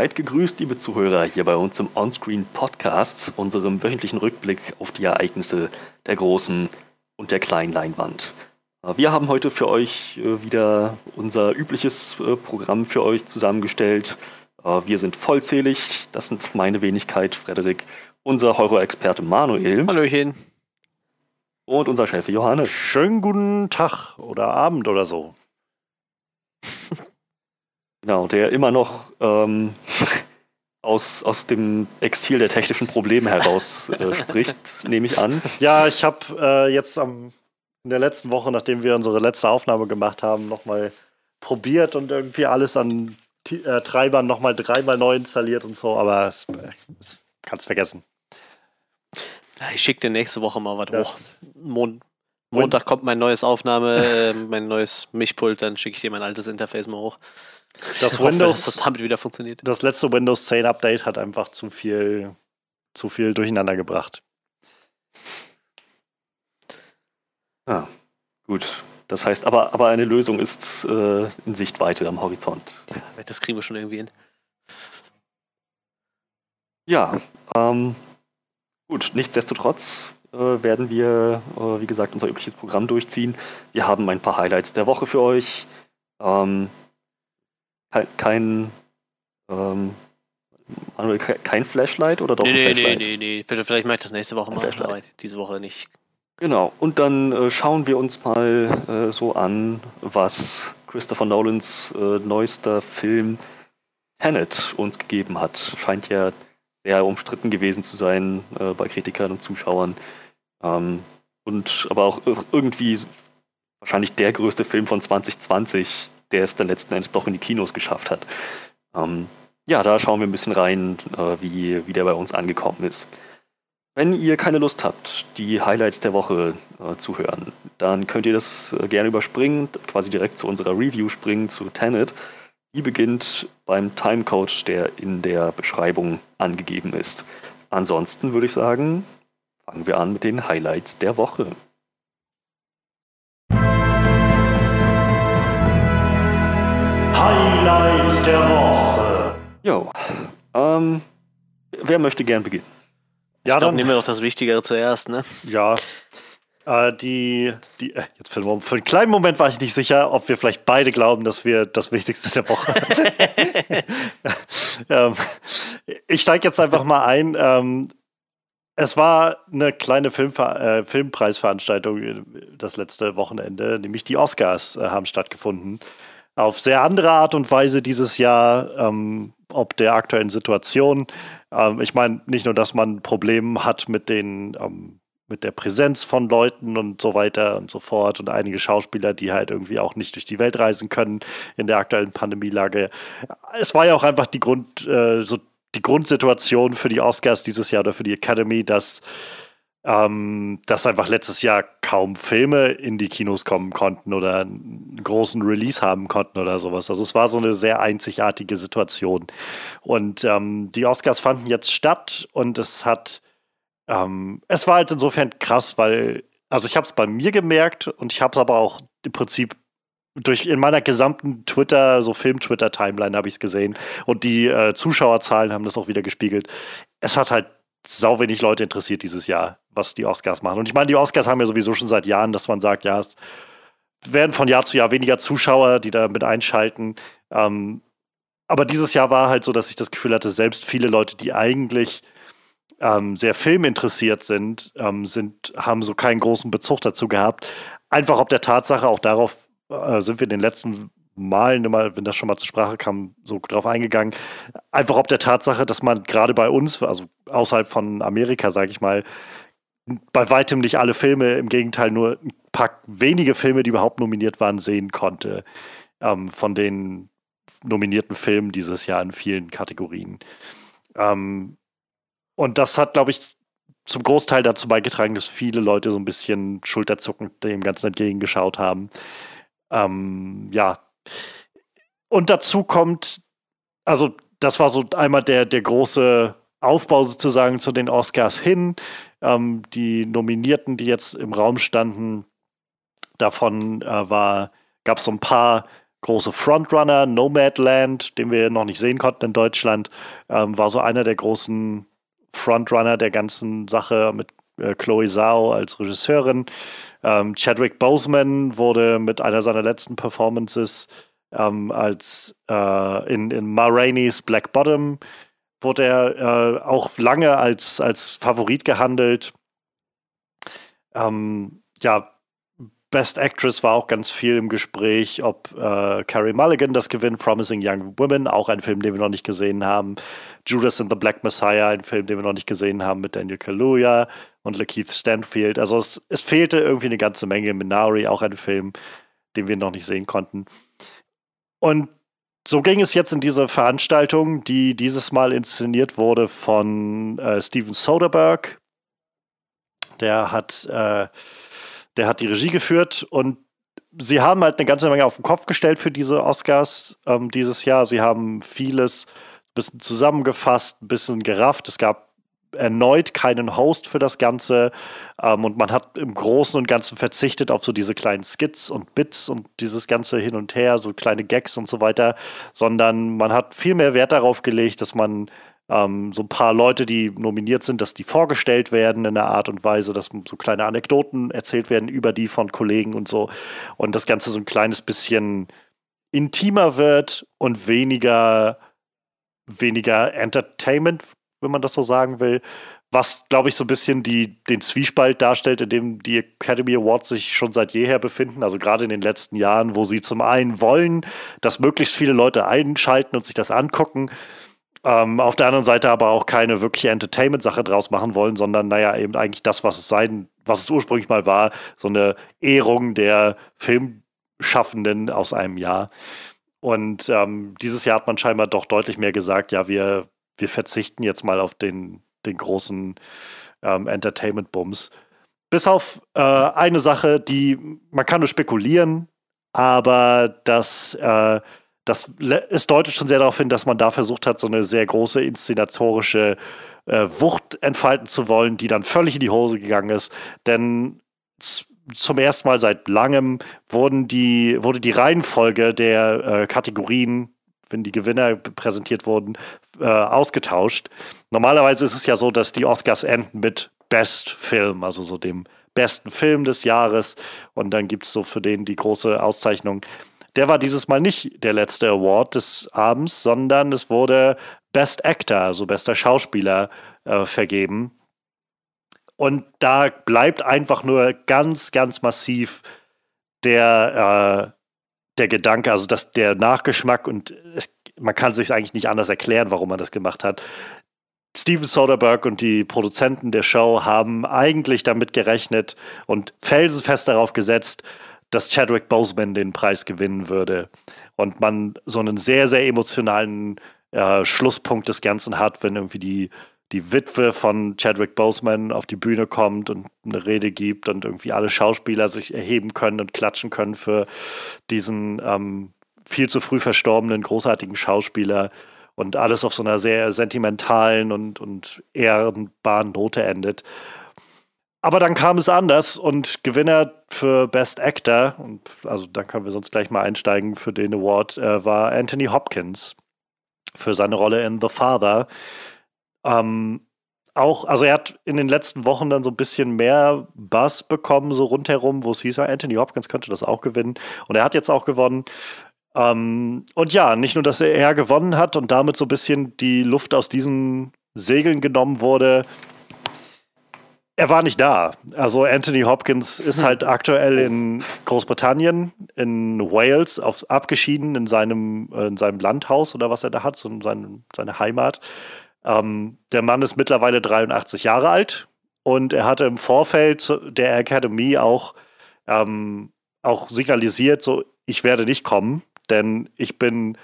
Seid gegrüßt, liebe Zuhörer, hier bei uns im Onscreen Podcast, unserem wöchentlichen Rückblick auf die Ereignisse der großen und der kleinen Leinwand. Äh, wir haben heute für euch äh, wieder unser übliches äh, Programm für euch zusammengestellt. Wir sind vollzählig. Das sind meine Wenigkeit, Frederik, unser Horror-Experte Manuel. Hallöchen. Und unser Chef Johannes. Schönen guten Tag oder Abend oder so. Genau, der immer noch ähm, aus, aus dem Exil der technischen Probleme heraus äh, spricht, nehme ich an. Ja, ich habe äh, jetzt am, in der letzten Woche, nachdem wir unsere letzte Aufnahme gemacht haben, nochmal probiert und irgendwie alles an äh, Treibern nochmal dreimal neu installiert und so, aber es, es kannst vergessen. Ich schicke dir nächste Woche mal was hoch. Mon Montag kommt mein neues Aufnahme, äh, mein neues Mischpult, dann schicke ich dir mein altes Interface mal hoch. Das Windows, dass das damit wieder funktioniert. Das letzte Windows 10 Update hat einfach zu viel, zu viel durcheinander gebracht. Ja, gut. Das heißt, aber, aber eine Lösung ist äh, in Sichtweite am Horizont. Ja, das kriegen wir schon irgendwie hin. Ja, ähm, gut. Nichtsdestotrotz äh, werden wir, äh, wie gesagt, unser übliches Programm durchziehen. Wir haben ein paar Highlights der Woche für euch. Ähm, kein, kein ähm, Manuel, kein Flashlight oder doch nee, ein Flashlight? Nee, nee, nee. Vielleicht mache ich das nächste Woche mal, aber diese Woche nicht. Genau, und dann äh, schauen wir uns mal äh, so an, was Christopher Nolans äh, neuester Film Tenet uns gegeben hat. Scheint ja sehr umstritten gewesen zu sein äh, bei Kritikern und Zuschauern. Ähm, und aber auch irgendwie wahrscheinlich der größte Film von 2020, der es dann letzten Endes doch in die Kinos geschafft hat. Ähm, ja, da schauen wir ein bisschen rein, äh, wie, wie der bei uns angekommen ist. Wenn ihr keine Lust habt, die Highlights der Woche äh, zu hören, dann könnt ihr das äh, gerne überspringen, quasi direkt zu unserer Review springen zu Tenet. Die beginnt beim Timecode, der in der Beschreibung angegeben ist. Ansonsten würde ich sagen, fangen wir an mit den Highlights der Woche. Highlights der Woche. Jo, ähm, wer möchte gern beginnen? Ja, ich glaub, dann nehmen wir doch das Wichtigere zuerst, ne? Ja. Äh, die, die, äh, jetzt für einen, für einen, kleinen Moment war ich nicht sicher, ob wir vielleicht beide glauben, dass wir das Wichtigste der Woche. ähm, ich steige jetzt einfach mal ein. Ähm, es war eine kleine Filmver äh, Filmpreisveranstaltung äh, das letzte Wochenende, nämlich die Oscars äh, haben stattgefunden auf sehr andere Art und Weise dieses Jahr, ähm, ob der aktuellen Situation. Ähm, ich meine, nicht nur, dass man Probleme hat mit den ähm, mit der Präsenz von Leuten und so weiter und so fort und einige Schauspieler, die halt irgendwie auch nicht durch die Welt reisen können in der aktuellen Pandemielage. Es war ja auch einfach die Grund, äh, so die Grundsituation für die Oscars dieses Jahr oder für die Academy, dass ähm, dass einfach letztes Jahr kaum Filme in die Kinos kommen konnten oder einen großen Release haben konnten oder sowas. Also es war so eine sehr einzigartige Situation. Und ähm, die Oscars fanden jetzt statt und es hat, ähm, es war halt insofern krass, weil, also ich habe es bei mir gemerkt und ich habe es aber auch im Prinzip durch in meiner gesamten Twitter, so Film-Twitter-Timeline habe ich es gesehen und die äh, Zuschauerzahlen haben das auch wieder gespiegelt. Es hat halt sau wenig Leute interessiert dieses Jahr, was die Oscars machen. Und ich meine, die Oscars haben ja sowieso schon seit Jahren, dass man sagt, ja, es werden von Jahr zu Jahr weniger Zuschauer, die da mit einschalten. Ähm, aber dieses Jahr war halt so, dass ich das Gefühl hatte, selbst viele Leute, die eigentlich ähm, sehr filminteressiert sind, ähm, sind, haben so keinen großen Bezug dazu gehabt. Einfach ob der Tatsache, auch darauf äh, sind wir in den letzten Malen immer, wenn das schon mal zur Sprache kam, so drauf eingegangen. Einfach ob der Tatsache, dass man gerade bei uns, also außerhalb von Amerika, sage ich mal, bei weitem nicht alle Filme, im Gegenteil nur ein paar wenige Filme, die überhaupt nominiert waren, sehen konnte. Ähm, von den nominierten Filmen dieses Jahr in vielen Kategorien. Ähm, und das hat, glaube ich, zum Großteil dazu beigetragen, dass viele Leute so ein bisschen schulterzuckend dem Ganzen entgegengeschaut haben. Ähm, ja, und dazu kommt, also das war so einmal der, der große Aufbau sozusagen zu den Oscars hin. Ähm, die Nominierten, die jetzt im Raum standen, davon äh, gab es so ein paar große Frontrunner, Nomadland, den wir noch nicht sehen konnten in Deutschland, ähm, war so einer der großen Frontrunner der ganzen Sache mit äh, Chloe Zhao als Regisseurin. Ähm, Chadwick Boseman wurde mit einer seiner letzten Performances ähm, als äh, in, in Ma Rainey's Black Bottom wurde er äh, auch lange als, als Favorit gehandelt. Ähm, ja, Best Actress war auch ganz viel im Gespräch, ob äh, Carrie Mulligan das gewinnt, Promising Young Women, auch ein Film, den wir noch nicht gesehen haben. Judas and the Black Messiah, ein Film, den wir noch nicht gesehen haben mit Daniel Kaluuya und Lakeith Stanfield. Also es, es fehlte irgendwie eine ganze Menge. Minari, auch ein Film, den wir noch nicht sehen konnten. Und so ging es jetzt in dieser Veranstaltung, die dieses Mal inszeniert wurde von äh, Steven Soderbergh. Der hat, äh, der hat die Regie geführt und sie haben halt eine ganze Menge auf den Kopf gestellt für diese Oscars ähm, dieses Jahr. Sie haben vieles ein bisschen zusammengefasst, ein bisschen gerafft. Es gab erneut keinen Host für das Ganze. Ähm, und man hat im Großen und Ganzen verzichtet auf so diese kleinen Skits und Bits und dieses ganze Hin und Her, so kleine Gags und so weiter, sondern man hat viel mehr Wert darauf gelegt, dass man ähm, so ein paar Leute, die nominiert sind, dass die vorgestellt werden in einer Art und Weise, dass so kleine Anekdoten erzählt werden über die von Kollegen und so. Und das Ganze so ein kleines bisschen intimer wird und weniger weniger Entertainment wenn man das so sagen will. Was, glaube ich, so ein bisschen die, den Zwiespalt darstellt, in dem die Academy Awards sich schon seit jeher befinden. Also gerade in den letzten Jahren, wo sie zum einen wollen, dass möglichst viele Leute einschalten und sich das angucken. Ähm, auf der anderen Seite aber auch keine wirkliche Entertainment-Sache draus machen wollen, sondern naja, eben eigentlich das, was es sein, was es ursprünglich mal war, so eine Ehrung der Filmschaffenden aus einem Jahr. Und ähm, dieses Jahr hat man scheinbar doch deutlich mehr gesagt, ja, wir wir verzichten jetzt mal auf den, den großen ähm, Entertainment-Bums. Bis auf äh, eine Sache, die man kann nur spekulieren, aber das, äh, das es deutet schon sehr darauf hin, dass man da versucht hat, so eine sehr große inszenatorische äh, Wucht entfalten zu wollen, die dann völlig in die Hose gegangen ist. Denn zum ersten Mal seit langem wurden die, wurde die Reihenfolge der äh, Kategorien wenn die Gewinner präsentiert wurden, äh, ausgetauscht. Normalerweise ist es ja so, dass die Oscars enden mit Best Film, also so dem besten Film des Jahres. Und dann gibt es so für den die große Auszeichnung. Der war dieses Mal nicht der letzte Award des Abends, sondern es wurde Best Actor, also bester Schauspieler, äh, vergeben. Und da bleibt einfach nur ganz, ganz massiv der, äh, der Gedanke, also dass der Nachgeschmack und es, man kann sich eigentlich nicht anders erklären, warum man das gemacht hat. Steven Soderbergh und die Produzenten der Show haben eigentlich damit gerechnet und felsenfest darauf gesetzt, dass Chadwick Boseman den Preis gewinnen würde. Und man so einen sehr, sehr emotionalen äh, Schlusspunkt des Ganzen hat, wenn irgendwie die die Witwe von Chadwick Boseman auf die Bühne kommt und eine Rede gibt und irgendwie alle Schauspieler sich erheben können und klatschen können für diesen ähm, viel zu früh verstorbenen, großartigen Schauspieler und alles auf so einer sehr sentimentalen und, und ehrenbaren Note endet. Aber dann kam es anders und Gewinner für Best Actor, und also da können wir sonst gleich mal einsteigen für den Award, äh, war Anthony Hopkins für seine Rolle in The Father. Ähm, auch, also er hat in den letzten Wochen dann so ein bisschen mehr Buzz bekommen, so rundherum, wo es hieß, Anthony Hopkins könnte das auch gewinnen. Und er hat jetzt auch gewonnen. Ähm, und ja, nicht nur, dass er gewonnen hat und damit so ein bisschen die Luft aus diesen Segeln genommen wurde, er war nicht da. Also Anthony Hopkins ist hm. halt aktuell in Großbritannien, in Wales, auf, abgeschieden in seinem, in seinem Landhaus oder was er da hat, so in seine, seine Heimat. Ähm, der Mann ist mittlerweile 83 Jahre alt und er hatte im Vorfeld der Academy auch, ähm, auch signalisiert, so ich werde nicht kommen, denn ich bin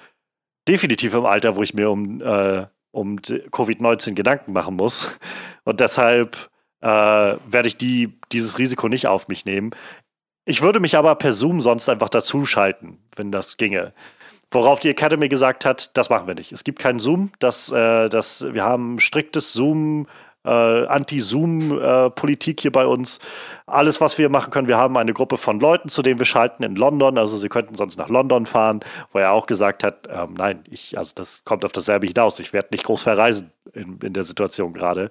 definitiv im Alter, wo ich mir um, äh, um Covid-19 Gedanken machen muss. Und deshalb äh, werde ich die, dieses Risiko nicht auf mich nehmen. Ich würde mich aber per Zoom sonst einfach dazuschalten, wenn das ginge. Worauf die Academy gesagt hat, das machen wir nicht. Es gibt keinen Zoom. Das, äh, das, wir haben striktes Zoom äh, Anti-Zoom-Politik hier bei uns. Alles, was wir machen können, wir haben eine Gruppe von Leuten, zu denen wir schalten in London. Also sie könnten sonst nach London fahren, wo er auch gesagt hat, ähm, nein, ich, also das kommt auf dasselbe hinaus. Ich werde nicht groß verreisen in, in der Situation gerade.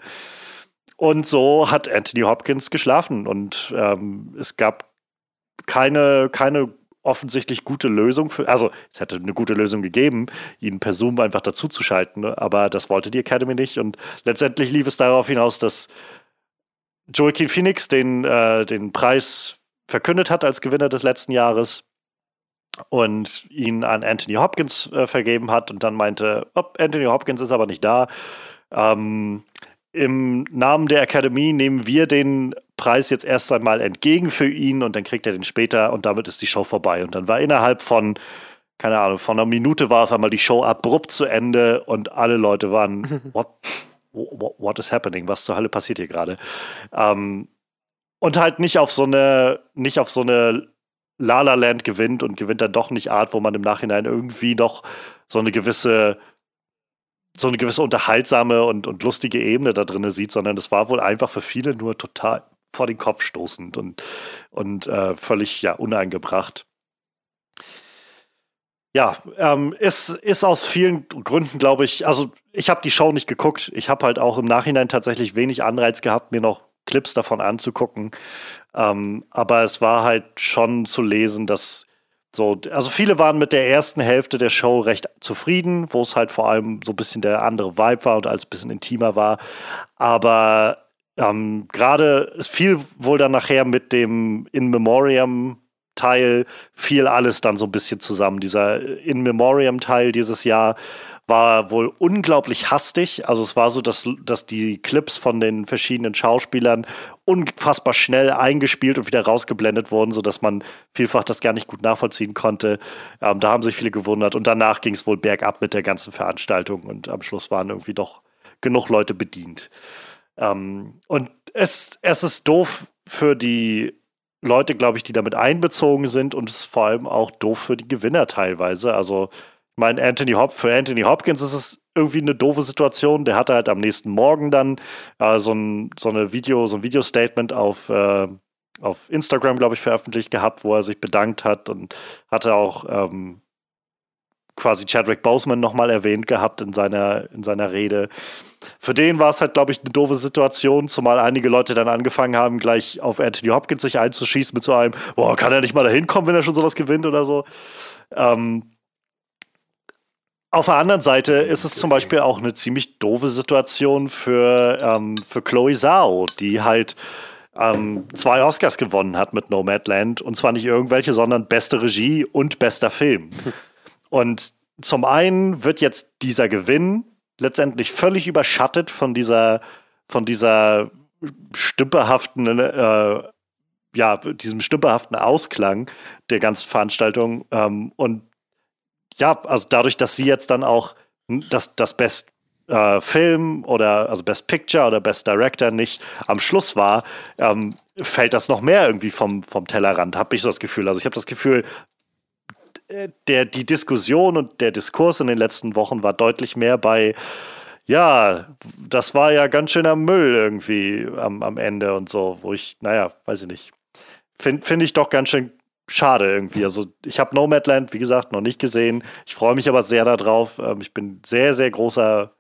Und so hat Anthony Hopkins geschlafen und ähm, es gab keine, keine offensichtlich gute Lösung für, also es hätte eine gute Lösung gegeben, ihn per Zoom einfach dazuzuschalten, ne? aber das wollte die Academy nicht und letztendlich lief es darauf hinaus, dass Joaquin Phoenix den, äh, den Preis verkündet hat als Gewinner des letzten Jahres und ihn an Anthony Hopkins äh, vergeben hat und dann meinte, oh, Anthony Hopkins ist aber nicht da. Ähm, im Namen der Akademie nehmen wir den Preis jetzt erst einmal entgegen für ihn und dann kriegt er den später und damit ist die Show vorbei. Und dann war innerhalb von, keine Ahnung, von einer Minute war auf einmal die Show abrupt zu Ende und alle Leute waren, what, what, what is happening? Was zur Hölle passiert hier gerade? Ähm, und halt nicht auf so eine, nicht auf so eine La La Land gewinnt und gewinnt dann doch nicht Art, wo man im Nachhinein irgendwie noch so eine gewisse so eine gewisse unterhaltsame und, und lustige Ebene da drin sieht, sondern es war wohl einfach für viele nur total vor den Kopf stoßend und, und äh, völlig ja, uneingebracht. Ja, ähm, ist, ist aus vielen Gründen, glaube ich, also ich habe die Show nicht geguckt. Ich habe halt auch im Nachhinein tatsächlich wenig Anreiz gehabt, mir noch Clips davon anzugucken. Ähm, aber es war halt schon zu lesen, dass so, also viele waren mit der ersten Hälfte der Show recht zufrieden, wo es halt vor allem so ein bisschen der andere Vibe war und als ein bisschen intimer war. Aber ähm, gerade, es fiel wohl dann nachher mit dem In Memoriam Teil, fiel alles dann so ein bisschen zusammen. Dieser In Memoriam Teil dieses Jahr war wohl unglaublich hastig. Also es war so, dass, dass die Clips von den verschiedenen Schauspielern unfassbar schnell eingespielt und wieder rausgeblendet wurden, sodass man vielfach das gar nicht gut nachvollziehen konnte. Ähm, da haben sich viele gewundert. Und danach ging es wohl bergab mit der ganzen Veranstaltung und am Schluss waren irgendwie doch genug Leute bedient. Ähm, und es, es ist doof für die Leute, glaube ich, die damit einbezogen sind und es ist vor allem auch doof für die Gewinner teilweise. Also mein Anthony Hop für Anthony Hopkins ist es irgendwie eine doofe Situation. Der hatte halt am nächsten Morgen dann äh, so, ein, so eine Video, so ein Video-Statement auf, äh, auf Instagram, glaube ich, veröffentlicht gehabt, wo er sich bedankt hat und hatte auch ähm, quasi Chadwick Boseman nochmal erwähnt gehabt in seiner, in seiner Rede. Für den war es halt, glaube ich, eine doofe Situation, zumal einige Leute dann angefangen haben, gleich auf Anthony Hopkins sich einzuschießen mit so einem, boah, kann er nicht mal da hinkommen, wenn er schon sowas gewinnt oder so. Ähm, auf der anderen Seite ist es zum Beispiel auch eine ziemlich doofe Situation für, ähm, für Chloe Zhao, die halt ähm, zwei Oscars gewonnen hat mit Nomadland. Und zwar nicht irgendwelche, sondern beste Regie und bester Film. Und zum einen wird jetzt dieser Gewinn letztendlich völlig überschattet von dieser, von dieser stümperhaften, äh, ja, diesem stümperhaften Ausklang der ganzen Veranstaltung. Ähm, und ja, also dadurch, dass sie jetzt dann auch das, das Best äh, Film oder also Best Picture oder Best Director nicht am Schluss war, ähm, fällt das noch mehr irgendwie vom, vom Tellerrand, habe ich so das Gefühl. Also ich habe das Gefühl, der, die Diskussion und der Diskurs in den letzten Wochen war deutlich mehr bei, ja, das war ja ganz schöner Müll irgendwie am, am Ende und so, wo ich, naja, weiß ich nicht. Finde find ich doch ganz schön schade irgendwie. Also ich habe Nomadland, wie gesagt, noch nicht gesehen. Ich freue mich aber sehr darauf. Ähm, ich bin sehr, sehr großer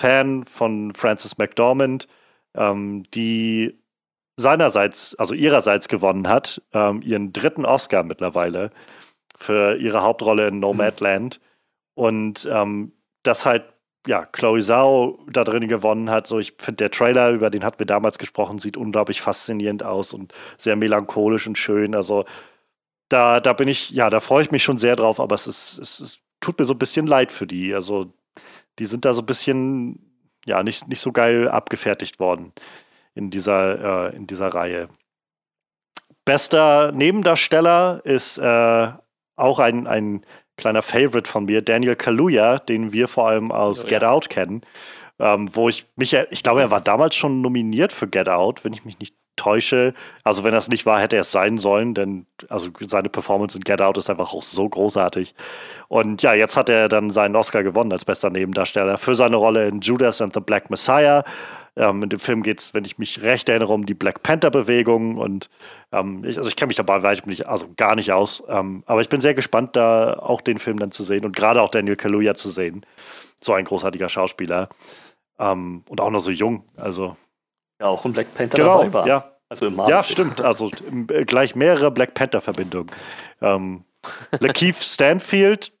Fan von Frances McDormand, ähm, die seinerseits, also ihrerseits gewonnen hat, ähm, ihren dritten Oscar mittlerweile für ihre Hauptrolle in Nomadland. Und ähm, das halt, ja, Chloe Zhao da drin gewonnen hat. So, ich finde, der Trailer, über den hatten wir damals gesprochen, sieht unglaublich faszinierend aus und sehr melancholisch und schön. Also da, da bin ich, ja, da freue ich mich schon sehr drauf, aber es ist, es, es tut mir so ein bisschen leid für die. Also, die sind da so ein bisschen, ja, nicht, nicht so geil abgefertigt worden in dieser, äh, in dieser Reihe. Bester Nebendarsteller ist äh, auch ein, ein kleiner Favorite von mir, Daniel Kaluuya, den wir vor allem aus oh, Get ja. Out kennen. Ähm, wo ich mich, ich glaube, er war damals schon nominiert für Get Out, wenn ich mich nicht täusche. Also wenn das nicht war, hätte er es sein sollen, denn also seine Performance in Get Out ist einfach auch so großartig. Und ja, jetzt hat er dann seinen Oscar gewonnen als bester Nebendarsteller für seine Rolle in Judas and the Black Messiah. Ähm, in dem Film geht es, wenn ich mich recht erinnere, um die Black Panther-Bewegung und ähm, ich, also ich kenne mich dabei nicht, also gar nicht aus. Ähm, aber ich bin sehr gespannt, da auch den Film dann zu sehen und gerade auch Daniel Kaluuya zu sehen. So ein großartiger Schauspieler. Ähm, und auch noch so jung. Also ja, auch ein Black Panther genau, dabei war. Ja. Also im ja, stimmt. Also äh, gleich mehrere Black Panther-Verbindungen. Ähm, Lakeith Stanfield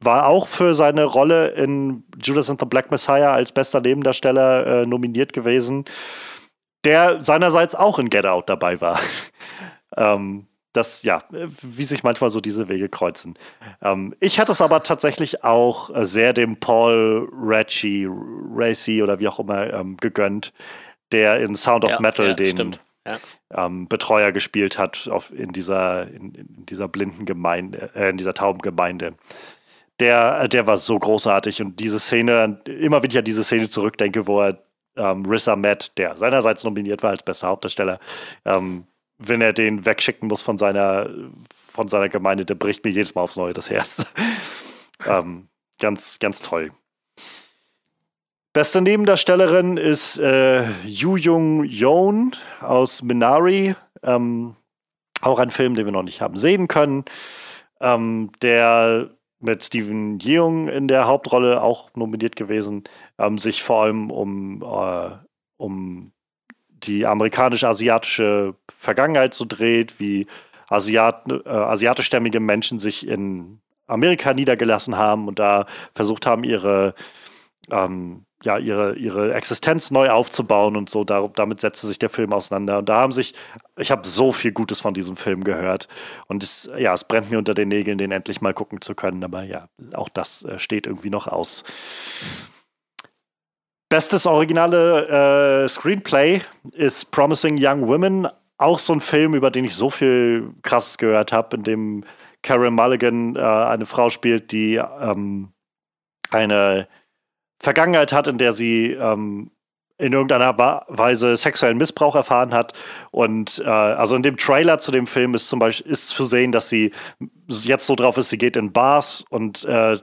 war auch für seine Rolle in Judas and the Black Messiah als bester Nebendarsteller äh, nominiert gewesen, der seinerseits auch in Get Out dabei war. ähm, das, ja, wie sich manchmal so diese Wege kreuzen. Ähm, ich hatte es aber tatsächlich auch sehr dem Paul Ratchie, Racy oder wie auch immer ähm, gegönnt, der in Sound of ja, Metal ja, den ähm, Betreuer gespielt hat auf, in, dieser, in, in dieser blinden Gemeinde, äh, in dieser tauben Gemeinde. Der, äh, der war so großartig und diese Szene, immer wenn ich an diese Szene zurückdenke, wo er ähm, Riz Ahmed, der seinerseits nominiert war als bester Hauptdarsteller, ähm, wenn er den wegschicken muss von seiner, von seiner Gemeinde, der bricht mir jedes Mal aufs Neue das Herz. ähm, ganz, ganz toll. Beste Nebendarstellerin ist äh, Yu Jung Yeon aus Minari. Ähm, auch ein Film, den wir noch nicht haben sehen können. Ähm, der mit Steven Yeung in der Hauptrolle auch nominiert gewesen, ähm, sich vor allem um, äh, um die amerikanisch-asiatische Vergangenheit so dreht, wie Asiat, äh, asiatischstämmige Menschen sich in Amerika niedergelassen haben und da versucht haben, ihre ähm, ja, ihre, ihre Existenz neu aufzubauen und so. Da, damit setzte sich der Film auseinander. Und da haben sich, ich habe so viel Gutes von diesem Film gehört. Und es, ja, es brennt mir unter den Nägeln, den endlich mal gucken zu können. Aber ja, auch das äh, steht irgendwie noch aus. Bestes originale äh, Screenplay ist Promising Young Women. Auch so ein Film, über den ich so viel Krasses gehört habe, in dem Karen Mulligan äh, eine Frau spielt, die ähm, eine Vergangenheit hat, in der sie ähm, in irgendeiner Weise sexuellen Missbrauch erfahren hat. Und äh, also in dem Trailer zu dem Film ist zum Beispiel ist zu sehen, dass sie jetzt so drauf ist, sie geht in Bars und äh,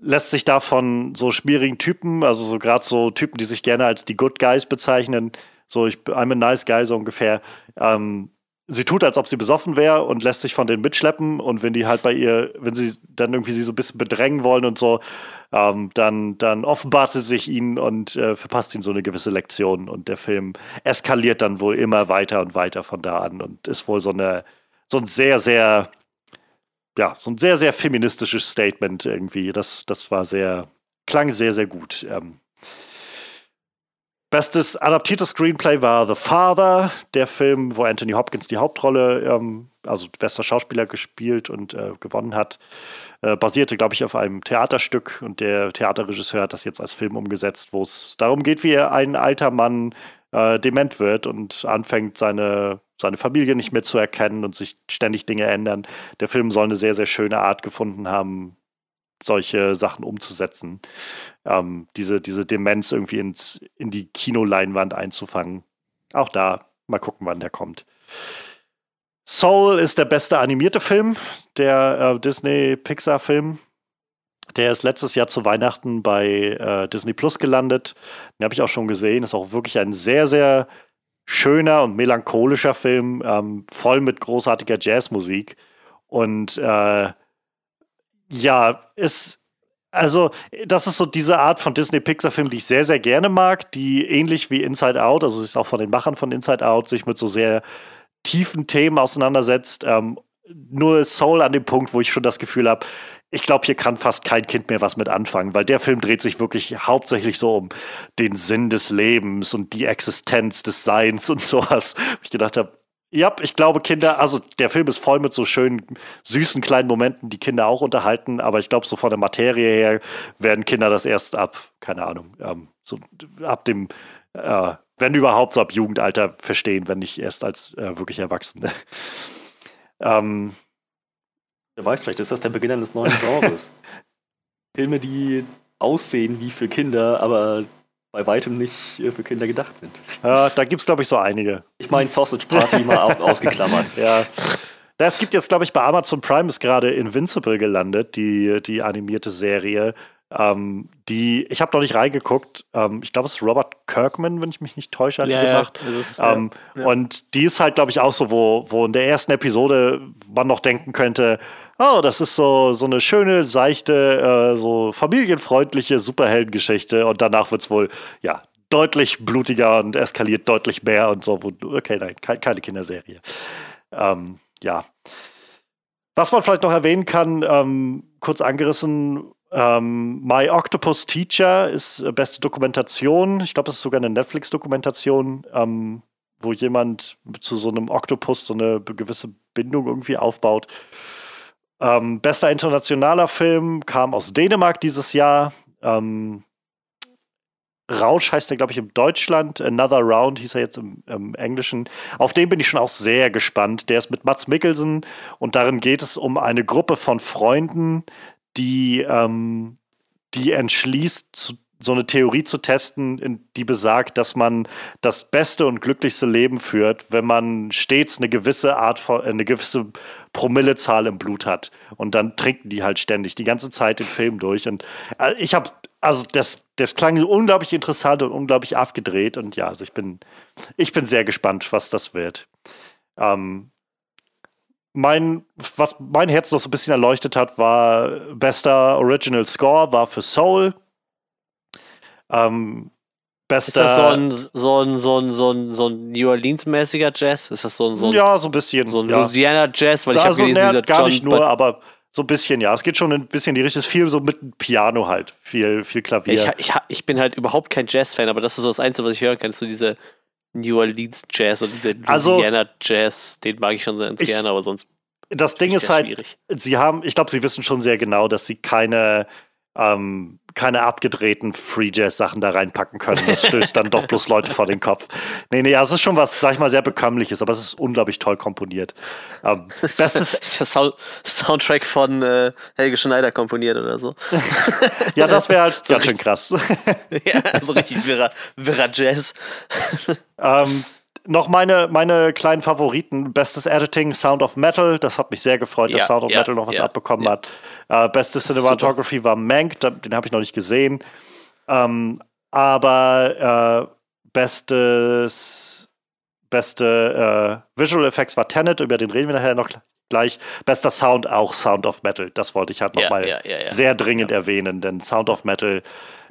lässt sich da von so schmierigen Typen, also so gerade so Typen, die sich gerne als die Good Guys bezeichnen, so ich I'm a nice guy so ungefähr, ähm, sie tut, als ob sie besoffen wäre und lässt sich von denen mitschleppen. Und wenn die halt bei ihr, wenn sie dann irgendwie sie so ein bisschen bedrängen wollen und so, ähm, dann, dann offenbart sie sich ihnen und äh, verpasst ihnen so eine gewisse Lektion. Und der Film eskaliert dann wohl immer weiter und weiter von da an und ist wohl so eine, so ein sehr, sehr, ja, so ein sehr, sehr feministisches Statement irgendwie. Das, das war sehr, klang sehr, sehr gut. Ähm, Bestes adaptiertes Screenplay war The Father, der Film, wo Anthony Hopkins die Hauptrolle, ähm, also bester Schauspieler gespielt und äh, gewonnen hat. Äh, basierte, glaube ich, auf einem Theaterstück und der Theaterregisseur hat das jetzt als Film umgesetzt, wo es darum geht, wie ein alter Mann äh, dement wird und anfängt, seine, seine Familie nicht mehr zu erkennen und sich ständig Dinge ändern. Der Film soll eine sehr, sehr schöne Art gefunden haben, solche Sachen umzusetzen. Ähm, diese, diese Demenz irgendwie ins, in die Kinoleinwand einzufangen. Auch da, mal gucken, wann der kommt. Soul ist der beste animierte Film, der äh, Disney-Pixar-Film. Der ist letztes Jahr zu Weihnachten bei äh, Disney Plus gelandet. Den habe ich auch schon gesehen. Ist auch wirklich ein sehr, sehr schöner und melancholischer Film, ähm, voll mit großartiger Jazzmusik. Und äh, ja, ist. Also, das ist so diese Art von Disney-Pixar-Film, die ich sehr, sehr gerne mag, die ähnlich wie Inside Out, also ist auch von den Machern von Inside Out, sich mit so sehr tiefen Themen auseinandersetzt. Ähm, nur Soul an dem Punkt, wo ich schon das Gefühl habe, ich glaube, hier kann fast kein Kind mehr was mit anfangen, weil der Film dreht sich wirklich hauptsächlich so um den Sinn des Lebens und die Existenz des Seins und sowas. Ich gedacht habe, ja, ich glaube, Kinder, also der Film ist voll mit so schönen, süßen kleinen Momenten, die Kinder auch unterhalten, aber ich glaube, so von der Materie her werden Kinder das erst ab, keine Ahnung, ähm, so ab dem, äh, wenn überhaupt, so ab Jugendalter verstehen, wenn nicht erst als äh, wirklich Erwachsene. ähm, Wer weiß, vielleicht ist das der Beginn eines neuen Genres. Filme, die aussehen wie für Kinder, aber bei weitem nicht äh, für Kinder gedacht sind. Ja, da gibt es, glaube ich, so einige. Ich meine Sausage Party mal ausgeklammert. Ja. Es gibt jetzt, glaube ich, bei Amazon Prime ist gerade Invincible gelandet, die, die animierte Serie. Ähm, die, ich habe noch nicht reingeguckt. Ähm, ich glaube, es ist Robert Kirkman, wenn ich mich nicht täusche, hat ja, die gemacht. Ja, ist, ähm, ja. Und die ist halt, glaube ich, auch so, wo, wo in der ersten Episode man noch denken könnte, oh, das ist so, so eine schöne, seichte, äh, so familienfreundliche Superheldengeschichte. Und danach wird es wohl, ja, deutlich blutiger und eskaliert deutlich mehr und so. Okay, nein, keine Kinderserie. Ähm, ja. Was man vielleicht noch erwähnen kann, ähm, kurz angerissen, ähm, My Octopus Teacher ist äh, beste Dokumentation. Ich glaube, es ist sogar eine Netflix-Dokumentation, ähm, wo jemand zu so einem Oktopus so eine gewisse Bindung irgendwie aufbaut. Ähm, bester internationaler Film kam aus Dänemark dieses Jahr. Ähm, Rausch heißt er, glaube ich, im Deutschland. Another Round hieß er jetzt im, im, Englischen. Auf den bin ich schon auch sehr gespannt. Der ist mit Mats Mikkelsen und darin geht es um eine Gruppe von Freunden, die, ähm, die entschließt, zu, so eine Theorie zu testen, die besagt, dass man das beste und glücklichste Leben führt, wenn man stets eine gewisse Art von, eine gewisse Promillezahl im Blut hat. Und dann trinken die halt ständig die ganze Zeit den Film durch. Und äh, ich habe, also das, das klang unglaublich interessant und unglaublich abgedreht. Und ja, also ich bin, ich bin sehr gespannt, was das wird. Ähm, mein, was mein Herz noch so ein bisschen erleuchtet hat, war bester Original Score, war für Soul. Ähm, bester. Ist das so ein, so ein, so ein, so ein, so ein New Orleans-mäßiger Jazz? Ist das so ein, so ein, Ja, so ein bisschen. So ein ja. Louisiana-Jazz? Weil ich also, habe gelesen, dieser gar John nicht nur, aber so ein bisschen, ja. Es geht schon ein bisschen in die Richtung, viel so mit Piano halt. Viel, viel Klavier. Ich, ich, ich bin halt überhaupt kein Jazz-Fan, aber das ist so das Einzige, was ich hören kann, ist so diese New Orleans Jazz und diese Also- Louisiana Jazz, den mag ich schon sehr Ich- gerne, aber sonst das Ding ist halt, schwierig. sie haben, ich glaube, sie wissen schon sehr genau, dass sie keine, ähm, keine abgedrehten Free Jazz Sachen da reinpacken können. Das stößt dann doch bloß Leute vor den Kopf. Nee, nee, also es ist schon was, sag ich mal, sehr bekömmliches, aber es ist unglaublich toll komponiert. Ähm, bestes, Sound Soundtrack von äh, Helge Schneider komponiert oder so. ja, das wäre halt So ganz schön krass. ja, so richtig wirrer, wirrer Jazz. Ähm, noch meine, meine kleinen Favoriten. Bestes Editing, Sound of Metal. Das hat mich sehr gefreut, dass Ja, Sound of ja, Metal noch was ja, abbekommen hat. Äh, beste. Cinematography war Mank, den habe ich noch nicht gesehen. Ähm, aber äh, bestes, beste äh, Visual Effects war Tenet, über den reden wir nachher noch gleich. Bester Sound auch Sound of Metal. Das wollte ich halt nochmal sehr dringend erwähnen, denn Sound of Metal,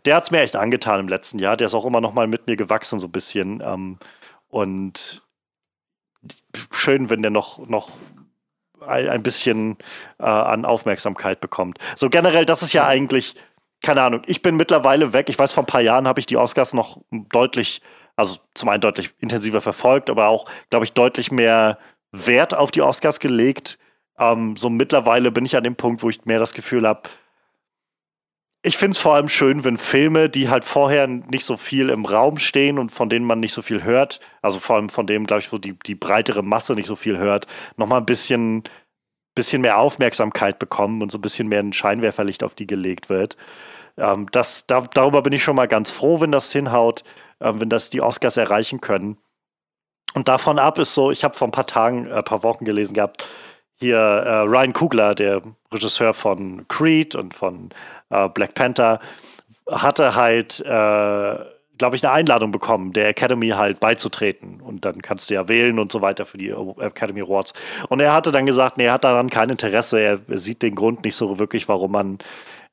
der hat es mir echt angetan im letzten Jahr. Der ist auch immer noch mal mit mir gewachsen, so ein bisschen. Ähm, und schön, wenn der noch, noch ein, bisschen äh, an Aufmerksamkeit bekommt. So generell, das ist ja eigentlich, keine Ahnung, ich bin mittlerweile weg. Ich weiß, vor ein paar Jahren habe ich die Oscars noch deutlich, also zum einen deutlich intensiver verfolgt, aber auch, glaube ich, deutlich mehr Wert auf die Oscars gelegt. Ähm, so mittlerweile bin ich an dem Punkt, wo ich mehr das Gefühl habe, ich finde es vor allem schön, wenn Filme, die halt vorher nicht so viel im Raum stehen und von denen man nicht so viel hört, also vor allem von dem, glaube ich, wo die, die breitere Masse nicht so viel hört, nochmal ein bisschen, bisschen mehr Aufmerksamkeit bekommen und so ein bisschen mehr ein Scheinwerferlicht auf die gelegt wird. Ähm, das, da, darüber bin ich schon mal ganz froh, wenn das hinhaut, ähm, wenn das die Oscars erreichen können. Und davon ab ist so, ich habe vor ein paar Tagen, ein paar Wochen gelesen gehabt, hier äh, Ryan Kugler, der Regisseur von Creed und von äh, Black Panther, hatte halt, äh, glaube ich, eine Einladung bekommen, der Academy halt beizutreten. Und dann kannst du ja wählen und so weiter für die Academy Awards. Und er hatte dann gesagt, nee, er hat daran kein Interesse. Er, sieht den Grund nicht so wirklich, warum man,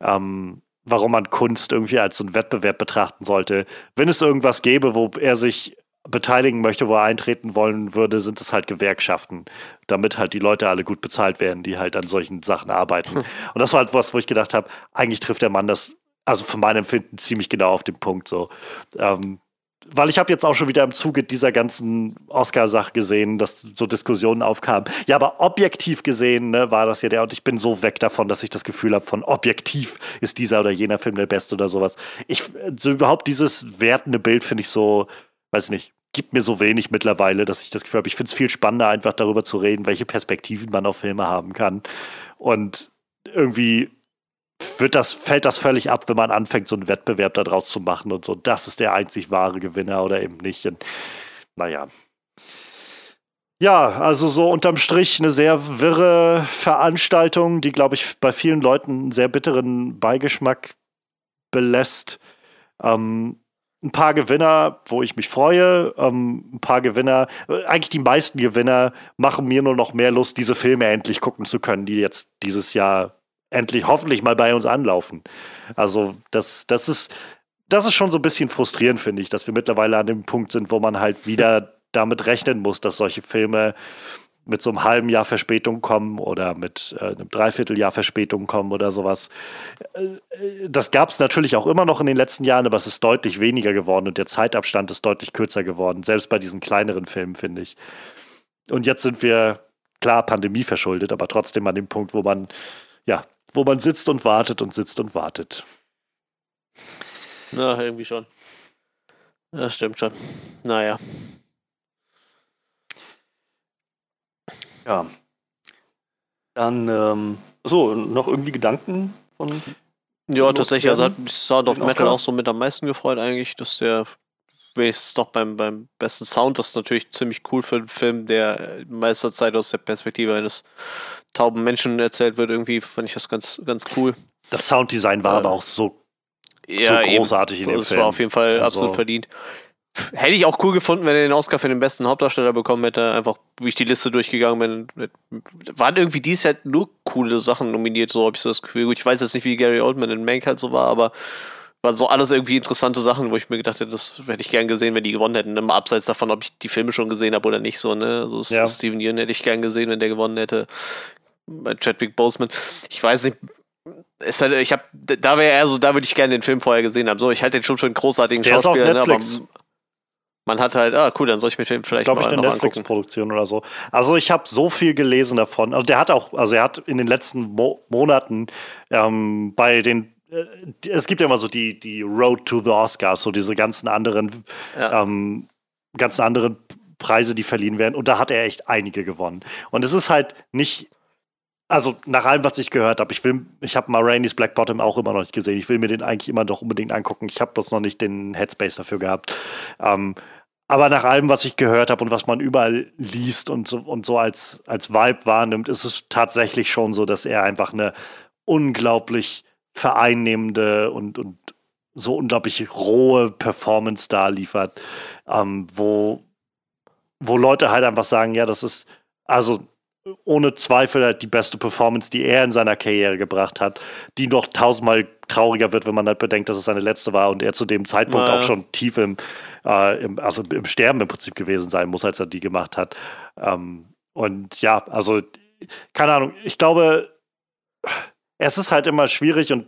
ähm, warum man Kunst irgendwie als so einen Wettbewerb betrachten sollte. Wenn es irgendwas gäbe, wo er sich beteiligen möchte, wo er eintreten wollen würde, sind es halt Gewerkschaften, damit halt die Leute alle gut bezahlt werden, die halt an solchen Sachen arbeiten. Und das war halt was, wo ich gedacht habe, eigentlich trifft der Mann das, also von meinem Empfinden ziemlich genau auf den Punkt so. Ähm, weil ich habe jetzt auch schon wieder im Zuge dieser ganzen Oscar-Sache gesehen, dass so Diskussionen aufkamen. Ja, aber objektiv gesehen ne, war das ja der, und ich bin so weg davon, dass ich das Gefühl habe, von objektiv ist dieser oder jener Film der beste oder sowas. Ich, so überhaupt dieses wertende Bild finde ich so, weiß nicht, gibt mir so wenig mittlerweile, dass ich das Gefühl habe, ich finde es viel spannender, einfach darüber zu reden, welche Perspektiven man auf Filme haben kann. Und irgendwie wird das, fällt das völlig ab, wenn man anfängt, so einen Wettbewerb daraus zu machen und so. Das ist der einzig wahre Gewinner oder eben nicht. Und, naja. Ja, also so unterm Strich eine sehr wirre Veranstaltung, die, glaube ich, bei vielen Leuten einen sehr bitteren Beigeschmack belässt. Ähm, ein paar Gewinner, wo ich mich freue. Ähm, ein paar Gewinner, äh, eigentlich die meisten Gewinner machen mir nur noch mehr Lust, diese Filme endlich gucken zu können, die jetzt dieses Jahr endlich hoffentlich mal bei uns anlaufen. Also das, das ist, das ist schon so ein bisschen frustrierend, finde ich, dass wir mittlerweile an dem Punkt sind, wo man halt wieder damit rechnen muss, dass solche Filme mit so einem halben Jahr Verspätung kommen oder mit äh, einem Dreivierteljahr Verspätung kommen oder sowas. Äh, das gab es natürlich auch immer noch in den letzten Jahren, aber es ist deutlich weniger geworden und der Zeitabstand ist deutlich kürzer geworden, selbst bei diesen kleineren Filmen, finde ich. Und jetzt sind wir klar Pandemie verschuldet, aber trotzdem an dem Punkt, wo man ja wo man sitzt und wartet und sitzt und wartet. Na, irgendwie schon. Das stimmt schon. Naja. Ja. Dann, ähm, so, noch irgendwie Gedanken von. Ja, tatsächlich. Also hat mich Sound of Metal auch so mit am meisten gefreut, eigentlich, dass der wenigstens doch beim, beim besten Sound, das ist natürlich ziemlich cool für einen Film, der meiste Zeit aus der Perspektive eines tauben Menschen erzählt wird. Irgendwie fand ich das ganz, ganz cool. Das Sounddesign war äh, aber auch so, ja, so großartig eben. in dem das Film. Das war auf jeden Fall also, absolut verdient. Hätte ich auch cool gefunden, wenn er den Oscar für den besten Hauptdarsteller bekommen hätte. Einfach, wie ich die Liste durchgegangen bin. Waren irgendwie dies Jahr nur coole Sachen nominiert, so habe ich so das Gefühl. Ich weiß jetzt nicht, wie Gary Oldman in Mank halt so war, aber war so alles irgendwie interessante Sachen, wo ich mir gedacht hätte, das hätte ich gern gesehen, wenn die gewonnen hätten. Immer abseits davon, ob ich die Filme schon gesehen habe oder nicht, so, ne? So ja. Steven Yeun hätte ich gern gesehen, wenn der gewonnen hätte. Bei Chadwick Boseman. Ich weiß nicht, ist halt, ich habe, da wäre eher so, da würde ich gerne den Film vorher gesehen haben. So, ich halte den schon für einen großartigen der Schauspieler, ne, aber man hat halt, ah cool, dann soll ich mir den vielleicht ich mal ich, eine Netflix-Produktion oder so. Also ich habe so viel gelesen davon. Also der hat auch, also er hat in den letzten Mo Monaten ähm, bei den äh, es gibt ja immer so die, die Road to the Oscars, so diese ganzen anderen, ja. ähm, ganzen anderen Preise, die verliehen werden. Und da hat er echt einige gewonnen. Und es ist halt nicht, also nach allem, was ich gehört habe, ich will, ich habe mal Rainey's Black Bottom auch immer noch nicht gesehen. Ich will mir den eigentlich immer noch unbedingt angucken. Ich habe bloß noch nicht den Headspace dafür gehabt. Ähm, aber nach allem, was ich gehört habe und was man überall liest und so, und so als, als Vibe wahrnimmt, ist es tatsächlich schon so, dass er einfach eine unglaublich vereinnehmende und, und so unglaublich rohe Performance da liefert, ähm, wo, wo Leute halt einfach sagen, ja, das ist, also ohne Zweifel halt die beste Performance, die er in seiner Karriere gebracht hat, die noch tausendmal trauriger wird, wenn man halt bedenkt, dass es seine letzte war und er zu dem Zeitpunkt naja. auch schon tief im, äh, im, also im Sterben im Prinzip gewesen sein muss, als er die gemacht hat. Ähm, und ja, also keine Ahnung, ich glaube, es ist halt immer schwierig und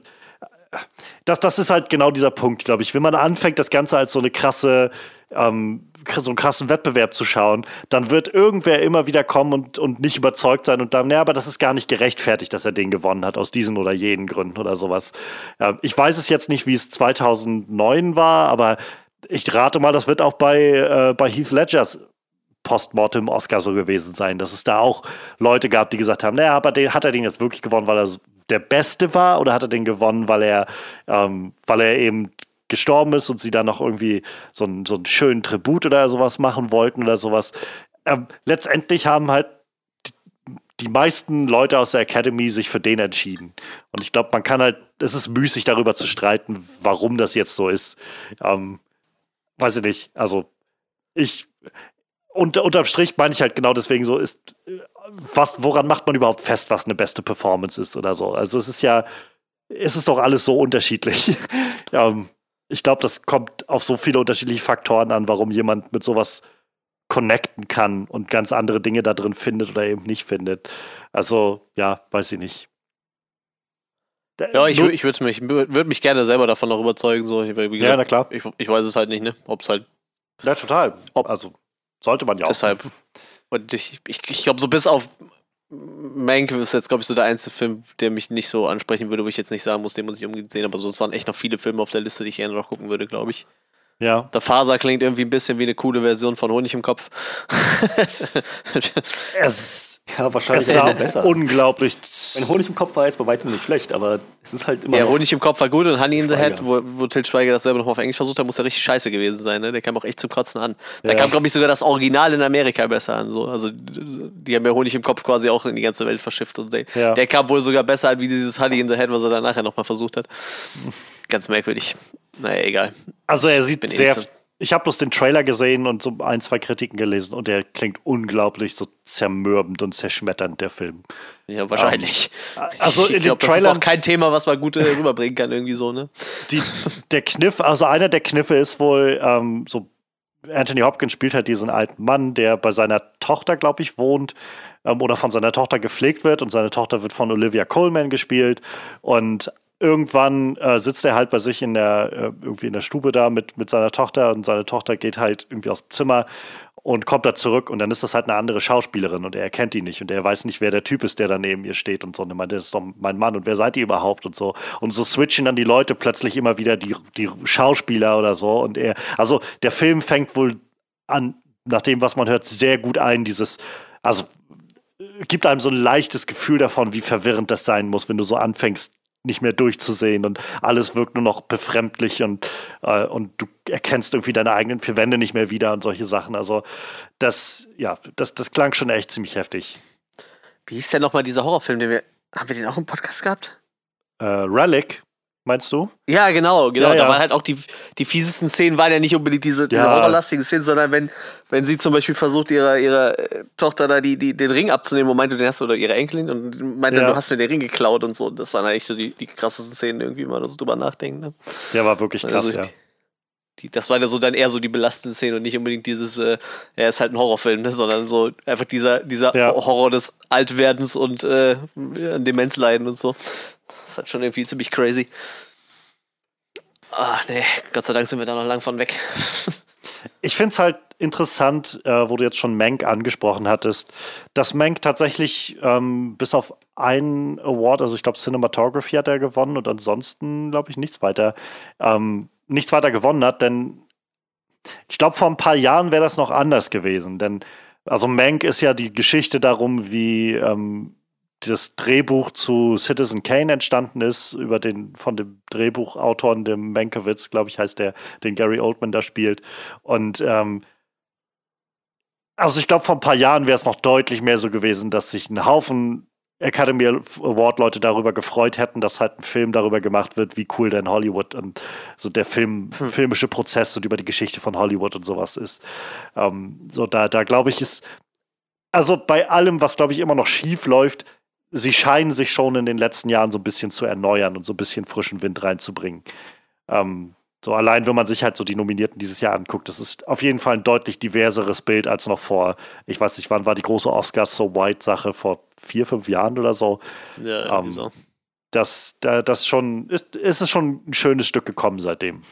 das, das ist halt genau dieser Punkt, glaube ich. Wenn man anfängt, das Ganze als so eine krasse, ähm, so einen krassen Wettbewerb zu schauen, dann wird irgendwer immer wieder kommen und, und nicht überzeugt sein und dann, naja, aber das ist gar nicht gerechtfertigt, dass er den gewonnen hat, aus diesen oder jenen Gründen oder sowas. Ja, ich weiß es jetzt nicht, wie es 2009 war, aber ich rate mal, das wird auch bei, äh, bei Heath Ledgers Postmortem Oscar so gewesen sein, dass es da auch Leute gab, die gesagt haben, naja, aber den, hat er den jetzt wirklich gewonnen, weil er der Beste war oder hat er den gewonnen, weil er, ähm, weil er eben gestorben ist und sie dann noch irgendwie so, ein, so einen schönen Tribut oder sowas machen wollten oder sowas. Ähm, letztendlich haben halt die meisten Leute aus der Academy sich für den entschieden. Und ich glaube, man kann halt, es ist müßig darüber zu streiten, warum das jetzt so ist. Ähm, weiß ich nicht. Also, ich, unter, unterm Strich meine ich halt genau deswegen so, ist, was, woran macht man überhaupt fest, was eine beste Performance ist oder so? Also es ist ja, es ist doch alles so unterschiedlich. ähm, ich glaube, das kommt auf so viele unterschiedliche Faktoren an, warum jemand mit sowas connecten kann und ganz andere Dinge da drin findet oder eben nicht findet. Also, ja, weiß ich nicht. Ja, ich, ich würde mich, würd mich gerne selber davon noch überzeugen. So. Gesagt, ja, na klar. Ich, ich weiß es halt nicht, ne? Ob es halt. Ja, total. Ob, also, sollte man ja auch. Deshalb. Und ich, ich, ich glaube, so bis auf Mank ist jetzt, glaube ich, so der einzige Film, der mich nicht so ansprechen würde, wo ich jetzt nicht sagen muss, den muss ich unbedingt sehen. Aber sonst waren echt noch viele Filme auf der Liste, die ich gerne noch gucken würde, glaube ich. Ja. Der Faser klingt irgendwie ein bisschen wie eine coole Version von Honig im Kopf. es, Ja, wahrscheinlich es sah besser. unglaublich. Mein Honig im Kopf war jetzt bei weitem nicht schlecht, aber es ist halt immer. Ja, Honig im Kopf war gut und Honey in the Head, wo, wo Til Schweiger das selber nochmal auf Englisch versucht hat, muss ja richtig scheiße gewesen sein. Ne? Der kam auch echt zum Kotzen an. Da ja. kam, glaube ich, sogar das Original in Amerika besser an. So. Also, die haben ja Honig im Kopf quasi auch in die ganze Welt verschifft. Und der, ja. der kam wohl sogar besser an wie dieses Honey in the Head, was er dann nachher nochmal versucht hat. Ganz merkwürdig. Naja, egal. Also, er sieht sehr. So ich habe bloß den Trailer gesehen und so ein, zwei Kritiken gelesen und der klingt unglaublich so zermürbend und zerschmetternd, der Film. Ja, wahrscheinlich. Um, ähm, also ich glaube, das ist auch kein Thema, was man gut äh, rüberbringen kann, irgendwie so, ne? Die, der Kniff, also einer der Kniffe ist wohl ähm, so, Anthony Hopkins spielt halt diesen alten Mann, der bei seiner Tochter, glaube ich, wohnt ähm, oder von seiner Tochter gepflegt wird und seine Tochter wird von Olivia Coleman gespielt und irgendwann äh, sitzt er halt bei sich in der, äh, irgendwie in der Stube da mit, mit seiner Tochter und seine Tochter geht halt irgendwie aus dem Zimmer und kommt da zurück und dann ist das halt eine andere Schauspielerin und er erkennt die nicht und er weiß nicht, wer der Typ ist, der da neben ihr steht und so. Und er meint, das ist doch mein Mann und wer seid ihr überhaupt und so. Und so switchen dann die Leute plötzlich immer wieder die, die Schauspieler oder so und er, also der Film fängt wohl an, nach dem, was man hört, sehr gut ein, dieses, also gibt einem so ein leichtes Gefühl davon, wie verwirrend das sein muss, wenn du so anfängst, nicht mehr durchzusehen und alles wirkt nur noch befremdlich und, äh, und du erkennst irgendwie deine eigenen vier Wände nicht mehr wieder und solche Sachen. Also das, ja, das, das klang schon echt ziemlich heftig. Wie hieß denn nochmal dieser Horrorfilm, den wir, haben wir den auch im Podcast gehabt? Äh, Relic. Meinst du? Ja, genau, genau. Ja, ja. Da waren halt auch die, die fiesesten Szenen, waren ja nicht unbedingt diese, diese ja. horrorlastigen Szenen, sondern wenn, wenn sie zum Beispiel versucht, ihrer, ihrer äh, Tochter da die, die, den Ring abzunehmen und meinte, den hast du, oder ihre Enkelin, und meinte, ja. du hast mir den Ring geklaut und so. Das waren eigentlich so die, die krassesten Szenen, irgendwie mal so drüber nachdenken. Ne? Der war wirklich krass, also, ja. Die, das war ja so dann eher so die belastenden Szenen und nicht unbedingt dieses, äh, er ist halt ein Horrorfilm, ne? sondern so einfach dieser, dieser ja. Horror des Altwerdens und äh, Demenzleiden und so. Das ist halt schon irgendwie ziemlich crazy. Ach nee, Gott sei Dank sind wir da noch lang von weg. ich finde es halt interessant, äh, wo du jetzt schon Mank angesprochen hattest, dass Mank tatsächlich ähm, bis auf einen Award, also ich glaube Cinematography hat er gewonnen und ansonsten glaube ich nichts weiter, ähm, nichts weiter gewonnen hat, denn ich glaube vor ein paar Jahren wäre das noch anders gewesen, denn also Mank ist ja die Geschichte darum, wie ähm, das Drehbuch zu Citizen Kane entstanden ist, über den von dem Drehbuchautor, dem Mankiewicz, glaube ich, heißt der, den Gary Oldman da spielt. Und ähm, also ich glaube, vor ein paar Jahren wäre es noch deutlich mehr so gewesen, dass sich ein Haufen Academy Award Leute darüber gefreut hätten, dass halt ein Film darüber gemacht wird, wie cool denn Hollywood und so der Film, hm. filmische Prozess und über die Geschichte von Hollywood und sowas ist. Ähm, so da, da glaube ich ist, also bei allem, was glaube ich immer noch schief läuft, sie scheinen sich schon in den letzten Jahren so ein bisschen zu erneuern und so ein bisschen frischen Wind reinzubringen. Ähm, so allein, wenn man sich halt so die Nominierten dieses Jahr anguckt, das ist auf jeden Fall ein deutlich diverseres Bild als noch vor, ich weiß nicht, wann war die große Oscars so White Sache vor vier, fünf Jahren oder so. Ja, ähm, so. Das, das schon, ist, ist es schon ein schönes Stück gekommen seitdem.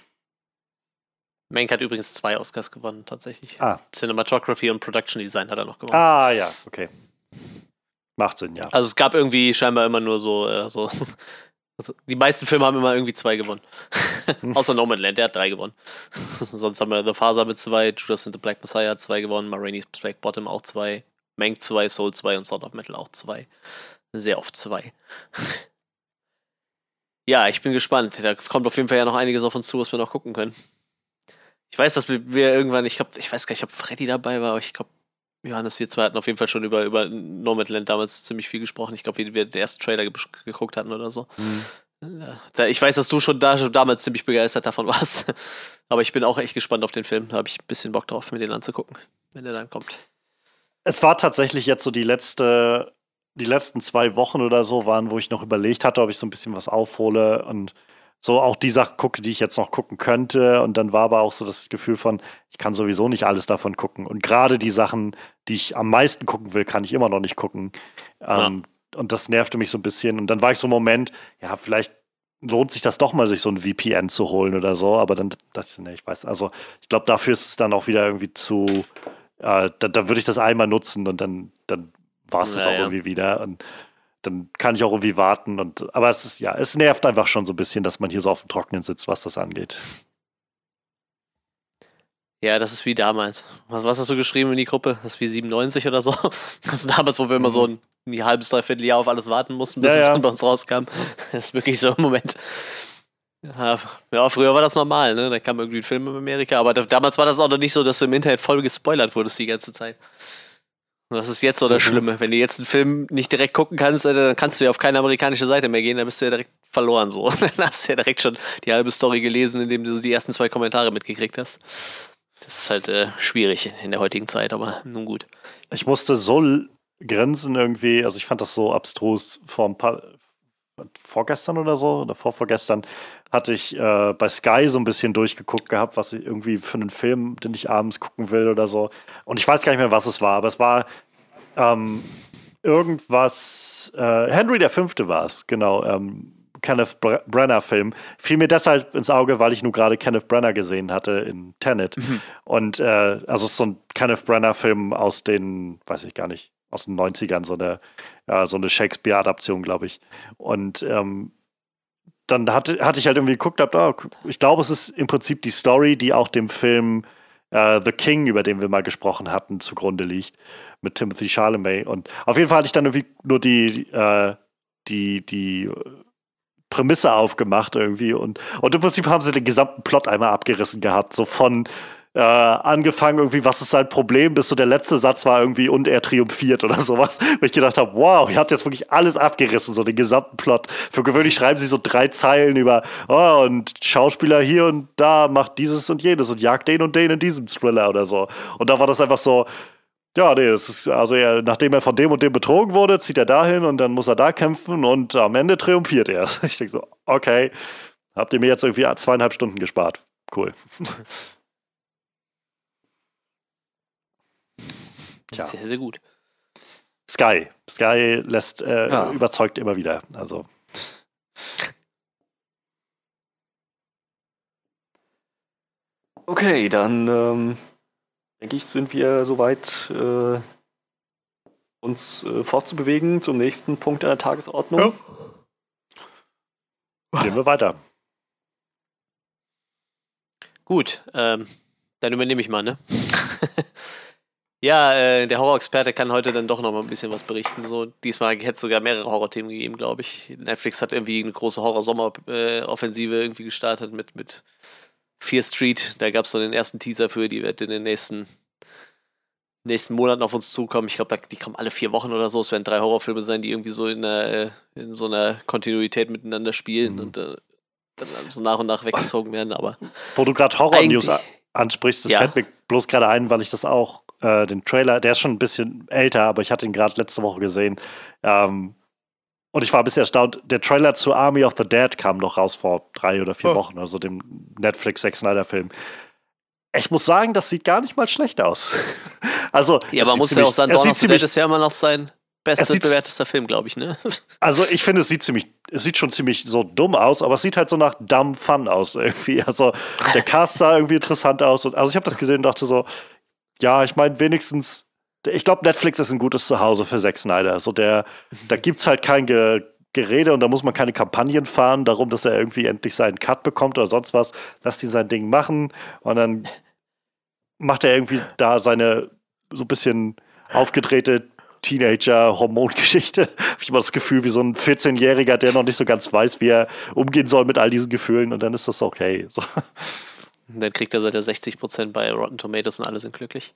Mank hat übrigens zwei Oscars gewonnen, tatsächlich. Ah. Cinematography und Production Design hat er noch gewonnen. Ah, ja, okay. Macht Sinn, ja. Also es gab irgendwie scheinbar immer nur so, äh, so also die meisten Filme haben immer irgendwie zwei gewonnen. Außer No Land, der hat drei gewonnen. Sonst haben wir The Father mit zwei, Judas and the Black Messiah hat zwei gewonnen, Marini's Black Bottom auch zwei, Mank zwei, Soul zwei und Sound of Metal auch zwei. Sehr oft zwei. ja, ich bin gespannt. Da kommt auf jeden Fall ja noch einiges auf uns zu, was wir noch gucken können. Ich weiß, dass wir irgendwann, ich glaube, ich weiß gar nicht, ob Freddy dabei war, aber ich glaube, Johannes, wir zwei hatten auf jeden Fall schon über, über Nomadland damals ziemlich viel gesprochen. Ich glaube, wie wir den ersten Trailer ge geguckt hatten oder so. Mhm. Ja, ich weiß, dass du schon da schon damals ziemlich begeistert davon warst. Aber ich bin auch echt gespannt auf den Film. Da habe ich ein bisschen Bock drauf, mir den anzugucken, wenn der dann kommt. Es war tatsächlich jetzt so die letzte, die letzten zwei Wochen oder so waren, wo ich noch überlegt hatte, ob ich so ein bisschen was aufhole und so auch die Sachen gucke, die ich jetzt noch gucken könnte. Und dann war aber auch so das Gefühl von, ich kann sowieso nicht alles davon gucken. Und gerade die Sachen, die ich am meisten gucken will, kann ich immer noch nicht gucken. Ja. Ähm, und das nervte mich so ein bisschen. Und dann war ich so im Moment, ja, vielleicht lohnt sich das doch mal, sich so ein VPN zu holen oder so. Aber dann dachte ich, nee, ich weiß, also ich glaube, dafür ist es dann auch wieder irgendwie zu, äh, da, da würde ich das einmal nutzen und dann, dann war es das auch irgendwie wieder. Und dann kann ich auch irgendwie warten. Und, aber es ist, ja, es nervt einfach schon so ein bisschen, dass man hier so auf dem Trockenen sitzt, was das angeht. Ja, das ist wie damals. Was, was, hast du geschrieben in die Gruppe? Das ist wie 97 oder so. Also damals, wo wir immer so ein, ein halbes, dreiviertel Jahr auf alles warten mussten, bis ja, ja. es bei uns rauskam. Das ist wirklich so im Moment. Ja, früher war das normal, ne? Da kam irgendwie ein Film in Amerika, aber damals war das auch noch nicht so, dass du im Internet voll gespoilert wurdest die ganze Zeit. Das ist jetzt so das mhm. Schlimme. Wenn du jetzt einen Film nicht direkt gucken kannst, äh, dann kannst du ja auf keine amerikanische Seite mehr gehen, dann bist du ja direkt verloren so. Dann hast du ja direkt schon die halbe Story gelesen, indem du die ersten zwei Kommentare mitgekriegt hast. Das ist halt äh, schwierig in der heutigen Zeit, aber nun gut. Ich musste so grinsen irgendwie, also ich fand das so abstrus vor ein paar, vorgestern oder so, oder vorvorgestern, hatte ich äh, bei Sky so ein bisschen durchgeguckt gehabt, was ich irgendwie für einen Film, den ich abends gucken will oder so. Und ich weiß gar nicht mehr, was es war, aber es war ähm, irgendwas, äh, Henry der Fünfte war es, genau. Ähm, Kenneth Brenner-Film. Fiel mir deshalb ins Auge, weil ich nur gerade Kenneth Brenner gesehen hatte in Tenet. Mhm. Und äh, also so ein Kenneth Brenner-Film aus den, weiß ich gar nicht, aus den 90ern, so eine, ja, so eine Shakespeare-Adaption, glaube ich. Und ähm, dann hatte, hatte ich halt irgendwie geguckt, hab, oh, ich glaube, es ist im Prinzip die Story, die auch dem Film äh, The King, über den wir mal gesprochen hatten, zugrunde liegt, mit Timothy Charlemagne. Und auf jeden Fall hatte ich dann irgendwie nur die, äh, die, die Prämisse aufgemacht irgendwie und, und im Prinzip haben sie den gesamten Plot einmal abgerissen gehabt, so von äh, angefangen irgendwie, was ist sein Problem, bis so der letzte Satz war irgendwie und er triumphiert oder sowas, wo ich gedacht habe, wow, ihr habt jetzt wirklich alles abgerissen, so den gesamten Plot. Für gewöhnlich schreiben sie so drei Zeilen über, oh, und Schauspieler hier und da macht dieses und jenes und jagt den und den in diesem Thriller oder so. Und da war das einfach so, ja, nee, das ist, also er, nachdem er von dem und dem betrogen wurde, zieht er dahin und dann muss er da kämpfen und am Ende triumphiert er. Ich denke so, okay, habt ihr mir jetzt irgendwie zweieinhalb Stunden gespart. Cool. Tja. Sehr, sehr gut. Sky. Sky lässt, äh, ja. überzeugt immer wieder. Also. Okay, dann ähm, denke ich, sind wir soweit, äh, uns äh, fortzubewegen zum nächsten Punkt der Tagesordnung. Ja. Gehen wir weiter. Gut, ähm, dann übernehme ich mal, ne? ja, äh, der Horror-Experte kann heute dann doch noch mal ein bisschen was berichten. So, diesmal hätte es sogar mehrere Horrorthemen gegeben, glaube ich. Netflix hat irgendwie eine große Horror-Sommer-Offensive äh, irgendwie gestartet mit, mit Fear Street, da gab es so den ersten Teaser für, die wird in den nächsten, nächsten Monaten auf uns zukommen. Ich glaube, die kommen alle vier Wochen oder so. Es werden drei Horrorfilme sein, die irgendwie so in, einer, in so einer Kontinuität miteinander spielen mhm. und äh, dann so nach und nach weggezogen werden. Aber Wo du gerade Horror-News ansprichst, das ja. fällt mir bloß gerade ein, weil ich das auch, äh, den Trailer, der ist schon ein bisschen älter, aber ich hatte ihn gerade letzte Woche gesehen. Ähm, und ich war ein bisschen erstaunt, der Trailer zu Army of the Dead kam noch raus vor drei oder vier oh. Wochen, also dem Netflix Zack Snyder Film. Ich muss sagen, das sieht gar nicht mal schlecht aus. also, ja, aber man muss ja auch sagen, Dawn of the Dead ist ja immer noch sein bester bewertester Film, glaube ich, ne? Also ich finde, es sieht ziemlich, es sieht schon ziemlich so dumm aus, aber es sieht halt so nach dumb fun aus irgendwie. Also der Cast sah irgendwie interessant aus. Und, also ich habe das gesehen und dachte so, ja, ich meine, wenigstens ich glaube, Netflix ist ein gutes Zuhause für Zack Snyder. So der, da gibt es halt kein Ge Gerede und da muss man keine Kampagnen fahren, darum, dass er irgendwie endlich seinen Cut bekommt oder sonst was. Lasst ihn sein Ding machen und dann macht er irgendwie da seine so ein bisschen aufgedrehte Teenager-Hormongeschichte. Habe ich immer das Gefühl, wie so ein 14-Jähriger, der noch nicht so ganz weiß, wie er umgehen soll mit all diesen Gefühlen und dann ist das okay. So. Dann kriegt er seine 60% bei Rotten Tomatoes und alle sind glücklich.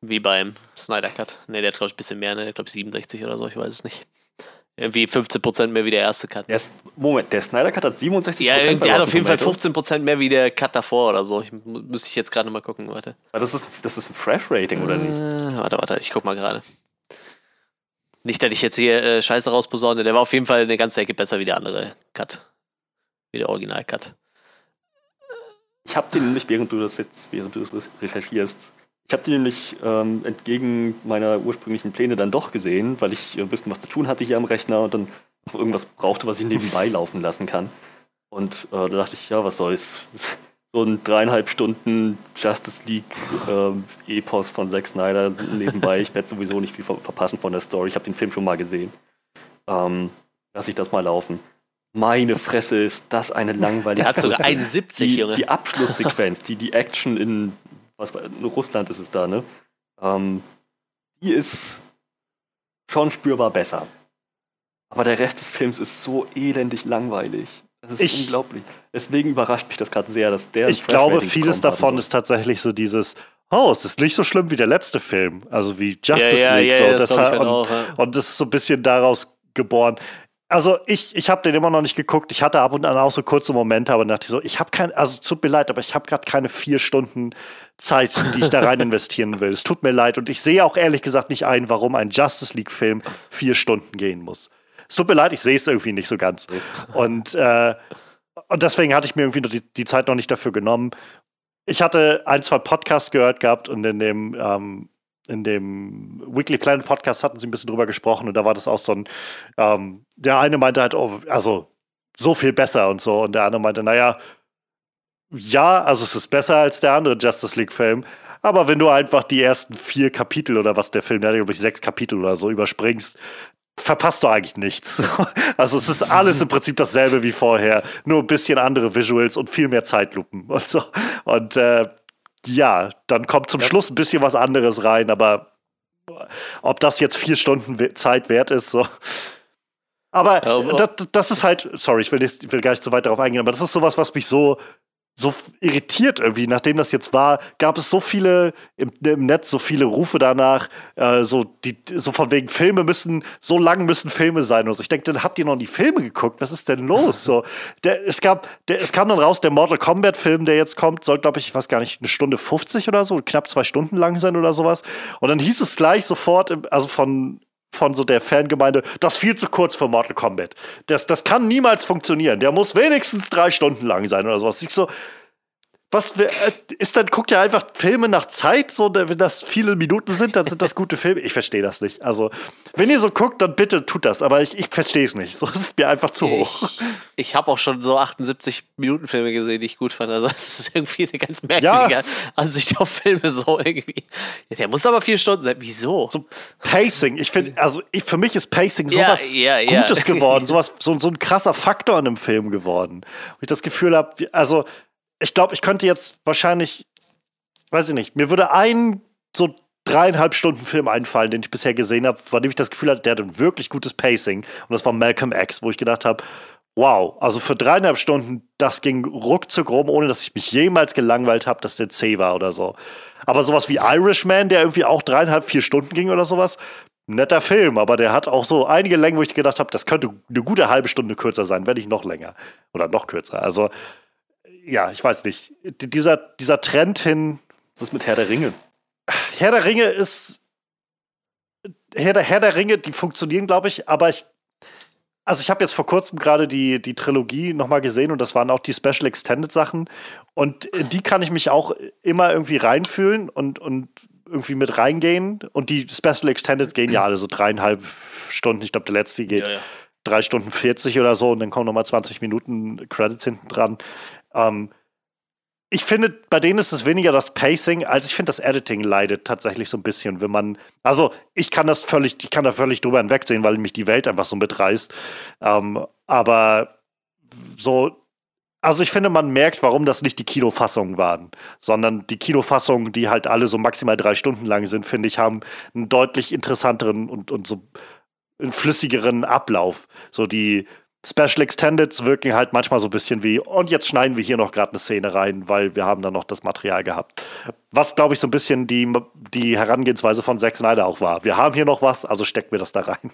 Wie beim Snyder Cut. Ne, der hat, glaube ich, ein bisschen mehr, ne? Der glaube ich 67 oder so, ich weiß es nicht. Irgendwie 15% mehr wie der erste Cut. Der Moment, der Snyder Cut hat 67%. Ja, der hat auf jeden Fall 15% mehr wie der Cut davor oder so. Ich, müsste ich jetzt gerade mal gucken, warte. Aber das ist, das ist ein Fresh-Rating, oder nicht? Äh, warte, warte, ich guck mal gerade. Nicht, dass ich jetzt hier äh, Scheiße rausposaune. Der war auf jeden Fall eine ganze Ecke besser wie der andere Cut. Wie der Original-Cut. Ich habe den nämlich, während du das jetzt, während du das recherchierst, ich habe die nämlich ähm, entgegen meiner ursprünglichen Pläne dann doch gesehen, weil ich ein bisschen was zu tun hatte hier am Rechner und dann irgendwas brauchte, was ich nebenbei laufen lassen kann. Und äh, da dachte ich, ja, was soll's. So ein dreieinhalb Stunden Justice League äh, Epos von Zack Snyder nebenbei. Ich werde sowieso nicht viel ver verpassen von der Story. Ich habe den Film schon mal gesehen. Ähm, lass ich das mal laufen. Meine Fresse, ist das eine langweilige. Der hat sogar 71, die, Die Abschlusssequenz, die die Action in was, Russland ist es da, ne? Ähm, die ist schon spürbar besser. Aber der Rest des Films ist so elendig langweilig. Das ist ich, unglaublich. Deswegen überrascht mich das gerade sehr, dass der. Ich glaube, vieles davon ist tatsächlich so dieses. Oh, es ist nicht so schlimm wie der letzte Film, also wie Justice ja, League. Ja, so. ja, das das hat, und, auch, und das ist so ein bisschen daraus geboren also ich, ich habe den immer noch nicht geguckt. Ich hatte ab und an auch so kurze Momente, aber dachte ich so, ich habe kein, also tut mir leid, aber ich habe gerade keine vier Stunden Zeit, die ich da rein investieren will. Es tut mir leid und ich sehe auch ehrlich gesagt nicht ein, warum ein Justice League Film vier Stunden gehen muss. Es tut mir leid, ich sehe es irgendwie nicht so ganz. Und äh, und deswegen hatte ich mir irgendwie die, die Zeit noch nicht dafür genommen. Ich hatte ein, zwei Podcasts gehört gehabt und in dem ähm, in dem Weekly Planet Podcast hatten sie ein bisschen drüber gesprochen und da war das auch so ein, ähm, der eine meinte halt, oh, also so viel besser und so und der andere meinte, naja, ja, also es ist besser als der andere Justice League Film, aber wenn du einfach die ersten vier Kapitel oder was der Film, der hat glaube ich sechs Kapitel oder so überspringst, verpasst du eigentlich nichts. Also es ist alles im Prinzip dasselbe wie vorher, nur ein bisschen andere Visuals und viel mehr Zeitlupen und so. Und äh, ja, dann kommt zum ja. Schluss ein bisschen was anderes rein, aber ob das jetzt vier Stunden Zeit wert ist, so. Aber ja, das, das, ist halt, sorry, ich will, nicht, ich will gar nicht so weit darauf eingehen, aber das ist sowas, was mich so so irritiert irgendwie, nachdem das jetzt war, gab es so viele im, im Netz, so viele Rufe danach, äh, so, die, so von wegen Filme müssen, so lang müssen Filme sein. Und so. Ich denke, dann habt ihr noch die Filme geguckt? Was ist denn los? So, der, es, gab, der, es kam dann raus, der Mortal Kombat-Film, der jetzt kommt, soll, glaube ich, ich weiß gar nicht, eine Stunde 50 oder so, knapp zwei Stunden lang sein oder sowas. Und dann hieß es gleich sofort, also von von so der Fangemeinde, das ist viel zu kurz für Mortal Kombat. Das, das kann niemals funktionieren. Der muss wenigstens drei Stunden lang sein oder sowas. Ich so, was äh, ist dann, guckt ihr einfach Filme nach Zeit, so, wenn das viele Minuten sind, dann sind das gute Filme. Ich verstehe das nicht. Also, wenn ihr so guckt, dann bitte tut das, aber ich, ich verstehe es nicht. So ist es mir einfach zu hoch. Ich, ich habe auch schon so 78 Minuten Filme gesehen, die ich gut fand. Also, es ist irgendwie eine ganz merkwürdige ja. Ansicht auf Filme, so irgendwie. Der muss aber vier Stunden sein. Wieso? So Pacing. Ich finde, also, ich, für mich ist Pacing sowas ja, ja, Gutes geworden, sowas, so, so ein krasser Faktor in einem Film geworden. Wo ich das Gefühl habe, also, ich glaube, ich könnte jetzt wahrscheinlich, weiß ich nicht, mir würde ein so dreieinhalb Stunden Film einfallen, den ich bisher gesehen habe, von dem ich das Gefühl hatte, der hat ein wirklich gutes Pacing. Und das war Malcolm X, wo ich gedacht habe, wow, also für dreieinhalb Stunden, das ging ruckzuck rum, ohne dass ich mich jemals gelangweilt habe, dass der C war oder so. Aber sowas wie Irishman, der irgendwie auch dreieinhalb, vier Stunden ging oder sowas, netter Film, aber der hat auch so einige Längen, wo ich gedacht habe, das könnte eine gute halbe Stunde kürzer sein, wenn nicht noch länger. Oder noch kürzer. Also ja, ich weiß nicht. Dieser, dieser Trend hin. Was ist mit Herr der Ringe? Herr der Ringe ist. Herr der, Herr der Ringe, die funktionieren, glaube ich, aber ich. Also ich habe jetzt vor kurzem gerade die, die Trilogie nochmal gesehen und das waren auch die Special Extended Sachen. Und die kann ich mich auch immer irgendwie reinfühlen und, und irgendwie mit reingehen. Und die Special Extended gehen ja alle so dreieinhalb Stunden. Ich glaube, der letzte geht ja, ja. drei Stunden 40 oder so und dann kommen nochmal 20 Minuten Credits hinten dran. Ähm, ich finde, bei denen ist es weniger das Pacing, als ich finde, das Editing leidet tatsächlich so ein bisschen, wenn man, also ich kann das völlig, ich kann da völlig drüber hinwegsehen, weil mich die Welt einfach so mitreißt. Ähm, aber so, also ich finde, man merkt, warum das nicht die Kinofassungen waren, sondern die Kinofassungen, die halt alle so maximal drei Stunden lang sind, finde ich, haben einen deutlich interessanteren und, und so einen flüssigeren Ablauf. So die, Special Extendeds wirken halt manchmal so ein bisschen wie, und jetzt schneiden wir hier noch gerade eine Szene rein, weil wir haben dann noch das Material gehabt. Was, glaube ich, so ein bisschen die, die Herangehensweise von Zack Snyder auch war. Wir haben hier noch was, also stecken wir das da rein.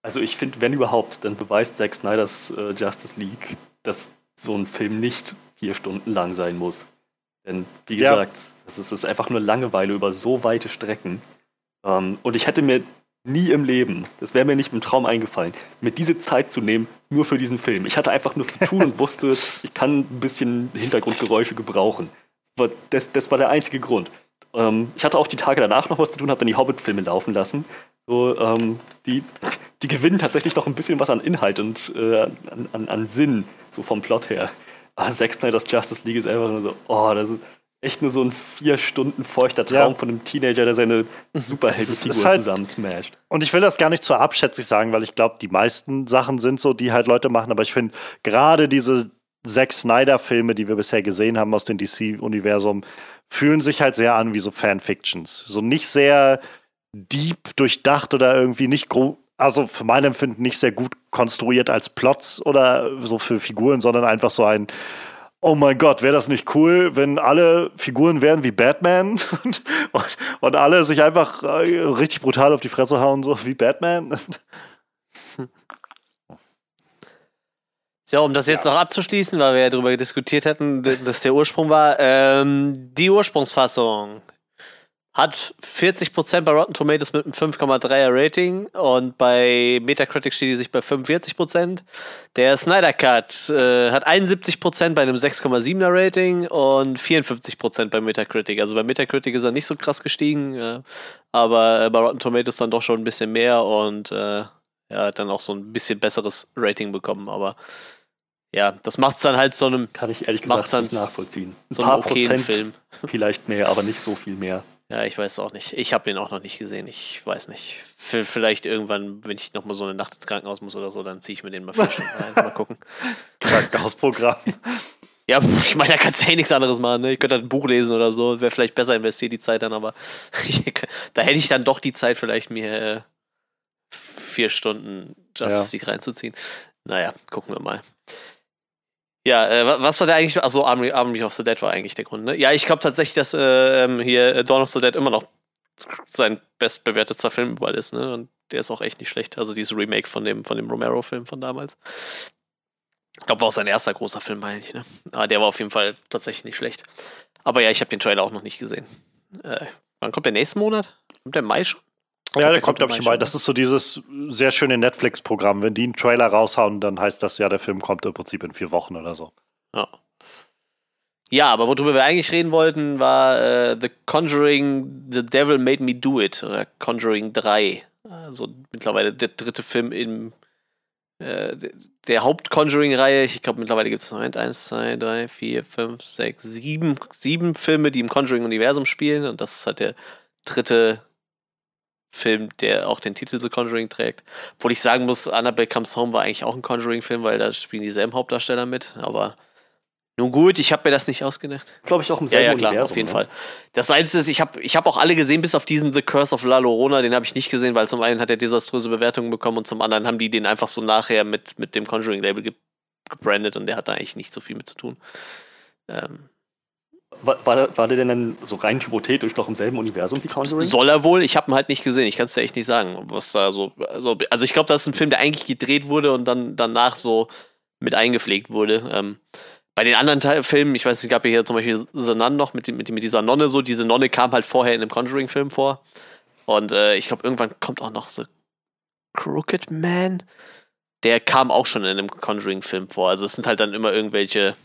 Also ich finde, wenn überhaupt, dann beweist Zack Snyders äh, Justice League, dass so ein Film nicht vier Stunden lang sein muss. Denn, wie gesagt, ja. das, ist, das ist einfach nur Langeweile über so weite Strecken. Ähm, und ich hätte mir nie im Leben, das wäre mir nicht im Traum eingefallen, mir diese Zeit zu nehmen, nur für diesen Film. Ich hatte einfach nur zu tun und wusste, ich kann ein bisschen Hintergrundgeräusche gebrauchen. Das, das war der einzige Grund. Ähm, ich hatte auch die Tage danach noch was zu tun, habe dann die Hobbit-Filme laufen lassen. So, ähm, die, die gewinnen tatsächlich noch ein bisschen was an Inhalt und äh, an, an, an Sinn, so vom Plot her. Aber Zack Snyder's Justice League ist einfach nur so, oh, das ist, echt nur so ein vier Stunden feuchter Traum ja. von einem Teenager, der seine Superheldenfigur halt, zusammen smasht. Und ich will das gar nicht zu abschätzig sagen, weil ich glaube, die meisten Sachen sind so, die halt Leute machen, aber ich finde gerade diese sechs Snyder-Filme, die wir bisher gesehen haben aus dem DC-Universum, fühlen sich halt sehr an wie so Fanfictions. So nicht sehr deep durchdacht oder irgendwie nicht also für mein Empfinden nicht sehr gut konstruiert als Plots oder so für Figuren, sondern einfach so ein Oh mein Gott, wäre das nicht cool, wenn alle Figuren wären wie Batman und, und, und alle sich einfach äh, richtig brutal auf die Fresse hauen, so wie Batman? So, um das jetzt ja. noch abzuschließen, weil wir ja darüber diskutiert hatten, dass der Ursprung war. Ähm, die Ursprungsfassung hat 40% bei Rotten Tomatoes mit einem 5,3er Rating und bei Metacritic steht die sich bei 45%. Der Snyder Cut äh, hat 71% bei einem 6,7er Rating und 54% bei Metacritic. Also bei Metacritic ist er nicht so krass gestiegen, äh, aber bei Rotten Tomatoes dann doch schon ein bisschen mehr und äh, ja, hat dann auch so ein bisschen besseres Rating bekommen, aber ja, das macht es dann halt so einem. Kann ich ehrlich gesagt nicht nachvollziehen. Ein so paar Prozent Film. Vielleicht mehr, aber nicht so viel mehr. Ja, ich weiß auch nicht. Ich habe ihn auch noch nicht gesehen. Ich weiß nicht. Vielleicht irgendwann, wenn ich noch mal so eine Nacht ins Krankenhaus muss oder so, dann ziehe ich mir den mal frisch rein. Mal gucken. Krankenhausprogramm. Ja, ich meine, da kannst du ja eh nichts anderes machen. Ne? Ich könnte halt ein Buch lesen oder so. Wäre vielleicht besser investiert die Zeit dann, aber da hätte ich dann doch die Zeit, vielleicht mir äh, vier Stunden Justice League reinzuziehen. Naja, gucken wir mal. Ja, äh, was war der eigentlich? Achso, Army, Army of the Dead war eigentlich der Grund, ne? Ja, ich glaube tatsächlich, dass äh, ähm, hier Dawn of the Dead immer noch sein bestbewertetster Film überall ist, ne? Und der ist auch echt nicht schlecht. Also dieses Remake von dem, von dem Romero-Film von damals. Ich glaube, war auch sein erster großer Film, meine ich, ne? Aber der war auf jeden Fall tatsächlich nicht schlecht. Aber ja, ich habe den Trailer auch noch nicht gesehen. Äh, wann kommt der nächste Monat? Kommt der Mai schon? Ja, der kommt, glaube ich, mal. Das ist so dieses sehr schöne Netflix-Programm. Wenn die einen Trailer raushauen, dann heißt das ja, der Film kommt im Prinzip in vier Wochen oder so. Ja. Ja, aber worüber wir eigentlich reden wollten, war äh, The Conjuring, The Devil Made Me Do It, oder Conjuring 3. Also mittlerweile der dritte Film in äh, der Haupt-Conjuring-Reihe. Ich glaube, mittlerweile gibt es 1, 2, 3, 4, 5, 6, 7, sieben Filme, die im Conjuring-Universum spielen. Und das ist halt der dritte Film, der auch den Titel The Conjuring trägt. Obwohl ich sagen muss, Annabelle Comes Home war eigentlich auch ein Conjuring-Film, weil da spielen dieselben Hauptdarsteller mit. Aber nun gut, ich habe mir das nicht ausgedacht. Glaube ich auch im selben ja, ja, klar, Universum, auf jeden ne? Fall. Das Einzige ist, ich habe ich hab auch alle gesehen, bis auf diesen The Curse of La Llorona, den habe ich nicht gesehen, weil zum einen hat er desaströse Bewertungen bekommen und zum anderen haben die den einfach so nachher mit, mit dem Conjuring-Label gebrandet und der hat da eigentlich nicht so viel mit zu tun. Ähm, war, war, der denn so rein hypothetisch noch im selben Universum wie Conjuring? Soll er wohl? Ich habe ihn halt nicht gesehen. Ich kann es dir echt nicht sagen, was da so. Also, also ich glaube, das ist ein Film, der eigentlich gedreht wurde und dann danach so mit eingepflegt wurde. Ähm, bei den anderen Teil Filmen, ich weiß, es gab ja hier zum Beispiel The Nun noch mit, mit, mit dieser Nonne so. Diese Nonne kam halt vorher in einem Conjuring-Film vor. Und äh, ich glaube, irgendwann kommt auch noch so Crooked Man. Der kam auch schon in einem Conjuring-Film vor. Also es sind halt dann immer irgendwelche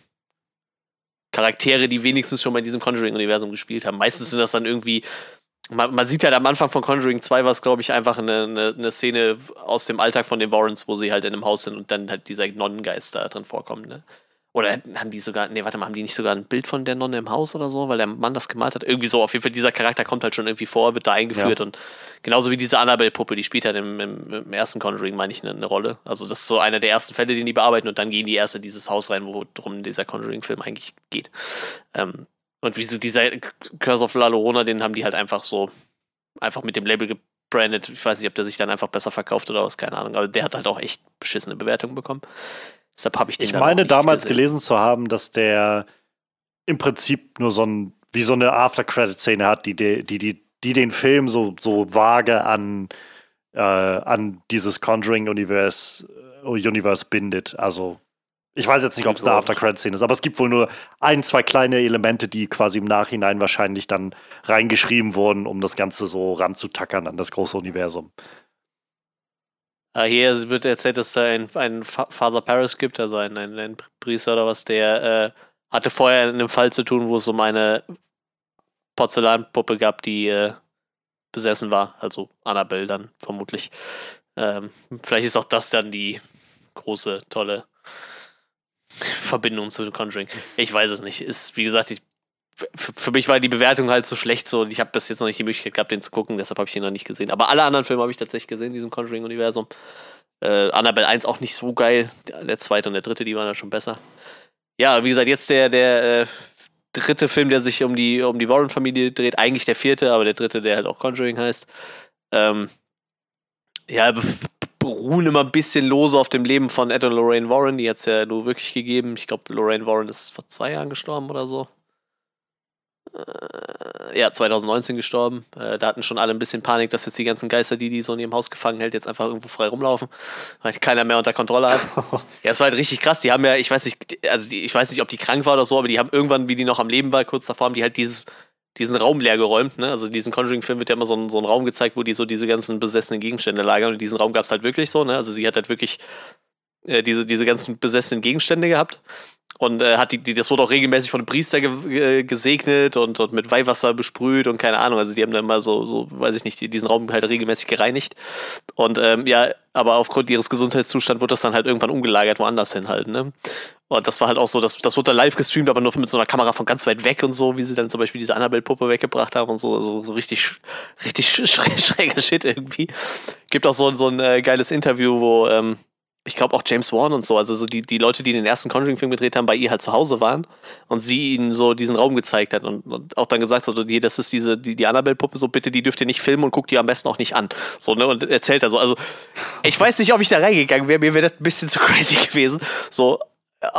Charaktere, die wenigstens schon mal in diesem Conjuring-Universum gespielt haben. Meistens sind das dann irgendwie. Man, man sieht halt am Anfang von Conjuring 2 war es, glaube ich, einfach eine, eine, eine, Szene aus dem Alltag von den Warrens, wo sie halt in einem Haus sind und dann halt dieser Nonnengeist da drin vorkommt. Ne? Oder haben die sogar, nee, warte mal, haben die nicht sogar ein Bild von der Nonne im Haus oder so, weil der Mann das gemalt hat? Irgendwie so, auf jeden Fall, dieser Charakter kommt halt schon irgendwie vor, wird da eingeführt ja. und genauso wie diese Annabelle-Puppe, die spielt halt im, im, im ersten Conjuring, meine ich, eine, eine, Rolle. Also, das ist so einer der ersten Fälle, den die bearbeiten und dann gehen die erst in dieses Haus rein, worum dieser Conjuring-Film eigentlich geht. Ähm, und wie so dieser Curse of La Llorona, den haben die halt einfach so, einfach mit dem Label gebrandet. Ich weiß nicht, ob der sich dann einfach besser verkauft oder was, keine Ahnung. Aber der hat halt auch echt beschissene Bewertungen bekommen. Deshalb habe ich den Ich meine damals gesehen. gelesen zu haben, dass der im Prinzip nur so ein, wie so eine After-Credit-Szene hat, die, die, die, die den Film so, so vage an, äh, an dieses Conjuring-Universe äh, Universe bindet. Also ich weiß jetzt nicht, ob es eine After-Credit-Szene ist, aber es gibt wohl nur ein, zwei kleine Elemente, die quasi im Nachhinein wahrscheinlich dann reingeschrieben wurden, um das Ganze so ranzutackern an das große Universum. Uh, hier wird erzählt, dass es einen, einen Father Paris gibt, also einen, einen, einen Priester oder was, der äh, hatte vorher in einem Fall zu tun, wo es um eine Porzellanpuppe gab, die äh, besessen war. Also Annabelle dann vermutlich. Ähm, vielleicht ist auch das dann die große, tolle Verbindung zu Conjuring. Ich weiß es nicht. Ist, wie gesagt, ich für mich war die Bewertung halt so schlecht so und ich habe bis jetzt noch nicht die Möglichkeit gehabt, den zu gucken, deshalb habe ich ihn noch nicht gesehen. Aber alle anderen Filme habe ich tatsächlich gesehen in diesem Conjuring-Universum. Äh, Annabelle 1 auch nicht so geil. Der zweite und der dritte, die waren ja schon besser. ja, wie gesagt, jetzt der, der äh, dritte Film, der sich um die, um die Warren-Familie dreht. Eigentlich der vierte, aber der dritte, der halt auch Conjuring heißt. Ähm, ja, beruhen immer ein bisschen lose auf dem Leben von Ed und Lorraine Warren. Die hat es ja nur wirklich gegeben. Ich glaube, Lorraine Warren ist vor zwei Jahren gestorben oder so. Äh, ja, 2019 gestorben. Äh, da hatten schon alle ein bisschen Panik, dass jetzt die ganzen Geister, die die so in ihrem Haus gefangen hält, jetzt einfach irgendwo frei rumlaufen, weil keiner mehr unter Kontrolle hat. ja, es war halt richtig krass. Die haben ja, ich weiß nicht, also die, ich weiß nicht, ob die krank war oder so, aber die haben irgendwann, wie die noch am Leben war, kurz davor, haben die halt dieses, diesen Raum leer geräumt. Ne? Also diesen Conjuring-Film wird ja immer so ein, so ein Raum gezeigt, wo die so diese ganzen besessenen Gegenstände lagern. Und diesen Raum gab es halt wirklich so. Ne? Also sie hat halt wirklich äh, diese, diese ganzen besessenen Gegenstände gehabt und äh, hat die, die, das wurde auch regelmäßig von einem Priester ge gesegnet und, und mit Weihwasser besprüht und keine Ahnung. Also die haben dann mal so, so weiß ich nicht, die, diesen Raum halt regelmäßig gereinigt. Und ähm, ja, aber aufgrund ihres Gesundheitszustands wurde das dann halt irgendwann umgelagert woanders hin halt, ne? Und das war halt auch so, das, das wurde dann live gestreamt, aber nur mit so einer Kamera von ganz weit weg und so, wie sie dann zum Beispiel diese Annabelle-Puppe weggebracht haben und so, so, so richtig, richtig schräger Shit irgendwie. Gibt auch so, so ein äh, geiles Interview, wo, ähm, ich glaube auch James Wan und so, also so die, die Leute, die den ersten Conjuring-Film gedreht haben, bei ihr halt zu Hause waren und sie ihnen so diesen Raum gezeigt hat und, und auch dann gesagt hat, so, die, das ist diese, die, die Annabelle-Puppe, so bitte, die dürft ihr nicht filmen und guckt die am besten auch nicht an. So, ne, und erzählt er so. Also, ich weiß nicht, ob ich da reingegangen wäre, mir wäre das ein bisschen zu crazy gewesen. So,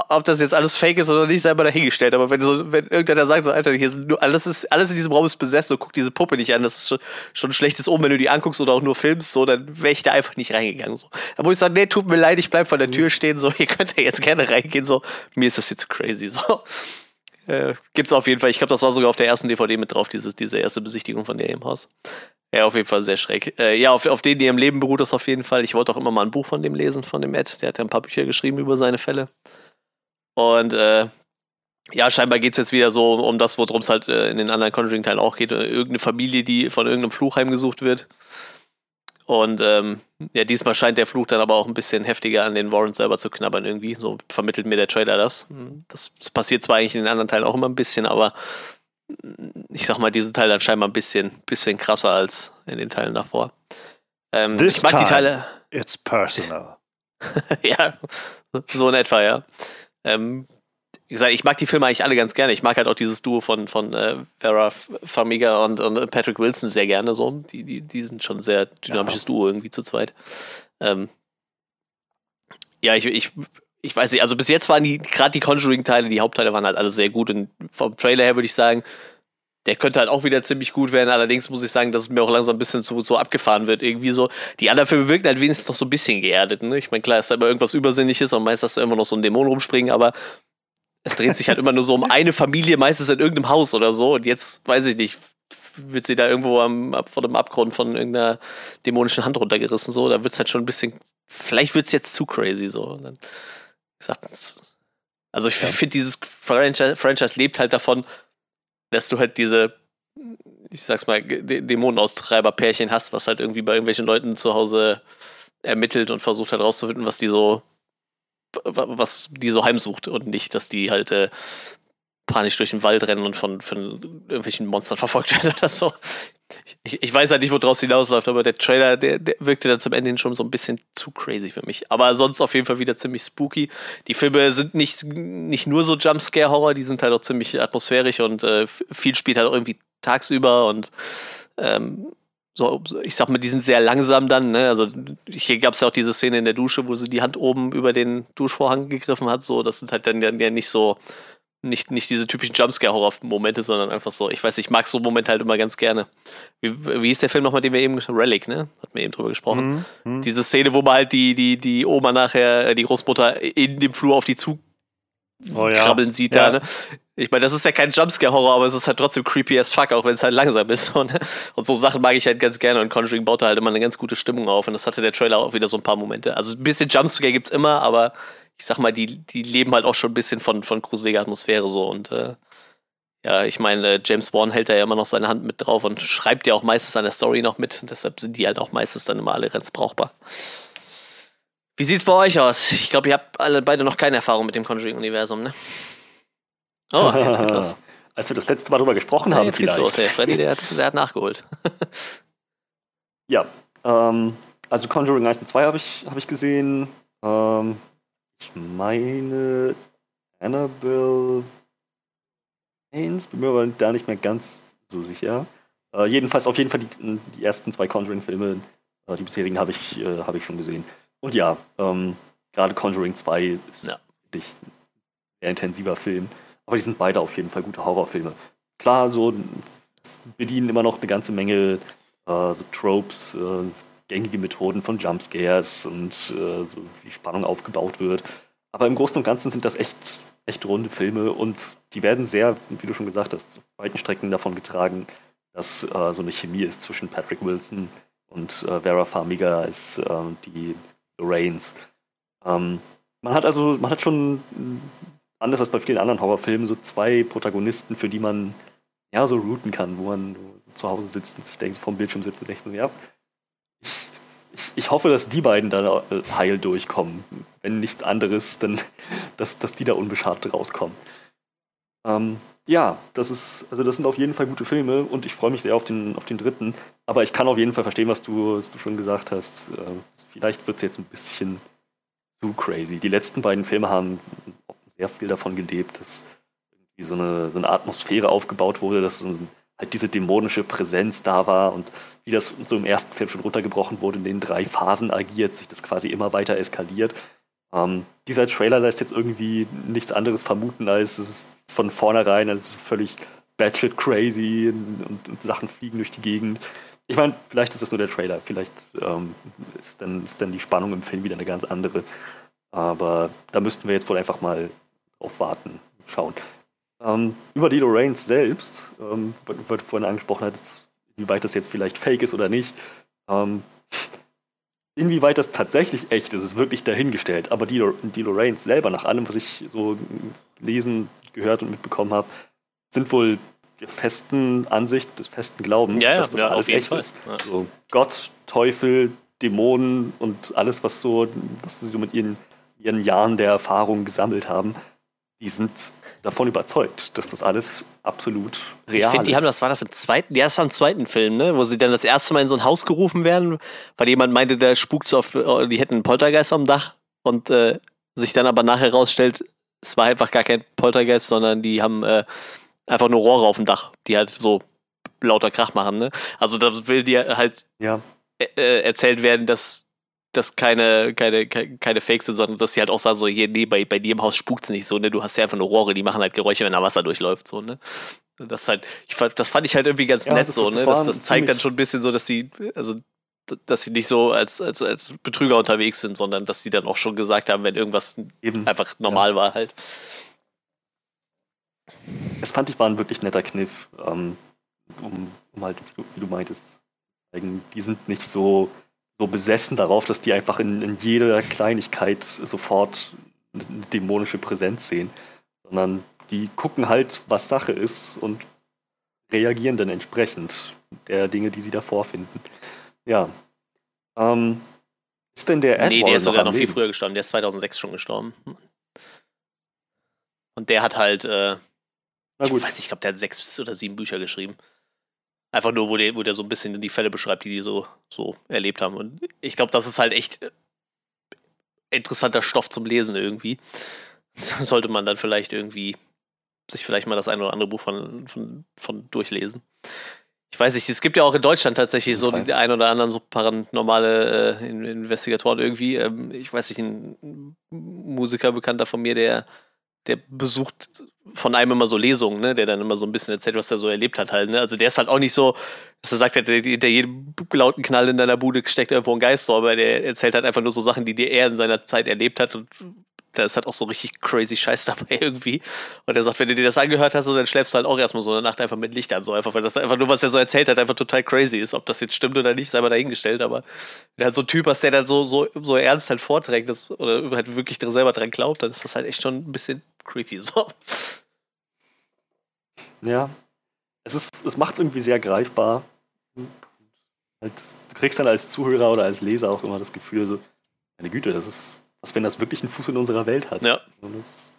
ob das jetzt alles fake ist oder nicht, sei mal dahingestellt. Aber wenn, so, wenn irgendeiner sagt, so, Alter, hier sind nur, alles, ist, alles in diesem Raum ist besessen, so guck diese Puppe nicht an, das ist schon, schon ein schlechtes Omen, wenn du die anguckst oder auch nur filmst, so, dann wäre ich da einfach nicht reingegangen. So. Da muss ich sagen, nee, tut mir leid, ich bleib vor der Tür stehen, so, ihr könnt ja jetzt gerne reingehen, so, mir ist das jetzt zu crazy, so. Äh, gibt's auf jeden Fall, ich glaube, das war sogar auf der ersten DVD mit drauf, dieses, diese erste Besichtigung von der im Haus. Ja, auf jeden Fall sehr schräg. Äh, ja, auf, auf den, die im Leben beruht das auf jeden Fall. Ich wollte auch immer mal ein Buch von dem lesen, von dem Ed. Der hat ja ein paar Bücher geschrieben über seine Fälle. Und äh, ja, scheinbar geht es jetzt wieder so um das, worum es halt äh, in den anderen Conjuring-Teilen auch geht. Irgendeine Familie, die von irgendeinem Fluch heimgesucht wird. Und ähm, ja, diesmal scheint der Fluch dann aber auch ein bisschen heftiger an den Warrens selber zu knabbern irgendwie. So vermittelt mir der Trailer das. Das, passiert zwar eigentlich in den anderen Teilen auch immer ein bisschen, aber ich sag mal, diesen Teil dann scheinbar ein bisschen, bisschen krasser als in den Teilen davor. Ähm, This ich mag die Teile. It's personal. ja, so in etwa, ja. Ähm, wie gesagt, ich mag die Filme eigentlich alle ganz gerne. Ich mag halt auch dieses Duo von, von äh, Vera Farmiga und, und Patrick Wilson sehr gerne so. Die, die, die sind schon ein sehr dynamisches ja. Duo irgendwie zu zweit. Ähm, ja, ich, ich, ich weiß nicht, also bis jetzt waren die, gerade die Conjuring-Teile, die Hauptteile waren halt alle sehr gut und vom Trailer her würde ich sagen, der könnte halt auch wieder ziemlich gut werden. Allerdings muss ich sagen, dass es mir auch langsam ein bisschen so, so abgefahren wird. Irgendwie so. Die anderen Filme wirken halt wenigstens noch so ein bisschen geerdet. Ne? Ich meine, klar, ist da immer irgendwas Übersinnliches und meistens hast du immer noch so einen Dämon rumspringen, aber es dreht sich halt immer nur so um eine Familie, meistens in irgendeinem Haus oder so. Und jetzt, weiß ich nicht, wird sie da irgendwo am, vor dem Abgrund von irgendeiner dämonischen Hand runtergerissen. So, da wird es halt schon ein bisschen. Vielleicht wird es jetzt zu crazy so. Dann, ich sag, also ich finde, dieses Franchise, Franchise lebt halt davon, dass du halt diese, ich sag's mal, Dämonenaustreiber-Pärchen hast, was halt irgendwie bei irgendwelchen Leuten zu Hause ermittelt und versucht halt rauszufinden, was die so, was die so heimsucht und nicht, dass die halt äh, panisch durch den Wald rennen und von, von irgendwelchen Monstern verfolgt werden oder so. Ich, ich weiß halt nicht, wo draus hinausläuft, aber der Trailer, der, der wirkte dann zum Ende hin schon so ein bisschen zu crazy für mich. Aber sonst auf jeden Fall wieder ziemlich spooky. Die Filme sind nicht, nicht nur so Jumpscare-Horror, die sind halt auch ziemlich atmosphärisch und äh, viel spielt halt irgendwie tagsüber und ähm, so, ich sag mal, die sind sehr langsam dann. Ne? Also hier gab es ja auch diese Szene in der Dusche, wo sie die Hand oben über den Duschvorhang gegriffen hat. So, das sind halt dann ja nicht so nicht, nicht diese typischen Jumpscare-Horror-Momente, sondern einfach so, ich weiß, ich mag so Momente halt immer ganz gerne. Wie, wie hieß der Film nochmal, den wir eben, Relic, ne? Hat mir eben drüber gesprochen. Mhm. mhm. Diese Szene, wo man halt die, die, die Oma nachher, äh, die Großmutter in dem Flur auf die zu oh, ja. krabbeln sieht ja. da, ne? Ich meine, das ist ja kein Jumpscare-Horror, aber es ist halt trotzdem creepy as fuck, auch wenn es halt langsam ist. So, ne? Und so Sachen mag ich halt ganz gerne und Conjuring baut da halt immer eine ganz gute Stimmung auf und das hatte der Trailer auch wieder so ein paar Momente. Also ein bisschen Jumpscare gibt's immer, aber ich sag mal, die, die leben halt auch schon ein bisschen von, von gruseliger Atmosphäre so und äh, ja, ich meine, James Wan hält da ja immer noch seine Hand mit drauf und schreibt ja auch meistens an der Story noch mit. Deshalb sind die halt auch meistens dann immer alle ganz brauchbar. Wie sieht's bei euch aus? Ich glaube, ihr habt alle beide noch keine Erfahrung mit dem Conjuring-Universum, ne? Oh, jetzt geht's los. Als wir das letzte Mal drüber gesprochen ja, haben, jetzt vielleicht. Geht's los. Der Freddy, der hat, der hat nachgeholt. ja, ähm, also Conjuring 1 und 2 habe ich, hab ich gesehen. Ähm, ich meine, Annabelle Haynes, bin mir aber da nicht mehr ganz so sicher. Äh, jedenfalls auf jeden Fall die, die ersten zwei Conjuring-Filme, äh, die bisherigen habe ich, äh, hab ich schon gesehen. Und ja, ähm, gerade Conjuring 2 ist ja. ein sehr intensiver Film. Aber die sind beide auf jeden Fall gute Horrorfilme. Klar, so bedienen immer noch eine ganze Menge äh, so Tropes, äh, gängige Methoden von Jumpscares und äh, so wie Spannung aufgebaut wird. Aber im Großen und Ganzen sind das echt, echt runde Filme und die werden sehr, wie du schon gesagt hast, zu weiten Strecken davon getragen, dass äh, so eine Chemie ist zwischen Patrick Wilson und äh, Vera Farmiga als äh, die Lorraines. Ähm, man hat also, man hat schon, anders als bei vielen anderen Horrorfilmen, so zwei Protagonisten, für die man ja so routen kann, wo man so zu Hause sitzt und sich denkt, vom Bildschirm sitzt und denkt, ja, ich, ich, hoffe, dass die beiden da äh, heil durchkommen. Wenn nichts anderes, dann, dass, dass die da unbeschadet rauskommen. Ähm, ja, das ist, also das sind auf jeden Fall gute Filme und ich freue mich sehr auf den, auf den dritten. Aber ich kann auf jeden Fall verstehen, was du, was du schon gesagt hast. Äh, vielleicht wird es jetzt ein bisschen zu crazy. Die letzten beiden Filme haben sehr viel davon gelebt, dass irgendwie so eine, so eine Atmosphäre aufgebaut wurde, dass so halt diese dämonische Präsenz da war und wie das so im ersten Film schon runtergebrochen wurde, in den drei Phasen agiert, sich das quasi immer weiter eskaliert. Ähm, dieser Trailer lässt jetzt irgendwie nichts anderes vermuten, als es ist von vornherein also völlig batshit crazy und, und, Sachen fliegen durch die Gegend. Ich meine, vielleicht ist das nur der Trailer, vielleicht ähm, ist, dann, ist dann die Spannung im Film wieder eine ganz andere. Aber da müssten wir jetzt wohl einfach mal drauf warten, schauen. Ähm, über die Lorraines selbst, ähm, weil du vorhin angesprochen hattest, wie weit das jetzt vielleicht fake ist oder nicht. Ähm, Inwieweit das tatsächlich echt ist, ist wirklich dahingestellt. Aber die, die Lorraines selber, nach allem, was ich so lesen, gehört und mitbekommen habe, sind wohl der festen Ansicht, des festen Glaubens, ja, dass das ja, alles echt Fall. ist. Ja. So Gott, Teufel, Dämonen und alles, was so, was sie so mit ihren, ihren Jahren der Erfahrung gesammelt haben, die sind davon überzeugt, dass das alles absolut real ich find, ist. Die haben das war das im zweiten, ja, das war im zweiten Film, ne, wo sie dann das erste Mal in so ein Haus gerufen werden, weil jemand meinte, der spukt so auf, oh, die hätten einen Poltergeist am Dach und äh, sich dann aber nachher rausstellt, es war einfach gar kein Poltergeist, sondern die haben äh, einfach nur Rohre auf dem Dach, die halt so lauter Krach machen, ne? Also da will dir halt ja. äh, erzählt werden, dass dass keine, keine, keine Fakes sind, sondern dass sie halt auch sagen, so, hier, nee, bei, bei dir im Haus spukt es nicht so, ne? Du hast ja einfach nur Rohre, die machen halt Geräusche, wenn da Wasser durchläuft, so, ne? Das halt, ich fand, das fand ich halt irgendwie ganz ja, nett das, so, das ne? Das, das zeigt dann schon ein bisschen so, dass die, also dass sie nicht so als, als, als Betrüger unterwegs sind, sondern dass sie dann auch schon gesagt haben, wenn irgendwas Eben, einfach normal ja. war halt. Das fand ich war ein wirklich netter Kniff, ähm, um, um halt, wie du, wie du meintest, die sind nicht so so besessen darauf, dass die einfach in, in jeder Kleinigkeit sofort eine dämonische Präsenz sehen, sondern die gucken halt, was Sache ist und reagieren dann entsprechend der Dinge, die sie da vorfinden. Ja. Ähm, ist denn der Edward Nee, der ist sogar noch, noch viel früher gestorben. Der ist 2006 schon gestorben. Und der hat halt, äh, ich weiß nicht, ich glaube, der hat sechs oder sieben Bücher geschrieben. Einfach nur, wo der, wo der so ein bisschen die Fälle beschreibt, die die so, so erlebt haben. Und ich glaube, das ist halt echt interessanter Stoff zum Lesen irgendwie. Sollte man dann vielleicht irgendwie sich vielleicht mal das eine oder andere Buch von, von, von durchlesen. Ich weiß nicht, es gibt ja auch in Deutschland tatsächlich so die ein oder anderen so paranormale äh, Investigatoren irgendwie. Ähm, ich weiß nicht, ein Musiker, bekannter von mir, der der besucht von einem immer so Lesungen, ne, der dann immer so ein bisschen erzählt, was er so erlebt hat halt, ne? Also der ist halt auch nicht so, dass er sagt, hinter jedem lauten Knall in deiner Bude steckt irgendwo ein Geist so, aber der erzählt halt einfach nur so Sachen, die er in seiner Zeit erlebt hat und da ist halt auch so richtig crazy Scheiß dabei irgendwie. Und er sagt, wenn du dir das angehört hast, dann schläfst du halt auch erstmal so eine Nacht einfach mit Licht an, so einfach, weil das einfach nur, was er so erzählt hat, einfach total crazy ist. Ob das jetzt stimmt oder nicht, sei mal dahingestellt, aber wenn halt so ein Typ hast, der dann so, so, so ernst halt vorträgt das, oder halt wirklich selber dran glaubt, dann ist das halt echt schon ein bisschen creepy so. Ja. Es ist, es macht es irgendwie sehr greifbar. Halt, du kriegst dann als Zuhörer oder als Leser auch immer das Gefühl, so, meine Güte, das ist, was wenn das wirklich einen Fuß in unserer Welt hat. Ja. Und das ist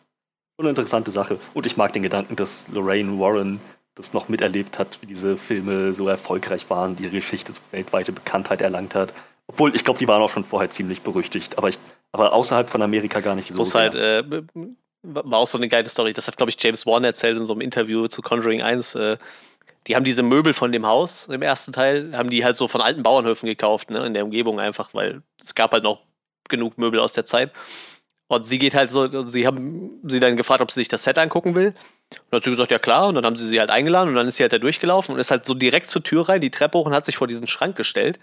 eine interessante Sache. Und ich mag den Gedanken, dass Lorraine Warren das noch miterlebt hat, wie diese Filme so erfolgreich waren, die ihre Geschichte so weltweite Bekanntheit erlangt hat. Obwohl, ich glaube, die waren auch schon vorher ziemlich berüchtigt, aber, ich, aber außerhalb von Amerika gar nicht so. Muss halt, äh, war auch so eine geile Story. Das hat, glaube ich, James Wan erzählt in so einem Interview zu Conjuring 1. Äh, die haben diese Möbel von dem Haus im ersten Teil, haben die halt so von alten Bauernhöfen gekauft, ne, in der Umgebung einfach, weil es gab halt noch genug Möbel aus der Zeit. Und sie geht halt so, sie haben sie dann gefragt, ob sie sich das Set angucken will. Und dann hat sie gesagt, ja klar. Und dann haben sie sie halt eingeladen und dann ist sie halt da durchgelaufen und ist halt so direkt zur Tür rein, die Treppe hoch und hat sich vor diesen Schrank gestellt.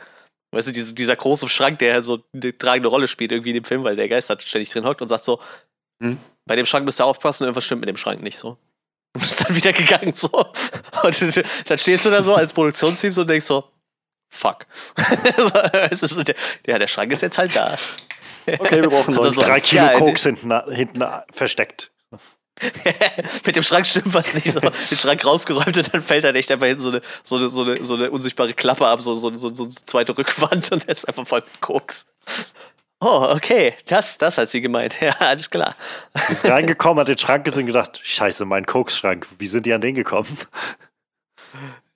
Weißt du, diese, dieser große Schrank, der halt so eine tragende Rolle spielt irgendwie in dem Film, weil der Geist halt ständig drin hockt und sagt so, hm? Bei dem Schrank müsst ihr aufpassen, irgendwas stimmt mit dem Schrank nicht so. Und ist dann wieder gegangen so. Und dann stehst du da so als Produktionsteam so und denkst so, fuck. so, der, ja, der Schrank ist jetzt halt da. Okay, wir brauchen noch so, drei Kilo ja, Koks hinten, hinten versteckt. Mit dem Schrank stimmt was nicht so. Den Schrank rausgeräumt und dann fällt da echt einfach hinten so eine, so eine, so eine, so eine unsichtbare Klappe ab, so, so, so, so eine zweite Rückwand und der ist einfach voll Koks. Oh, okay, das, das hat sie gemeint. Ja, alles klar. Sie ist reingekommen, hat den Schrank gesehen und gedacht, scheiße, mein Koks-Schrank, wie sind die an den gekommen?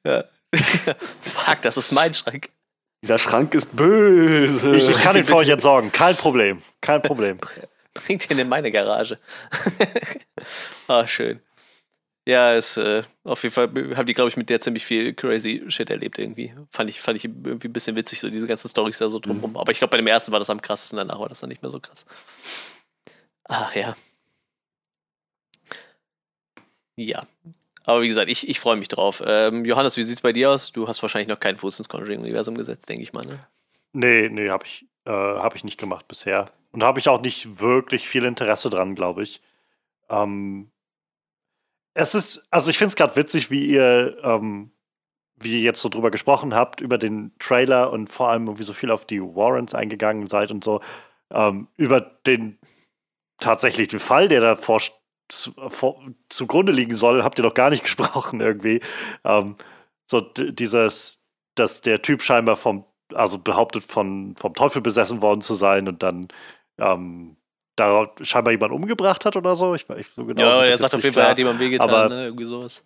Ja. Fuck, das ist mein Schrank. Dieser Schrank ist böse. Ich, ich kann ihn für euch entsorgen. Kein Problem. Kein Problem. Bringt ihn in meine Garage. ah, schön. Ja, es, äh, auf jeden Fall haben die, glaube ich, mit der ziemlich viel crazy Shit erlebt irgendwie. Fand ich, fand ich irgendwie ein bisschen witzig, so diese ganzen Storys da so drumherum. Mhm. Aber ich glaube, bei dem ersten war das am krassesten, danach war das dann nicht mehr so krass. Ach ja. Ja. Aber wie gesagt, ich, ich freue mich drauf. Ähm, Johannes, wie sieht es bei dir aus? Du hast wahrscheinlich noch keinen Fuß ins Conjuring-Universum gesetzt, denke ich mal, ne? Nee, nee, habe ich, äh, hab ich nicht gemacht bisher. Und habe ich auch nicht wirklich viel Interesse dran, glaube ich. Ähm, es ist, also ich finde es gerade witzig, wie ihr, ähm, wie ihr jetzt so drüber gesprochen habt, über den Trailer und vor allem irgendwie so viel auf die Warrants eingegangen seid und so. Ähm, über den tatsächlichen Fall, der da vor, zu, vor, zugrunde liegen soll, habt ihr doch gar nicht gesprochen irgendwie. Ähm, so dieses, dass der Typ scheinbar vom, also behauptet von, vom Teufel besessen worden zu sein und dann ähm, da scheinbar jemand umgebracht hat oder so. Ich, ich so genau. Ja, er sagt auf jeden Fall, er hat jemand wehgetan, aber, ne? irgendwie sowas.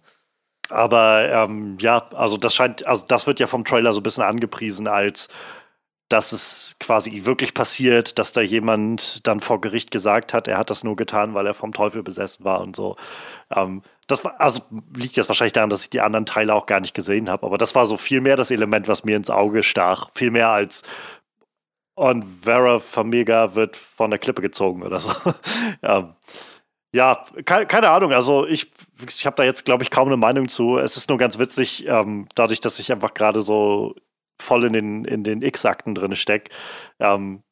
Aber ähm, ja, also das scheint, also das wird ja vom Trailer so ein bisschen angepriesen als dass es quasi wirklich passiert, dass da jemand dann vor Gericht gesagt hat, er hat das nur getan, weil er vom Teufel besessen war und so. Ähm, das war, also liegt jetzt wahrscheinlich daran, dass ich die anderen Teile auch gar nicht gesehen habe, aber das war so viel mehr das Element, was mir ins Auge stach, viel mehr als und Vera Famega wird von der Klippe gezogen oder so. ja. Ja, keine, Ahnung. Also ich, ich habe da jetzt, glaube ich, kaum eine Meinung zu. Es ist nur ganz witzig, ähm, dadurch, dass ich einfach gerade so voll in den, in den X-Akten drin stecke. Ähm,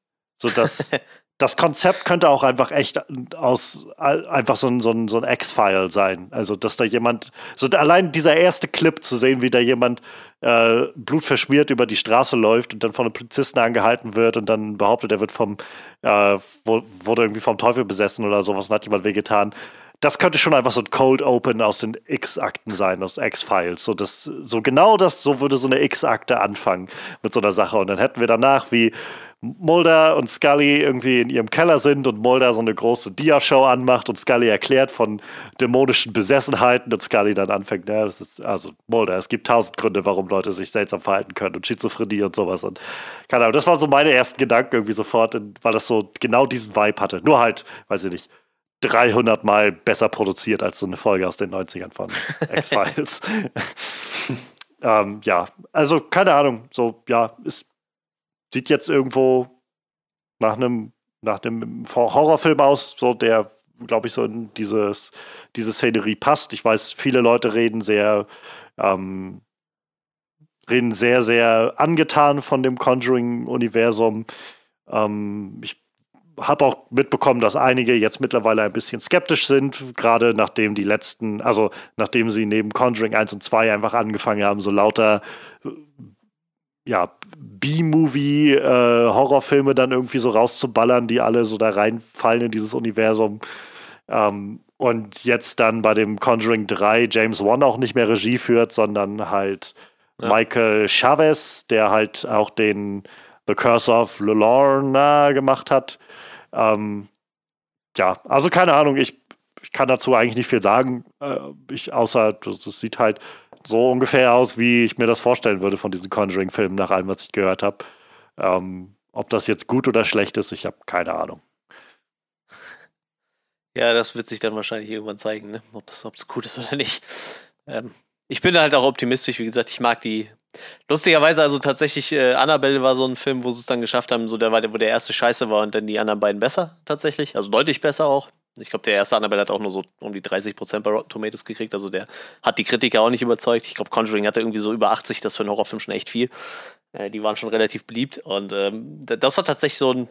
so dass das Konzept könnte auch einfach echt aus einfach so ein, so ein, so ein X-File sein. Also, dass da jemand, so allein dieser erste Clip zu sehen, wie da jemand äh, blutverschmiert über die Straße läuft und dann von einem Polizisten angehalten wird und dann behauptet, er wird vom, äh, wurde irgendwie vom Teufel besessen oder sowas und hat jemand wehgetan. Das könnte schon einfach so ein Cold Open aus den X-Akten sein, aus X-Files. So, so genau das, so würde so eine X-Akte anfangen mit so einer Sache. Und dann hätten wir danach, wie Mulder und Scully irgendwie in ihrem Keller sind und Mulder so eine große Dia-Show anmacht und Scully erklärt von dämonischen Besessenheiten und Scully dann anfängt, ja, das ist, also Mulder, es gibt tausend Gründe, warum Leute sich seltsam verhalten können und Schizophrenie und sowas und keine Ahnung, das waren so meine ersten Gedanken irgendwie sofort, weil das so genau diesen Vibe hatte. Nur halt, weiß ich nicht, 300 Mal besser produziert als so eine Folge aus den 90ern von X-Files. ähm, ja, also keine Ahnung, so, ja, ist sieht jetzt irgendwo nach einem nach einem Horrorfilm aus, so der, glaube ich, so in dieses, diese Szenerie passt. Ich weiß, viele Leute reden sehr, ähm, reden sehr, sehr angetan von dem Conjuring-Universum. Ähm, ich habe auch mitbekommen, dass einige jetzt mittlerweile ein bisschen skeptisch sind, gerade nachdem die letzten, also nachdem sie neben Conjuring 1 und 2 einfach angefangen haben, so lauter ja, B-Movie-Horrorfilme äh, dann irgendwie so rauszuballern, die alle so da reinfallen in dieses Universum. Ähm, und jetzt dann bei dem Conjuring 3 James Wan auch nicht mehr Regie führt, sondern halt ja. Michael Chavez, der halt auch den The Curse of Lorna gemacht hat. Ähm, ja, also keine Ahnung, ich, ich kann dazu eigentlich nicht viel sagen, äh, ich, außer das, das sieht halt so ungefähr aus, wie ich mir das vorstellen würde von diesen Conjuring-Filmen, nach allem, was ich gehört habe. Ähm, ob das jetzt gut oder schlecht ist, ich habe keine Ahnung. Ja, das wird sich dann wahrscheinlich irgendwann zeigen, ne? ob das, ob das gut ist oder nicht. Ähm, ich bin halt auch optimistisch, wie gesagt, ich mag die. Lustigerweise, also tatsächlich, äh, Annabelle war so ein Film, wo sie es dann geschafft haben, so der, wo der erste scheiße war und dann die anderen beiden besser, tatsächlich. Also deutlich besser auch. Ich glaube, der erste Annabelle hat auch nur so um die 30% bei Rotten Tomatoes gekriegt. Also der hat die Kritiker auch nicht überzeugt. Ich glaube, Conjuring hatte irgendwie so über 80, das für einen Horrorfilm schon echt viel. Äh, die waren schon relativ beliebt. Und ähm, das war tatsächlich so ein.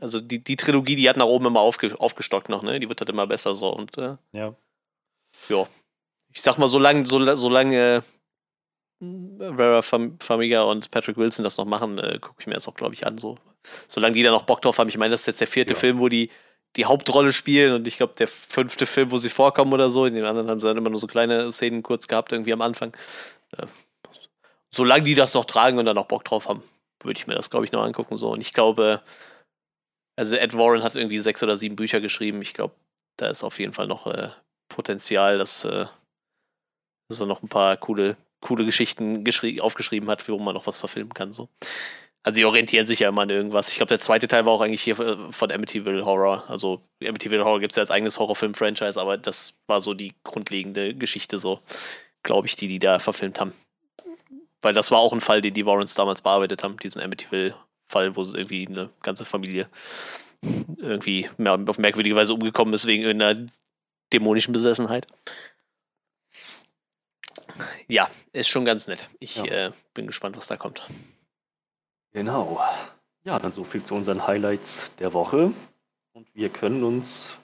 Also die, die Trilogie, die hat nach oben immer aufge, aufgestockt noch, ne? Die wird halt immer besser so. Und äh, ja. Ja. Ich sag mal, solange, solange Vera Famiga und Patrick Wilson das noch machen, äh, gucke ich mir das auch, glaube ich, an. So. Solange die da noch Bock drauf haben. Ich meine, das ist jetzt der vierte ja. Film, wo die die Hauptrolle spielen und ich glaube, der fünfte Film, wo sie vorkommen oder so. In den anderen haben sie dann immer nur so kleine Szenen kurz gehabt, irgendwie am Anfang. Ja. Solange die das noch tragen und dann auch Bock drauf haben, würde ich mir das, glaube ich, noch angucken. So. Und ich glaube, also Ed Warren hat irgendwie sechs oder sieben Bücher geschrieben. Ich glaube, da ist auf jeden Fall noch äh, Potenzial, dass, äh, dass er noch ein paar coole, coole Geschichten aufgeschrieben hat, wo man noch was verfilmen kann. So. Also sie orientieren sich ja immer an irgendwas. Ich glaube, der zweite Teil war auch eigentlich hier äh, von Amityville Horror. Also Amityville Horror gibt es ja als eigenes Horrorfilm-Franchise, aber das war so die grundlegende Geschichte, so, glaube ich, die die da verfilmt haben. Weil das war auch ein Fall, den die Warrens damals bearbeitet haben, diesen Amityville-Fall, wo irgendwie eine ganze Familie irgendwie auf merkwürdige Weise umgekommen ist wegen irgendeiner dämonischen Besessenheit. Ja, ist schon ganz nett. Ich ja. äh, bin gespannt, was da kommt. Genau. Ja, dann so viel zu unseren Highlights der Woche. Und wir können uns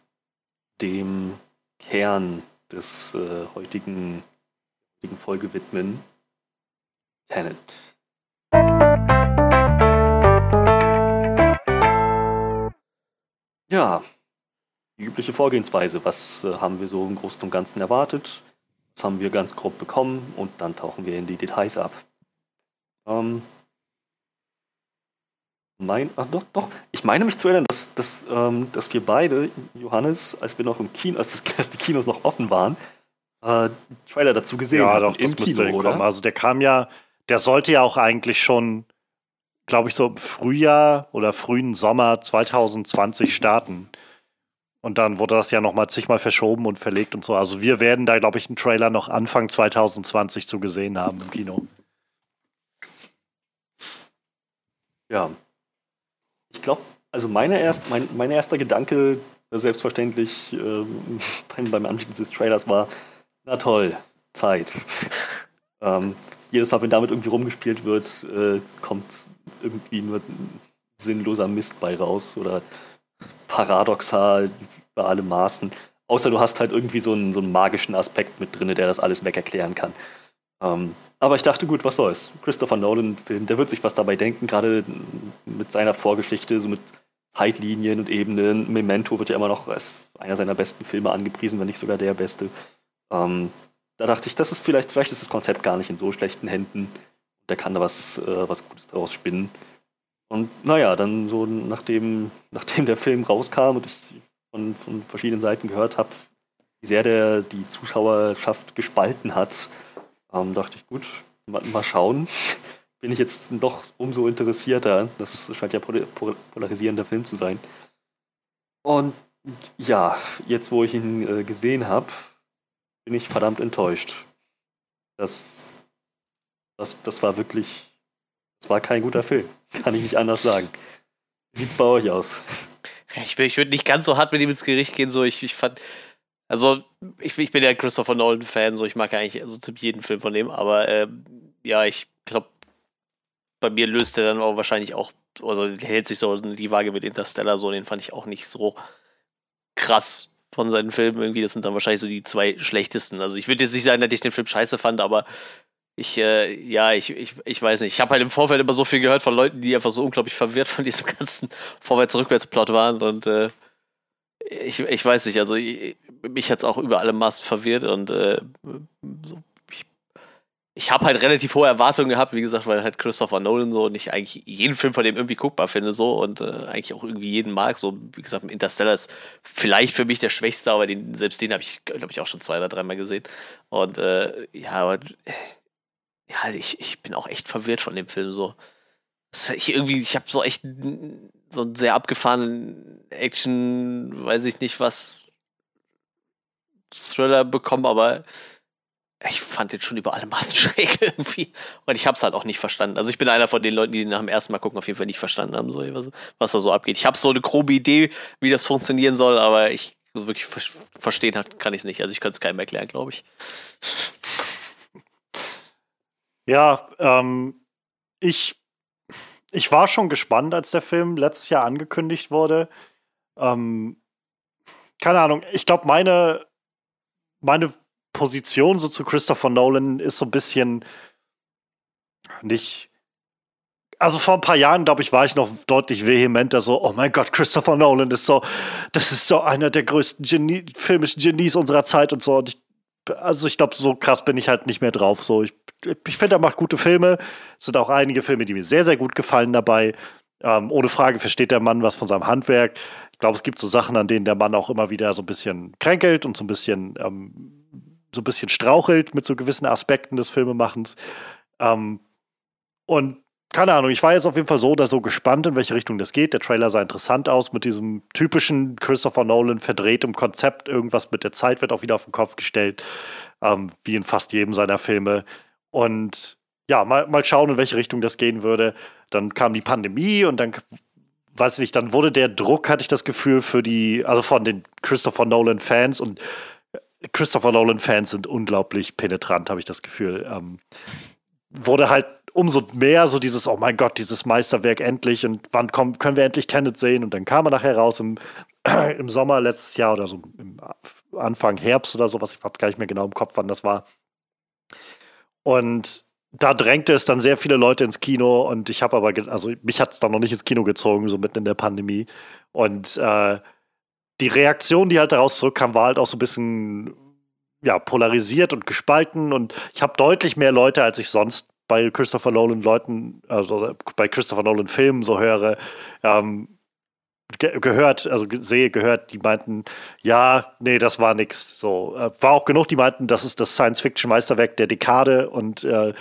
dem Kern des äh, heutigen, heutigen Folge widmen. Tenet. Ja, die übliche Vorgehensweise. Was äh, haben wir so im Großen und Ganzen erwartet? Was haben wir ganz grob bekommen? Und dann tauchen wir in die Details ab. Ähm, mein, ach doch, doch. Ich meine mich zu erinnern, dass, dass, ähm, dass wir beide, Johannes, als wir noch im Kino, als, das, als die Kinos noch offen waren, äh, Trailer dazu gesehen ja, haben. Doch, im Kino, oder? Also der kam ja, der sollte ja auch eigentlich schon, glaube ich, so im Frühjahr oder frühen Sommer 2020 starten. Und dann wurde das ja nochmal zigmal verschoben und verlegt und so. Also wir werden da, glaube ich, einen Trailer noch Anfang 2020 zu gesehen haben im Kino. Ja, ich glaube, also meine erst, mein, mein erster Gedanke, selbstverständlich äh, beim, beim Anblick dieses Trailers war, na toll, Zeit. ähm, jedes Mal, wenn damit irgendwie rumgespielt wird, äh, kommt irgendwie nur sinnloser Mist bei raus oder paradoxal bei allem Maßen. Außer du hast halt irgendwie so einen, so einen magischen Aspekt mit drin, der das alles weg erklären kann. Ähm, aber ich dachte, gut, was soll's? Christopher Nolan-Film, der wird sich was dabei denken, gerade mit seiner Vorgeschichte, so mit Zeitlinien und Ebenen. Memento wird ja immer noch als einer seiner besten Filme angepriesen, wenn nicht sogar der beste. Ähm, da dachte ich, das ist vielleicht, vielleicht ist das Konzept gar nicht in so schlechten Händen. Der kann da was, äh, was Gutes daraus spinnen. Und naja, dann so nachdem, nachdem der Film rauskam und ich von, von verschiedenen Seiten gehört habe, wie sehr der die Zuschauerschaft gespalten hat, ähm, dachte ich, gut, mal, mal, schauen. Bin ich jetzt doch umso interessierter. Das scheint ja polarisierender Film zu sein. Und ja, jetzt wo ich ihn äh, gesehen habe, bin ich verdammt enttäuscht. Das, das, das war wirklich, das war kein guter Film. Kann ich nicht anders sagen. Wie sieht's bei euch aus? Ich, ich würde nicht ganz so hart mit ihm ins Gericht gehen, so ich, ich fand, also, ich, ich bin ja Christopher Nolan-Fan, so ich mag eigentlich so ziemlich jeden Film von dem, aber äh, ja, ich glaube, bei mir löst er dann auch wahrscheinlich auch, also hält sich so die Waage mit Interstellar so, den fand ich auch nicht so krass von seinen Filmen irgendwie. Das sind dann wahrscheinlich so die zwei schlechtesten. Also ich würde jetzt nicht sagen, dass ich den Film scheiße fand, aber ich, äh, ja, ich, ich, ich weiß nicht. Ich habe halt im Vorfeld immer so viel gehört von Leuten, die einfach so unglaublich verwirrt von diesem ganzen Vorwärts-Rückwärts-Plot waren und äh, ich, ich weiß nicht, also ich, mich hat es auch über alle Maßen verwirrt und äh, so, ich, ich habe halt relativ hohe Erwartungen gehabt, wie gesagt, weil halt Christopher Nolan so und ich eigentlich jeden Film von dem irgendwie guckbar finde so und äh, eigentlich auch irgendwie jeden mag. So, wie gesagt, Interstellar ist vielleicht für mich der schwächste, aber den, selbst den habe ich, glaube ich, auch schon zwei oder dreimal gesehen. Und äh, ja, aber ja, ich, ich bin auch echt verwirrt von dem Film so. Ich ich habe so echt so einen sehr abgefahrenen Action, weiß ich nicht was, Thriller bekommen, aber ich fand den schon über alle Maßen schräg irgendwie. Und ich habe es halt auch nicht verstanden. Also ich bin einer von den Leuten, die nach dem ersten Mal gucken auf jeden Fall nicht verstanden haben, so, was da so abgeht. Ich habe so eine grobe Idee, wie das funktionieren soll, aber ich wirklich verstehen kann ich es nicht. Also ich könnte es keinem erklären, glaube ich. Ja, ähm, ich, ich war schon gespannt, als der Film letztes Jahr angekündigt wurde. Ähm, keine Ahnung, ich glaube, meine, meine Position so zu Christopher Nolan ist so ein bisschen nicht. Also vor ein paar Jahren, glaube ich, war ich noch deutlich vehementer so, oh mein Gott, Christopher Nolan ist so, das ist so einer der größten Genie, filmischen Genies unserer Zeit und so. Und ich, also ich glaube, so krass bin ich halt nicht mehr drauf. So, ich, ich finde, er macht gute Filme. Es sind auch einige Filme, die mir sehr, sehr gut gefallen dabei. Ähm, ohne Frage versteht der Mann was von seinem Handwerk. Ich glaube, es gibt so Sachen, an denen der Mann auch immer wieder so ein bisschen kränkelt und so ein bisschen ähm, so ein bisschen strauchelt mit so gewissen Aspekten des Filmemachens. Ähm, und keine Ahnung, ich war jetzt auf jeden Fall so oder so gespannt, in welche Richtung das geht. Der Trailer sah interessant aus mit diesem typischen Christopher Nolan verdrehtem Konzept. Irgendwas mit der Zeit wird auch wieder auf den Kopf gestellt, ähm, wie in fast jedem seiner Filme. Und ja, mal, mal schauen, in welche Richtung das gehen würde. Dann kam die Pandemie und dann, weiß ich nicht, dann wurde der Druck, hatte ich das Gefühl, für die, also von den Christopher Nolan-Fans und Christopher Nolan-Fans sind unglaublich penetrant, habe ich das Gefühl. Ähm, wurde halt umso mehr so dieses, oh mein Gott, dieses Meisterwerk endlich und wann kommen, können wir endlich Tenet sehen? Und dann kam er nachher raus im, im Sommer letztes Jahr oder so im Anfang Herbst oder so, was ich habe gar nicht mehr genau im Kopf, wann das war. Und da drängte es dann sehr viele Leute ins Kino und ich habe aber, also mich hat es dann noch nicht ins Kino gezogen, so mitten in der Pandemie. Und äh, die Reaktion, die halt daraus zurückkam, war halt auch so ein bisschen ja, polarisiert und gespalten. Und ich habe deutlich mehr Leute, als ich sonst bei Christopher Nolan Leuten, also bei Christopher Nolan Filmen so höre, ähm, ge gehört, also sehe, gehört, die meinten, ja, nee, das war nix. So, äh, war auch genug, die meinten, das ist das Science-Fiction-Meisterwerk der Dekade und äh,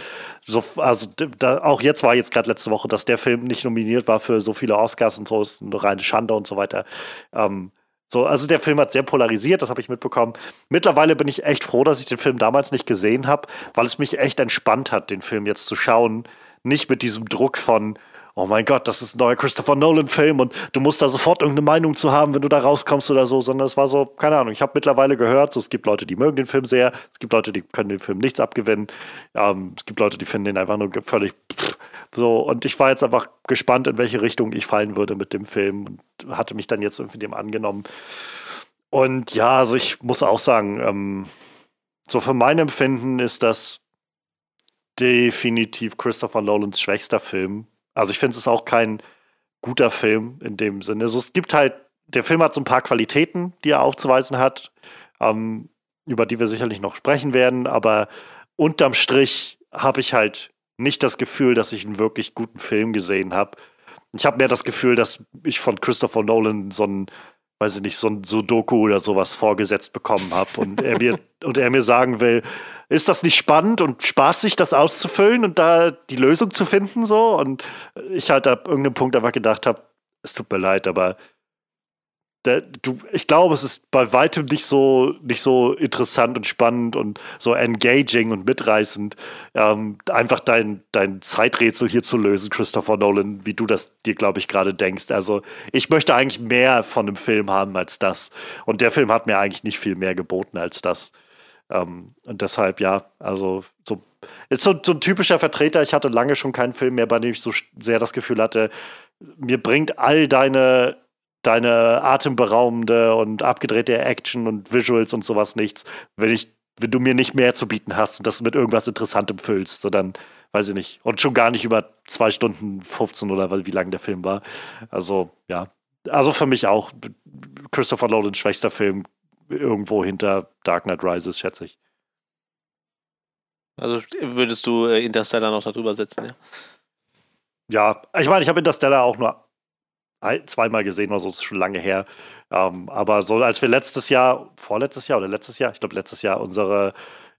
so, also da, auch jetzt war jetzt gerade letzte Woche, dass der Film nicht nominiert war für so viele Oscars und so, ist eine reine Schande und so weiter. Ähm, so, also der Film hat sehr polarisiert, das habe ich mitbekommen. Mittlerweile bin ich echt froh, dass ich den Film damals nicht gesehen habe, weil es mich echt entspannt hat, den Film jetzt zu schauen. Nicht mit diesem Druck von, oh mein Gott, das ist ein neuer Christopher Nolan-Film und du musst da sofort irgendeine Meinung zu haben, wenn du da rauskommst oder so, sondern es war so, keine Ahnung, ich habe mittlerweile gehört, so, es gibt Leute, die mögen den Film sehr, es gibt Leute, die können den Film nichts abgewinnen, ähm, es gibt Leute, die finden den einfach nur völlig pff, so, und ich war jetzt einfach gespannt, in welche Richtung ich fallen würde mit dem Film und hatte mich dann jetzt irgendwie dem angenommen. Und ja, also ich muss auch sagen, ähm, so für mein Empfinden ist das definitiv Christopher Nolans schwächster Film also ich finde es auch kein guter Film in dem Sinne. Also es gibt halt, der Film hat so ein paar Qualitäten, die er aufzuweisen hat, ähm, über die wir sicherlich noch sprechen werden, aber unterm Strich habe ich halt nicht das Gefühl, dass ich einen wirklich guten Film gesehen habe. Ich habe mehr das Gefühl, dass ich von Christopher Nolan so ein weiß ich nicht, so ein Sudoku oder sowas vorgesetzt bekommen habe und er mir und er mir sagen will, ist das nicht spannend und spaßig, das auszufüllen und da die Lösung zu finden so? Und ich halt ab irgendeinem Punkt einfach gedacht habe, es tut mir leid, aber der, du, ich glaube, es ist bei weitem nicht so, nicht so interessant und spannend und so engaging und mitreißend, ähm, einfach dein, dein Zeiträtsel hier zu lösen, Christopher Nolan, wie du das dir, glaube ich, gerade denkst. Also, ich möchte eigentlich mehr von einem Film haben als das. Und der Film hat mir eigentlich nicht viel mehr geboten als das. Ähm, und deshalb, ja, also, so, ist so, so ein typischer Vertreter. Ich hatte lange schon keinen Film mehr, bei dem ich so sehr das Gefühl hatte, mir bringt all deine deine atemberaubende und abgedrehte Action und Visuals und sowas nichts, wenn ich, wenn du mir nicht mehr zu bieten hast und das mit irgendwas Interessantem füllst, so dann, weiß ich nicht. Und schon gar nicht über zwei Stunden 15 oder wie lang der Film war. Also, ja. Also für mich auch Christopher Nolans schwächster Film irgendwo hinter Dark Knight Rises, schätze ich. Also würdest du äh, Interstellar noch darüber setzen, ja? Ja, ich meine, ich habe Interstellar auch nur zweimal gesehen oder so, ist schon lange her. Ähm, aber so, als wir letztes Jahr, vorletztes Jahr oder letztes Jahr, ich glaube letztes Jahr unsere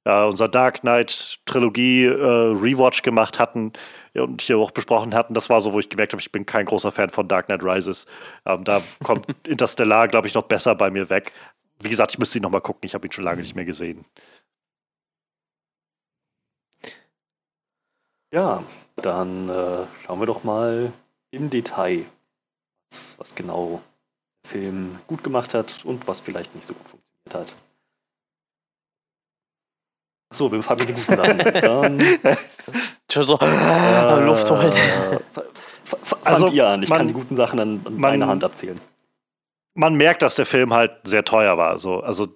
äh, unser Dark Knight Trilogie äh, Rewatch gemacht hatten und hier auch besprochen hatten, das war so, wo ich gemerkt habe, ich bin kein großer Fan von Dark Knight Rises. Ähm, da kommt Interstellar, glaube ich, noch besser bei mir weg. wie gesagt, ich müsste ihn nochmal gucken. Ich habe ihn schon lange nicht mehr gesehen. Ja, dann äh, schauen wir doch mal im Detail, was, was genau der Film gut gemacht hat und was vielleicht nicht so gut funktioniert hat. So, wir fangen mit den guten Sachen. Dann, Schon so äh, Luft holen. Fangt also, ihr an. Ich man, kann die guten Sachen an, an meiner Hand abzählen. Man merkt, dass der Film halt sehr teuer war. So. Also,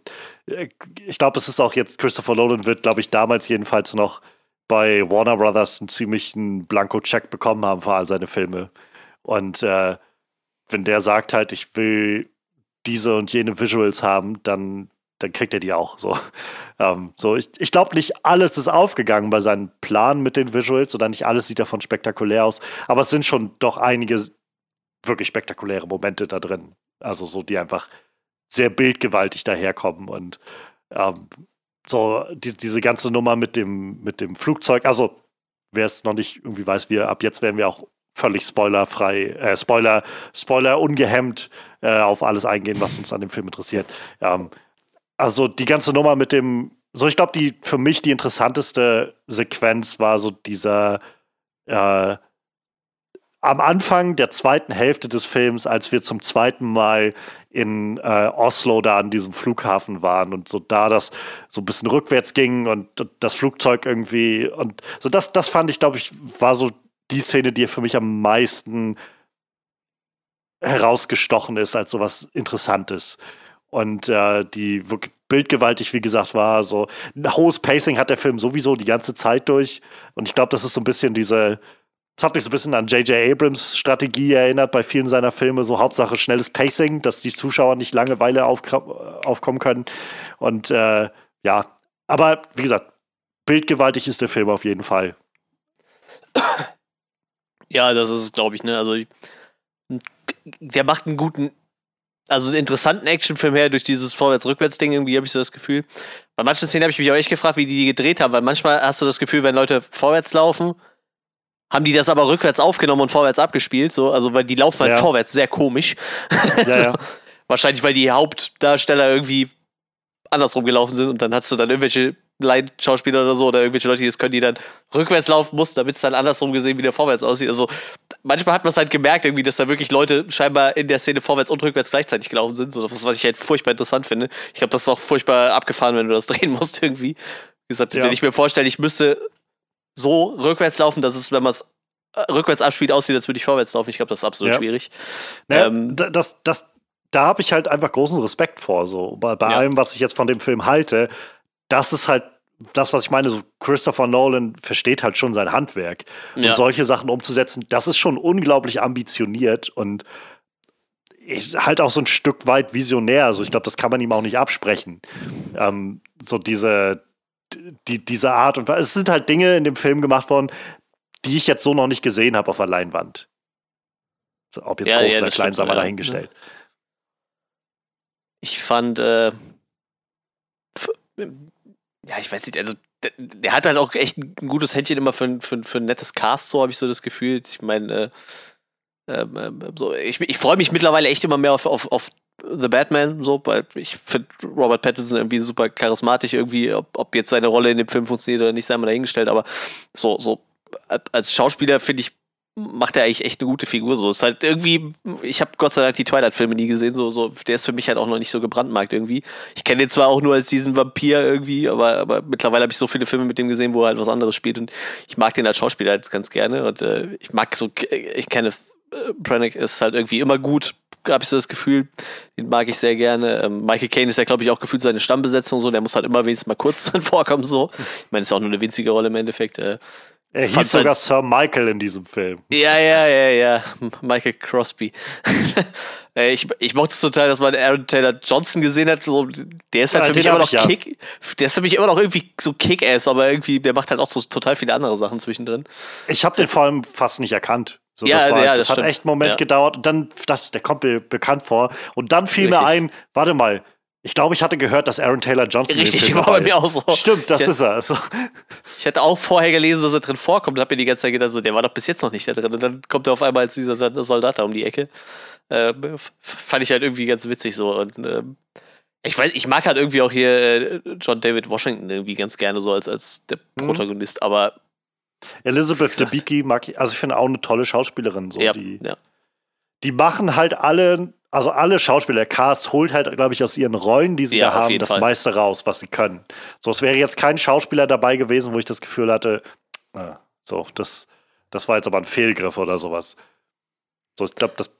äh, ich glaube, es ist auch jetzt, Christopher Nolan wird, glaube ich, damals jedenfalls noch bei Warner Brothers einen ziemlichen Blanko-Check bekommen haben für all seine Filme. Und äh, wenn der sagt halt, ich will diese und jene Visuals haben, dann, dann kriegt er die auch. So, ähm, so ich, ich glaube, nicht alles ist aufgegangen bei seinem Plan mit den Visuals oder nicht alles sieht davon spektakulär aus. Aber es sind schon doch einige wirklich spektakuläre Momente da drin. Also so, die einfach sehr bildgewaltig daherkommen und ähm, so die, diese ganze Nummer mit dem, mit dem Flugzeug, also wer es noch nicht irgendwie weiß, wir ab jetzt werden wir auch völlig spoilerfrei, äh, Spoiler, Spoiler ungehemmt äh, auf alles eingehen, was uns an dem Film interessiert. Ähm, also die ganze Nummer mit dem, so ich glaube, die für mich die interessanteste Sequenz war so dieser äh, am Anfang der zweiten Hälfte des Films, als wir zum zweiten Mal in äh, Oslo da an diesem Flughafen waren und so da das so ein bisschen rückwärts ging und das Flugzeug irgendwie und so das, das fand ich, glaube ich, war so die Szene, die für mich am meisten herausgestochen ist als so was Interessantes. Und äh, die wirklich bildgewaltig, wie gesagt, war. So ein hohes Pacing hat der Film sowieso die ganze Zeit durch. Und ich glaube, das ist so ein bisschen diese, das hat mich so ein bisschen an J.J. Abrams Strategie erinnert bei vielen seiner Filme. So Hauptsache schnelles Pacing, dass die Zuschauer nicht Langeweile aufkommen können. Und äh, ja, aber wie gesagt, bildgewaltig ist der Film auf jeden Fall. Ja, das ist es, glaube ich, ne? Also der macht einen guten, also einen interessanten Actionfilm her durch dieses Vorwärts-Rückwärts-Ding, irgendwie habe ich so das Gefühl. Bei manchen Szenen habe ich mich auch echt gefragt, wie die die gedreht haben, weil manchmal hast du das Gefühl, wenn Leute vorwärts laufen, haben die das aber rückwärts aufgenommen und vorwärts abgespielt, so, also weil die laufen halt ja. vorwärts sehr komisch. Ja, so, ja. Wahrscheinlich, weil die Hauptdarsteller irgendwie andersrum gelaufen sind und dann hast du dann irgendwelche Line-Schauspieler oder so oder irgendwelche Leute, die das können, die dann rückwärts laufen mussten, damit es dann andersrum gesehen wieder vorwärts aussieht. Also manchmal hat man es halt gemerkt, irgendwie, dass da wirklich Leute scheinbar in der Szene vorwärts und rückwärts gleichzeitig gelaufen sind. So, was ich halt furchtbar interessant finde. Ich glaube, das ist auch furchtbar abgefahren, wenn du das drehen musst irgendwie. Wie gesagt, ja. wenn ich mir vorstelle, ich müsste so rückwärts laufen, dass es, wenn man es äh, rückwärts abspielt, aussieht, als würde ich vorwärts laufen. Ich glaube, das ist absolut ja. schwierig. Naja, ähm, das, das, da habe ich halt einfach großen Respekt vor. So bei, bei ja. allem, was ich jetzt von dem Film halte, das ist halt das, was ich meine. So Christopher Nolan versteht halt schon sein Handwerk ja. und solche Sachen umzusetzen. Das ist schon unglaublich ambitioniert und halt auch so ein Stück weit visionär. Also ich glaube, das kann man ihm auch nicht absprechen. Ähm, so diese die, diese Art und es sind halt Dinge in dem Film gemacht worden, die ich jetzt so noch nicht gesehen habe auf der Leinwand. Ob jetzt ja, groß ja, oder klein, sei mal dahingestellt. Ich fand, äh, ja, ich weiß nicht, also der, der, hat halt auch echt ein gutes Händchen immer für, für, für ein nettes Cast, so habe ich so das Gefühl. Ich meine, äh, äh, so, ich, ich freue mich mittlerweile echt immer mehr auf, auf, auf The Batman, so, weil ich finde Robert Pattinson irgendwie super charismatisch, irgendwie, ob, ob jetzt seine Rolle in dem Film funktioniert oder nicht, sei mal dahingestellt, aber so, so als Schauspieler finde ich, macht er eigentlich echt eine gute Figur. So ist halt irgendwie, ich habe Gott sei Dank die Twilight-Filme nie gesehen, so, so, der ist für mich halt auch noch nicht so gebrandmarkt irgendwie. Ich kenne den zwar auch nur als diesen Vampir irgendwie, aber, aber mittlerweile habe ich so viele Filme mit dem gesehen, wo er halt was anderes spielt und ich mag den als Schauspieler halt ganz gerne und äh, ich mag so, ich kenne äh, ist halt irgendwie immer gut, habe ich so das Gefühl. Den mag ich sehr gerne. Ähm, Michael Caine ist ja, glaube ich, auch gefühlt seine Stammbesetzung so. Der muss halt immer wenigstens mal kurz drin vorkommen so. Ich meine, ist auch nur eine winzige Rolle im Endeffekt. Äh, er hieß sogar Sir Michael in diesem Film. Ja, ja, ja, ja. Michael Crosby. Äh, ich, ich mochte es total, dass man Aaron Taylor Johnson gesehen hat. So, der ist halt ja, für mich immer noch Kick. Ja. Der ist für mich immer noch irgendwie so Kick-Ass, aber irgendwie, der macht halt auch so total viele andere Sachen zwischendrin. Ich habe den vor allem fast nicht erkannt. So, ja, das, war, ja, das, das hat echt einen Moment ja. gedauert und dann, das, der kommt mir bekannt vor. Und dann fiel Richtig. mir ein, warte mal, ich glaube, ich hatte gehört, dass Aaron Taylor Johnson. Richtig, war bei mir auch so. Stimmt, das ich ist er. Also. Ich hatte auch vorher gelesen, dass er drin vorkommt und habe mir die ganze Zeit gedacht, so, der war doch bis jetzt noch nicht da drin. Und dann kommt er auf einmal als dieser Soldat da um die Ecke. Ähm, fand ich halt irgendwie ganz witzig so. Und ähm, Ich weiß, ich mag halt irgendwie auch hier äh, John David Washington irgendwie ganz gerne so als, als der mhm. Protagonist, aber. Elizabeth Debicki mag ich, also ich finde auch eine tolle Schauspielerin. So, ja, die, ja. die machen halt alle, also alle Schauspieler, Cast holt halt, glaube ich, aus ihren Rollen, die sie ja, da haben, das Fall. meiste raus, was sie können. So, es wäre jetzt kein Schauspieler dabei gewesen, wo ich das Gefühl hatte, äh, so, das, das war jetzt aber ein Fehlgriff oder sowas. So, ich glaube, das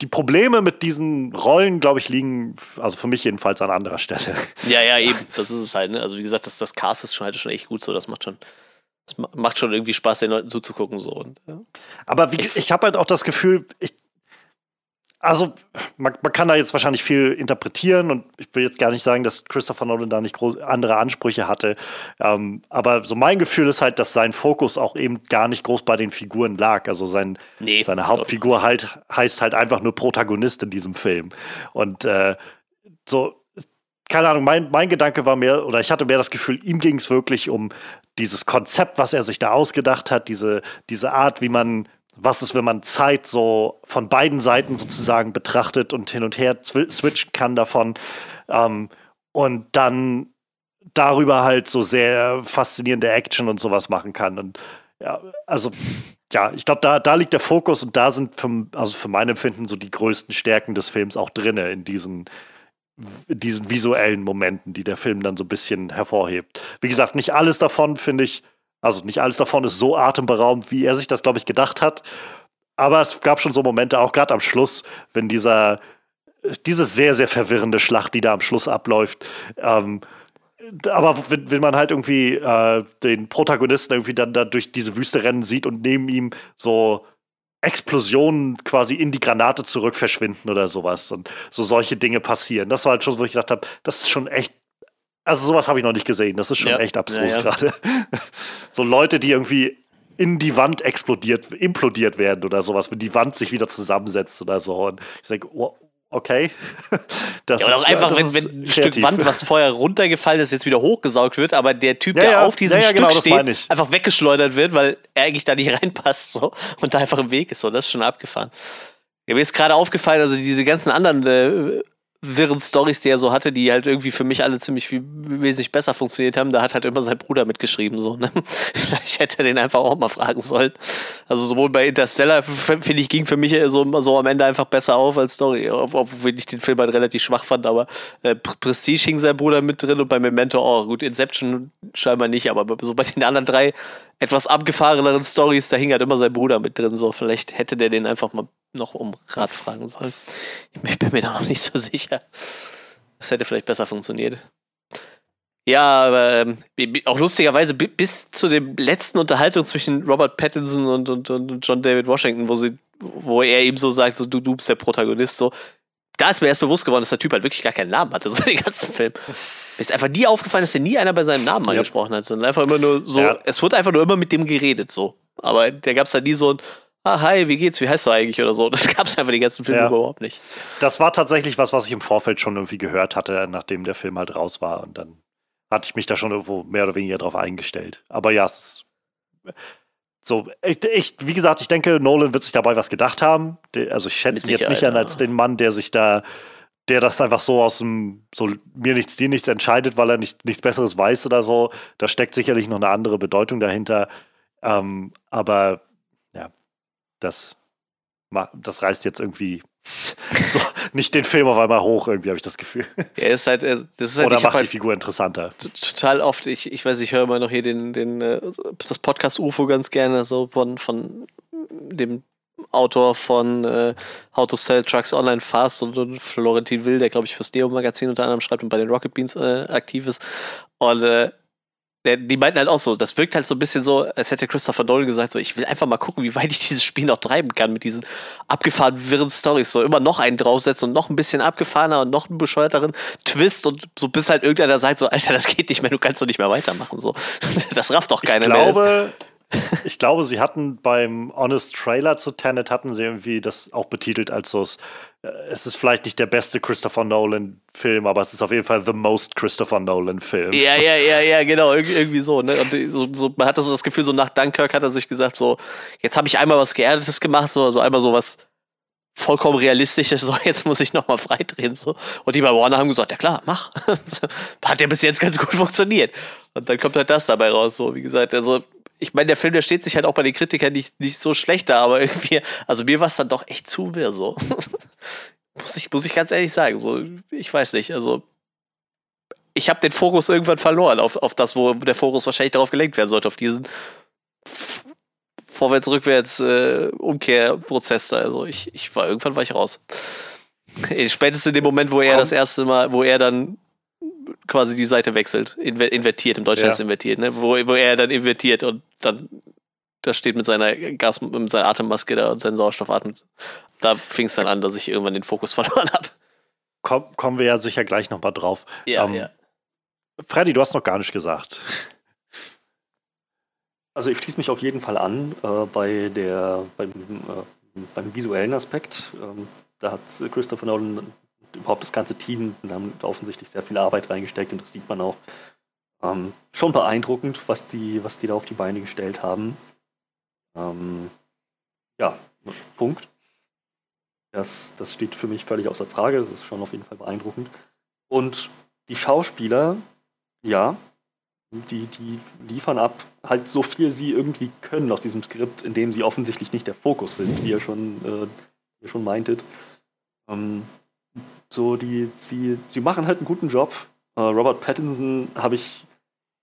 die Probleme mit diesen Rollen, glaube ich, liegen, also für mich jedenfalls an anderer Stelle. Ja, ja, eben. Das ist es halt. Ne? Also wie gesagt, das, das Cast ist schon halt schon echt gut so. Das macht schon, das macht schon irgendwie Spaß, den Leuten zuzugucken so. Und, ja. Aber wie, ich, ich habe halt auch das Gefühl, ich, also, man, man, kann da jetzt wahrscheinlich viel interpretieren und ich will jetzt gar nicht sagen, dass Christopher Nolan da nicht groß, andere Ansprüche hatte. Ähm, aber so mein Gefühl ist halt, dass sein Fokus auch eben gar nicht groß bei den Figuren lag. Also sein, nee, seine Hauptfigur halt heißt halt einfach nur Protagonist in diesem Film. Und äh, so, keine Ahnung, mein, mein Gedanke war mehr, oder ich hatte mehr das Gefühl, ihm ging es wirklich um dieses Konzept, was er sich da ausgedacht hat, diese, diese Art, wie man was ist, wenn man Zeit so von beiden Seiten sozusagen betrachtet und hin und her switchen kann davon ähm, und dann darüber halt so sehr faszinierende Action und sowas machen kann. Und ja, also ja, ich glaube, da, da liegt der Fokus und da sind für, also für mein Empfinden so die größten Stärken des Films auch drinne in diesen, in diesen visuellen Momenten, die der Film dann so ein bisschen hervorhebt. Wie gesagt, nicht alles davon finde ich also nicht alles davon ist so atemberaubend, wie er sich das, glaube ich, gedacht hat. Aber es gab schon so Momente, auch gerade am Schluss, wenn dieser, diese sehr, sehr verwirrende Schlacht, die da am Schluss abläuft, ähm, aber wenn, wenn, man halt irgendwie äh, den Protagonisten irgendwie dann da durch diese Wüste rennen sieht und neben ihm so Explosionen quasi in die Granate zurück verschwinden oder sowas und so solche Dinge passieren. Das war halt schon, wo ich gedacht habe, das ist schon echt also sowas habe ich noch nicht gesehen. Das ist schon ja. echt abstrus ja, ja. gerade. so Leute, die irgendwie in die Wand explodiert, implodiert werden oder sowas, wenn die Wand sich wieder zusammensetzt oder so. Und ich denke, oh, okay. Das ja, oder auch ist, einfach, wenn, wenn ein kreativ. Stück Wand, was vorher runtergefallen ist, jetzt wieder hochgesaugt wird, aber der Typ, der auf diesem Stück genau, steht, einfach weggeschleudert wird, weil er eigentlich da nicht reinpasst so, und da einfach im Weg ist. So, das ist schon abgefahren. Ja, mir ist gerade aufgefallen, also diese ganzen anderen äh, wirren Stories, die er so hatte, die halt irgendwie für mich alle ziemlich viel wesentlich besser funktioniert haben, da hat halt immer sein Bruder mitgeschrieben, so, ne? Vielleicht hätte er den einfach auch mal fragen sollen. Also sowohl bei Interstellar, finde ich, ging für mich so, so am Ende einfach besser auf als Story, obwohl ich den Film halt relativ schwach fand, aber äh, Prestige hing sein Bruder mit drin und bei Memento auch. Gut, Inception scheinbar nicht, aber so bei den anderen drei etwas abgefahreneren Stories, da hing halt immer sein Bruder mit drin, so. Vielleicht hätte der den einfach mal noch um Rat fragen sollen. Ich bin mir da noch nicht so sicher. Das hätte vielleicht besser funktioniert. Ja, aber ähm, auch lustigerweise bis zu der letzten Unterhaltung zwischen Robert Pattinson und, und, und John David Washington, wo, sie, wo er ihm so sagt, so, du, du bist der Protagonist, so, da ist mir erst bewusst geworden, dass der Typ halt wirklich gar keinen Namen hatte, so den ganzen Film. Mir ist einfach nie aufgefallen, dass der nie einer bei seinem Namen ja. angesprochen hat, sondern einfach immer nur so, ja. es wurde einfach nur immer mit dem geredet, so. Aber der gab es halt nie so ein, ah, hi, wie geht's, wie heißt du eigentlich oder so. Das gab es einfach die ganzen Filme ja. überhaupt nicht. Das war tatsächlich was, was ich im Vorfeld schon irgendwie gehört hatte, nachdem der Film halt raus war. Und dann hatte ich mich da schon irgendwo mehr oder weniger drauf eingestellt. Aber ja, es ist so, ich, ich, wie gesagt, ich denke, Nolan wird sich dabei was gedacht haben. Also ich schätze ihn jetzt nicht an als den Mann, der sich da, der das einfach so aus dem, so mir nichts, dir nichts entscheidet, weil er nicht, nichts Besseres weiß oder so. Da steckt sicherlich noch eine andere Bedeutung dahinter. Ähm, aber das, das reißt jetzt irgendwie so, nicht den Film auf einmal hoch, irgendwie habe ich das Gefühl. Er ist halt, das ist halt, Oder macht die halt Figur interessanter. Total oft, ich, ich weiß, ich höre immer noch hier den, den, äh, das Podcast UFO ganz gerne, so von, von dem Autor von äh, How to Sell Trucks Online Fast und, und Florentin Will, der glaube ich fürs Neo-Magazin unter anderem schreibt und bei den Rocket Beans äh, aktiv ist. Und äh, die meinten halt auch so, das wirkt halt so ein bisschen so, als hätte Christopher Nolan gesagt, so, ich will einfach mal gucken, wie weit ich dieses Spiel noch treiben kann mit diesen abgefahrenen, wirren Stories. So immer noch einen draufsetzen und noch ein bisschen abgefahrener und noch einen bescheuerteren Twist und so bis halt irgendeiner sagt so, Alter, das geht nicht mehr, du kannst doch nicht mehr weitermachen. So. Das rafft doch keiner ich glaube, mehr ich glaube, sie hatten beim Honest Trailer zu Tenet hatten sie irgendwie das auch betitelt als so, äh, es ist vielleicht nicht der beste Christopher Nolan Film, aber es ist auf jeden Fall the most Christopher Nolan Film. Ja, ja, ja, ja, genau, Ir irgendwie so, ne? Und so, so, man hatte so das Gefühl, so nach Dunkirk hat er sich gesagt, so, jetzt habe ich einmal was Geerdetes gemacht, so also einmal so was vollkommen realistisch ist, so jetzt muss ich nochmal freidrehen. So. Und die bei Warner haben gesagt, ja klar, mach. Hat ja bis jetzt ganz gut funktioniert. Und dann kommt halt das dabei raus. So, wie gesagt, also ich meine, der Film, der steht sich halt auch bei den Kritikern nicht, nicht so schlecht da, aber irgendwie, also mir war es dann doch echt zu wirr so. muss, ich, muss ich ganz ehrlich sagen. So, ich weiß nicht, also ich habe den Fokus irgendwann verloren auf, auf das, wo der Fokus wahrscheinlich darauf gelenkt werden sollte, auf diesen vorwärts, rückwärts äh, da. Also ich, ich war irgendwann war ich raus. Spätestens in dem Moment, wo er das erste Mal, wo er dann quasi die Seite wechselt, invertiert, im Deutschen ja. ist invertiert, ne? wo, wo er dann invertiert und dann da steht mit seiner Gas, mit seiner Atemmaske da und seinem Sauerstoffatmen. Da fing es dann an, dass ich irgendwann den Fokus verloren habe. Komm, kommen wir ja sicher gleich nochmal drauf. Ja, ähm, ja. Freddy, du hast noch gar nicht gesagt. Also ich schließe mich auf jeden Fall an äh, bei der, beim, äh, beim visuellen Aspekt. Ähm, da hat Christopher Nolan überhaupt das ganze Team haben offensichtlich sehr viel Arbeit reingesteckt und das sieht man auch. Ähm, schon beeindruckend, was die, was die da auf die Beine gestellt haben. Ähm, ja, Punkt. Das, das steht für mich völlig außer Frage. Das ist schon auf jeden Fall beeindruckend. Und die Schauspieler, ja, die, die liefern ab halt so viel sie irgendwie können aus diesem Skript, in dem sie offensichtlich nicht der Fokus sind, wie ihr schon, äh, ihr schon meintet. Ähm, so, die, sie, sie machen halt einen guten Job. Äh, Robert Pattinson habe ich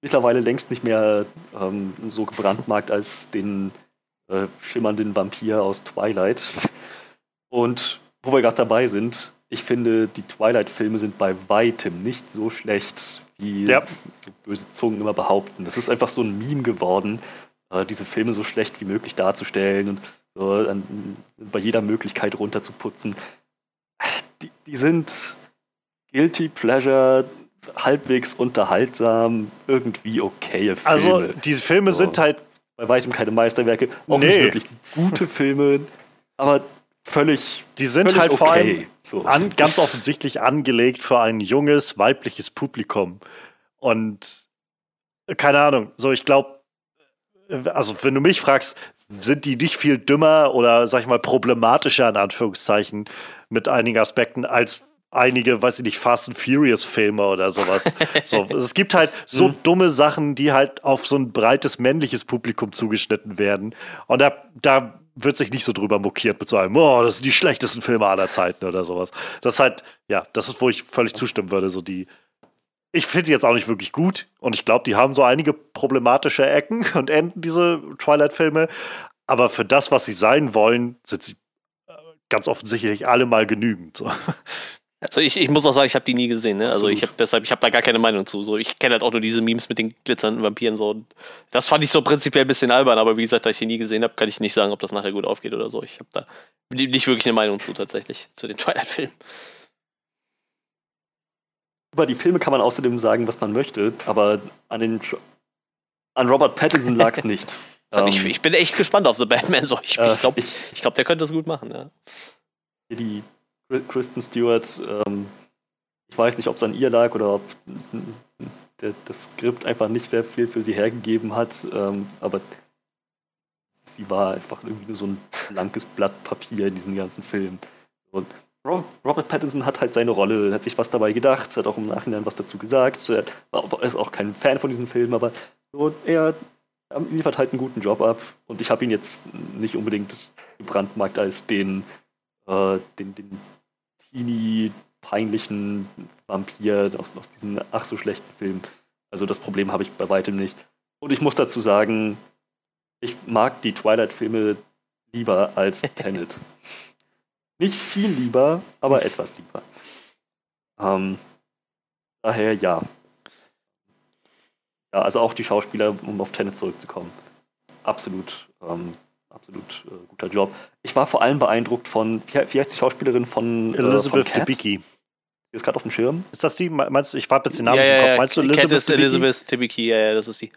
mittlerweile längst nicht mehr ähm, so gebrandmarkt als den äh, schimmernden Vampir aus Twilight. Und wo wir gerade dabei sind, ich finde, die Twilight-Filme sind bei weitem nicht so schlecht, wie ja. so böse Zungen immer behaupten. Das ist einfach so ein Meme geworden, äh, diese Filme so schlecht wie möglich darzustellen und so an, bei jeder Möglichkeit runterzuputzen. Die, die sind guilty pleasure, halbwegs unterhaltsam, irgendwie okaye Filme. Also diese Filme so. sind halt bei weitem keine Meisterwerke, auch nee. nicht wirklich gute Filme, aber völlig. Die sind völlig halt okay. vor allem so. an, ganz offensichtlich angelegt für ein junges, weibliches Publikum. Und keine Ahnung, so ich glaube, also wenn du mich fragst, sind die nicht viel dümmer oder sag ich mal problematischer in Anführungszeichen mit einigen Aspekten als einige, weiß ich nicht, Fast and Furious Filme oder sowas. so, es gibt halt so mhm. dumme Sachen, die halt auf so ein breites männliches Publikum zugeschnitten werden. Und da, da wird sich nicht so drüber mokiert mit so einem, oh, das sind die schlechtesten Filme aller Zeiten oder sowas. Das ist halt, ja, das ist, wo ich völlig zustimmen würde. So die, ich finde sie jetzt auch nicht wirklich gut und ich glaube, die haben so einige problematische Ecken und Enden, diese Twilight-Filme. Aber für das, was sie sein wollen, sind sie ganz offensichtlich alle mal genügend. So. Also ich, ich muss auch sagen, ich habe die nie gesehen. Ne? Also ich habe deshalb, ich habe da gar keine Meinung zu. So, ich kenne halt auch nur diese Memes mit den glitzernden Vampiren. So. Das fand ich so prinzipiell ein bisschen albern, aber wie gesagt, da ich die nie gesehen habe, kann ich nicht sagen, ob das nachher gut aufgeht oder so. Ich habe da nicht wirklich eine Meinung zu tatsächlich, zu den Twilight-Filmen. Über die Filme kann man außerdem sagen, was man möchte, aber an, den, an Robert Pattinson lag es nicht. Ähm, ich, ich, bin echt gespannt auf The Batman. So. Ich, äh, ich glaube, glaub, der könnte das gut machen. Ja. Die Kristen Stewart, ähm, ich weiß nicht, ob es an ihr lag oder ob der, das Skript einfach nicht sehr viel für sie hergegeben hat, ähm, aber sie war einfach irgendwie nur so ein blankes Blatt Papier in diesem ganzen Film. Und Robert Pattinson hat halt seine Rolle, hat sich was dabei gedacht, hat auch im Nachhinein was dazu gesagt. Er ist auch kein Fan von diesem Film, aber so, er liefert halt einen guten Job ab. Und ich habe ihn jetzt nicht unbedingt gebrandmarkt als den, äh, den, den teeny, peinlichen Vampir aus, aus diesen ach so schlechten Filmen. Also das Problem habe ich bei weitem nicht. Und ich muss dazu sagen, ich mag die Twilight-Filme lieber als Tenet. nicht viel lieber, aber etwas lieber. Ähm, daher ja. Ja, also auch die Schauspieler, um auf Tenet zurückzukommen. Absolut ähm, absolut äh, guter Job. Ich war vor allem beeindruckt von, wie, wie heißt die Schauspielerin von Elizabeth äh, Debicki. Die ist gerade auf dem Schirm. Ist das die? Meinst du, ich warte jetzt den Namen ja, ja, im Kopf. Meinst du Elizabeth Cat ist Elizabeth Debicki, ja, ja, das ist die.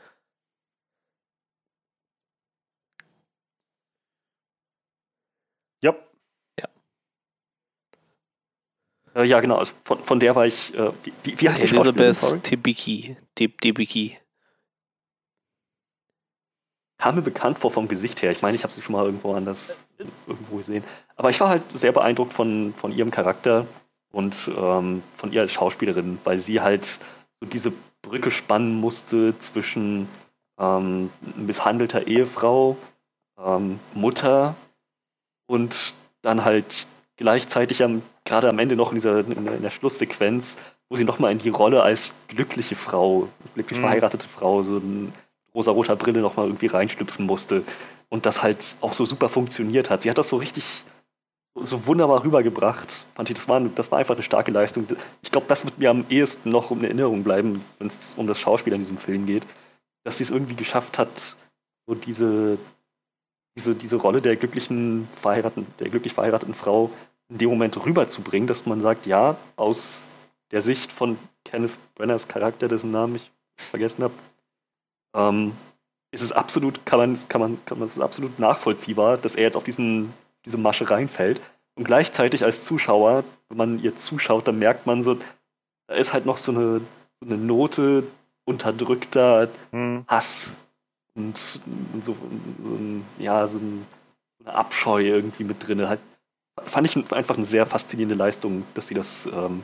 Ja. Ja. Äh, ja, genau. Also von, von der war ich. Äh, wie, wie heißt die Elizabeth Debicki. Debicki kam mir bekannt vor vom Gesicht her. Ich meine, ich habe sie schon mal irgendwo anders irgendwo gesehen. Aber ich war halt sehr beeindruckt von, von ihrem Charakter und ähm, von ihr als Schauspielerin, weil sie halt so diese Brücke spannen musste zwischen ähm, misshandelter Ehefrau, ähm, Mutter und dann halt gleichzeitig am, gerade am Ende noch in, dieser, in, der, Schlusssequenz, wo sie nochmal in die Rolle als glückliche Frau, glücklich mhm. verheiratete Frau, so ein rosa-roter Brille nochmal irgendwie reinschlüpfen musste. Und das halt auch so super funktioniert hat. Sie hat das so richtig so wunderbar rübergebracht. Fand ich, das war, das war einfach eine starke Leistung. Ich glaube, das wird mir am ehesten noch in Erinnerung bleiben, wenn es um das Schauspiel in diesem Film geht. Dass sie es irgendwie geschafft hat, so diese, diese, diese Rolle der glücklichen verheirateten, der glücklich verheirateten Frau in dem Moment rüberzubringen, dass man sagt, ja, aus der Sicht von Kenneth Brenners Charakter, dessen Namen ich vergessen habe, ähm, ist es absolut, kann man, kann man, kann man es absolut nachvollziehbar, dass er jetzt auf diesen, diese Masche reinfällt. Und gleichzeitig als Zuschauer, wenn man ihr zuschaut, dann merkt man so, da ist halt noch so eine, so eine Note unterdrückter hm. Hass und, und so, ein, ja, so, ein, so, eine Abscheu irgendwie mit drin. Halt, fand ich einfach eine sehr faszinierende Leistung, dass sie das ähm,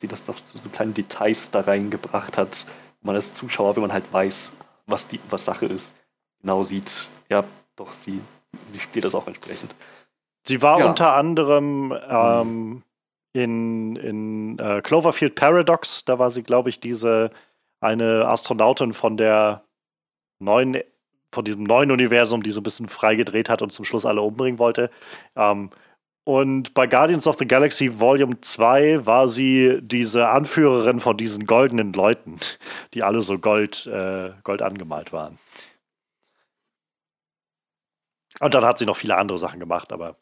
sie das noch so, so kleine Details da reingebracht hat, wo man als Zuschauer, wenn man halt weiß, was die, was Sache ist, genau sieht, ja, doch, sie, sie spielt das auch entsprechend. Sie war ja. unter anderem ähm, in, in äh, Cloverfield Paradox, da war sie, glaube ich, diese eine Astronautin von der neuen, von diesem neuen Universum, die so ein bisschen freigedreht hat und zum Schluss alle umbringen wollte. Ähm, und bei Guardians of the Galaxy Volume 2 war sie diese Anführerin von diesen goldenen Leuten, die alle so gold, äh, gold angemalt waren. Und dann hat sie noch viele andere Sachen gemacht, aber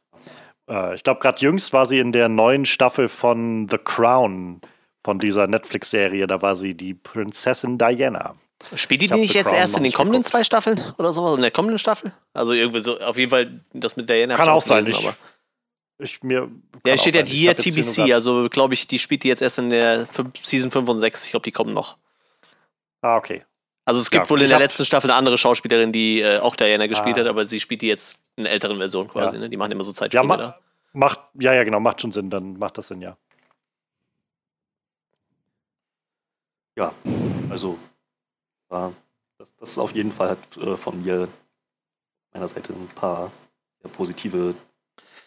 äh, ich glaube, gerade jüngst war sie in der neuen Staffel von The Crown, von dieser Netflix-Serie. Da war sie die Prinzessin Diana. Spielt die nicht jetzt Crown erst in den kommenden geguckt. zwei Staffeln oder so? In der kommenden Staffel? Also irgendwie so, auf jeden Fall das mit Diana. Kann auch sein, gelesen, aber ich mir. Ja, steht ja hier TBC, also glaube ich, die spielt die jetzt erst in der Season 5 und 6. Ich glaube, die kommen noch. Ah, okay. Also es gibt ja, wohl in der letzten Staffel eine andere Schauspielerin, die äh, auch Diana gespielt ah. hat, aber sie spielt die jetzt in älteren Version quasi. Ja. Ne? Die machen immer so Zeitsprünge ja, ma da. Macht, ja, ja, genau, macht schon Sinn, dann macht das Sinn, ja. Ja, also äh, das, das ist auf jeden Fall hat äh, von mir meiner Seite ein paar positive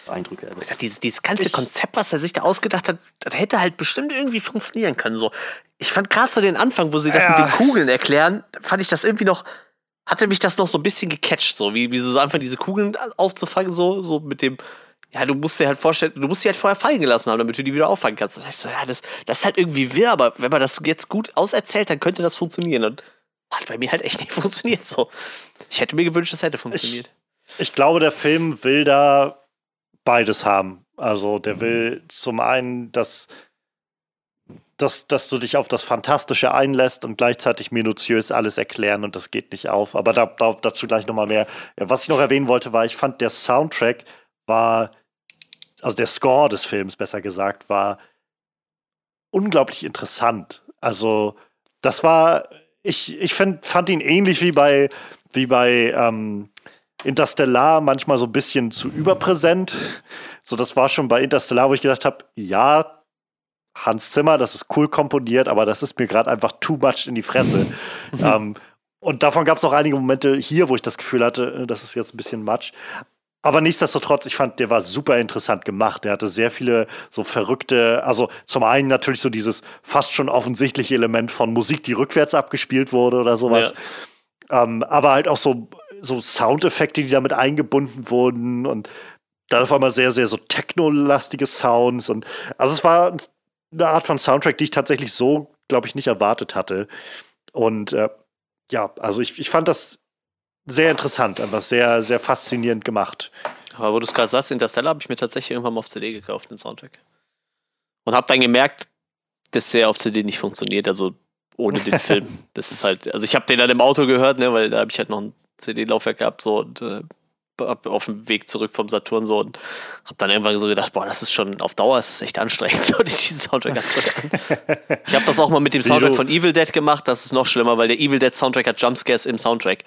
Eindrücke erweckt. Dieses, dieses ganze ich, Konzept, was er sich da ausgedacht hat, das hätte halt bestimmt irgendwie funktionieren können. So. Ich fand gerade so den Anfang, wo sie das ja. mit den Kugeln erklären, fand ich das irgendwie noch, hatte mich das noch so ein bisschen gecatcht, so wie, wie sie so einfach diese Kugeln aufzufangen, so, so mit dem, ja, du musst dir halt vorstellen, du musst sie halt vorher fallen gelassen haben, damit du die wieder auffangen kannst. Und ich so, ja, das, das ist halt irgendwie wirr, aber wenn man das jetzt gut auserzählt, dann könnte das funktionieren. Und hat bei mir halt echt nicht funktioniert so. Ich hätte mir gewünscht, es hätte funktioniert. Ich, ich glaube, der Film will da beides haben. Also der mhm. will zum einen, dass, dass, dass du dich auf das Fantastische einlässt und gleichzeitig minutiös alles erklären und das geht nicht auf. Aber da, da, dazu gleich nochmal mehr. Ja, was ich noch erwähnen wollte, war, ich fand der Soundtrack war, also der Score des Films besser gesagt, war unglaublich interessant. Also das war, ich, ich find, fand ihn ähnlich wie bei, wie bei ähm, Interstellar manchmal so ein bisschen zu überpräsent. So, das war schon bei Interstellar, wo ich gedacht habe, ja, Hans Zimmer, das ist cool komponiert, aber das ist mir gerade einfach too much in die Fresse. ähm, und davon gab es auch einige Momente hier, wo ich das Gefühl hatte, äh, das ist jetzt ein bisschen Matsch. Aber nichtsdestotrotz, ich fand, der war super interessant gemacht. Der hatte sehr viele so verrückte, also zum einen natürlich so dieses fast schon offensichtliche Element von Musik, die rückwärts abgespielt wurde oder sowas. Ja. Ähm, aber halt auch so so Soundeffekte, die damit eingebunden wurden und dann auf einmal sehr, sehr so technolastige Sounds und also es war eine Art von Soundtrack, die ich tatsächlich so, glaube ich, nicht erwartet hatte. Und äh, ja, also ich, ich fand das sehr interessant, einfach sehr, sehr faszinierend gemacht. Aber wo du es gerade sagst, Interstellar habe ich mir tatsächlich irgendwann mal auf CD gekauft, den Soundtrack. Und habe dann gemerkt, dass der auf CD nicht funktioniert, also ohne den Film. Das ist halt, also ich habe den dann im Auto gehört, ne, weil da habe ich halt noch ein CD-Laufwerk gehabt, so und äh, auf dem Weg zurück vom Saturn so und hab dann irgendwann so gedacht, boah, das ist schon auf Dauer, ist das echt anstrengend, so diesen Soundtrack anzuhören. ich habe das auch mal mit dem Soundtrack von Evil Dead gemacht, das ist noch schlimmer, weil der Evil Dead Soundtrack hat Jumpscares im Soundtrack.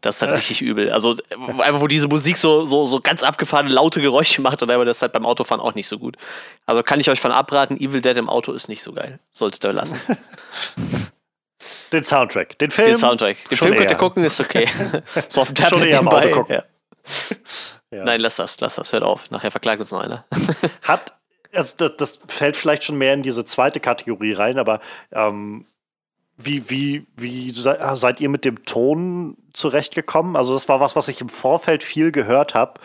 Das ist halt richtig übel. Also einfach, wo diese Musik so, so, so ganz abgefahrene, laute Geräusche macht und aber das ist halt beim Autofahren auch nicht so gut. Also kann ich euch von abraten, Evil Dead im Auto ist nicht so geil. Solltet ihr lassen. Den Soundtrack. Den Film. Den Soundtrack. Den Film könnt ihr gucken, ist okay. so auf dem Tablet schon eher im Auto gucken. Ja. Ja. Nein, lass das, lass das, hört auf. Nachher verklagt uns noch einer. Hat, also das, das, fällt vielleicht schon mehr in diese zweite Kategorie rein, aber ähm, wie, wie, wie seid ihr mit dem Ton zurechtgekommen? Also, das war was, was ich im Vorfeld viel gehört habe,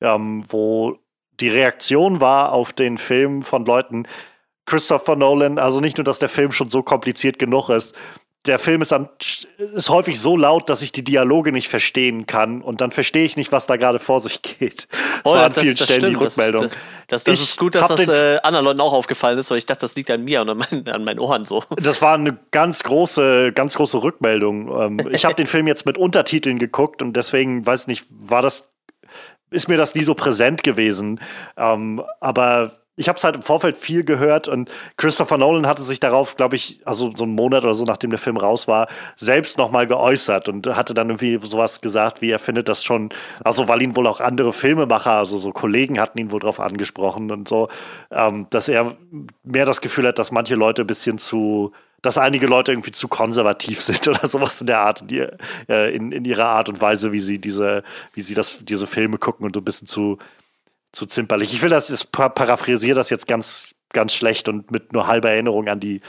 ähm, wo die Reaktion war auf den Film von Leuten, Christopher Nolan, also nicht nur, dass der Film schon so kompliziert genug ist, der Film ist, an, ist häufig so laut, dass ich die Dialoge nicht verstehen kann und dann verstehe ich nicht, was da gerade vor sich geht. Das oh, war an vielen das Stellen stimmt. die Rückmeldung. Das, das, das ist gut, dass das äh, anderen Leuten auch aufgefallen ist, weil ich dachte, das liegt an mir und an, mein, an meinen Ohren so. Das war eine ganz große, ganz große Rückmeldung. Ähm, ich habe den Film jetzt mit Untertiteln geguckt und deswegen, weiß nicht, war das, ist mir das nie so präsent gewesen. Ähm, aber ich habe es halt im Vorfeld viel gehört und Christopher Nolan hatte sich darauf, glaube ich, also so einen Monat oder so, nachdem der Film raus war, selbst nochmal geäußert und hatte dann irgendwie sowas gesagt, wie er findet das schon, also weil ihn wohl auch andere Filmemacher, also so Kollegen hatten ihn wohl drauf angesprochen und so, ähm, dass er mehr das Gefühl hat, dass manche Leute ein bisschen zu, dass einige Leute irgendwie zu konservativ sind oder sowas in der Art, die, äh, in, in ihrer Art und Weise, wie sie diese, wie sie das, diese Filme gucken und so ein bisschen zu zu zimperlich. Ich will das, ich paraphrasiere das jetzt ganz, ganz schlecht und mit nur halber Erinnerung an die,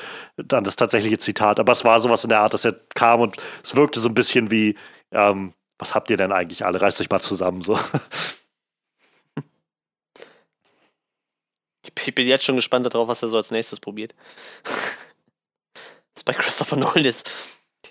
an das tatsächliche Zitat. Aber es war sowas in der Art, dass er kam und es wirkte so ein bisschen wie, ähm, was habt ihr denn eigentlich alle? Reißt euch mal zusammen, so. Ich bin jetzt schon gespannt darauf, was er so als nächstes probiert. das ist bei Christopher Nolan jetzt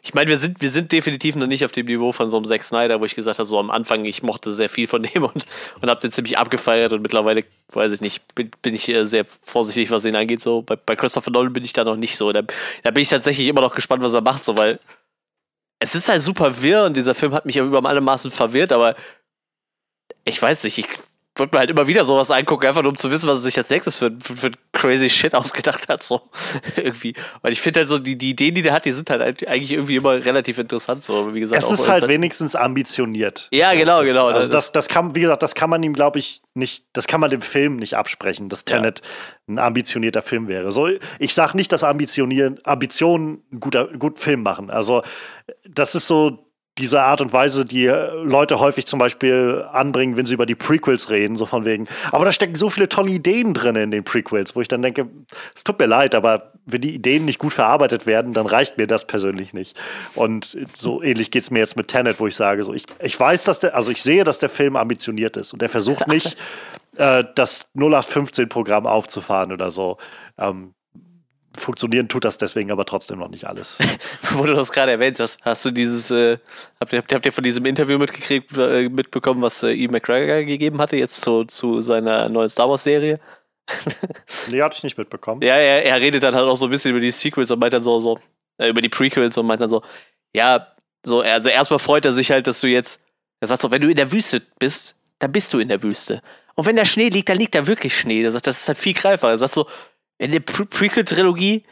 ich meine, wir sind, wir sind definitiv noch nicht auf dem Niveau von so einem Zack Snyder, wo ich gesagt habe, so am Anfang, ich mochte sehr viel von dem und, und habe den ziemlich abgefeiert und mittlerweile, weiß ich nicht, bin, bin ich äh, sehr vorsichtig, was ihn angeht. So bei, bei Christopher Nolan bin ich da noch nicht so. Da, da bin ich tatsächlich immer noch gespannt, was er macht, so weil es ist halt super wirr und dieser Film hat mich ja über alle Maßen verwirrt, aber ich weiß nicht, ich würde mir halt immer wieder sowas angucken, einfach nur um zu wissen, was er sich als nächstes für, für, für crazy Shit ausgedacht hat. So irgendwie. Weil ich finde halt so, die, die Ideen, die der hat, die sind halt eigentlich irgendwie immer relativ interessant. So, wie gesagt, es ist halt wenigstens ambitioniert. Ja, genau, genau. Also das, das kann, wie gesagt, das kann man ihm, glaube ich, nicht, das kann man dem Film nicht absprechen, dass Tenet ja. ein ambitionierter Film wäre. So, ich sage nicht, dass Ambitionieren, Ambitionen einen guter, guten Film machen. Also, das ist so diese Art und Weise, die Leute häufig zum Beispiel anbringen, wenn sie über die Prequels reden, so von wegen. Aber da stecken so viele tolle Ideen drin in den Prequels, wo ich dann denke, es tut mir leid, aber wenn die Ideen nicht gut verarbeitet werden, dann reicht mir das persönlich nicht. Und so ähnlich geht es mir jetzt mit Tenet, wo ich sage, so ich, ich weiß, dass der, also ich sehe, dass der Film ambitioniert ist und er versucht nicht, äh, das 0815-Programm aufzufahren oder so. Ähm, funktionieren tut das deswegen aber trotzdem noch nicht alles. Wo du das gerade erwähnt hast, hast du dieses, äh, habt, ihr, habt ihr von diesem Interview mitgekriegt, äh, mitbekommen, was äh, E. McGregor gegeben hatte, jetzt zu, zu seiner neuen Star Wars-Serie? nee, hatte ich nicht mitbekommen. Ja, er, er redet dann halt auch so ein bisschen über die Sequels und meint dann so, so äh, über die Prequels und meint dann so, ja, so, also erstmal freut er sich halt, dass du jetzt, er sagt so, wenn du in der Wüste bist, dann bist du in der Wüste. Und wenn da Schnee liegt, dann liegt da wirklich Schnee. Er sagt, das ist halt viel greifer. Er sagt so, in der Pre Prequel-Trilogie,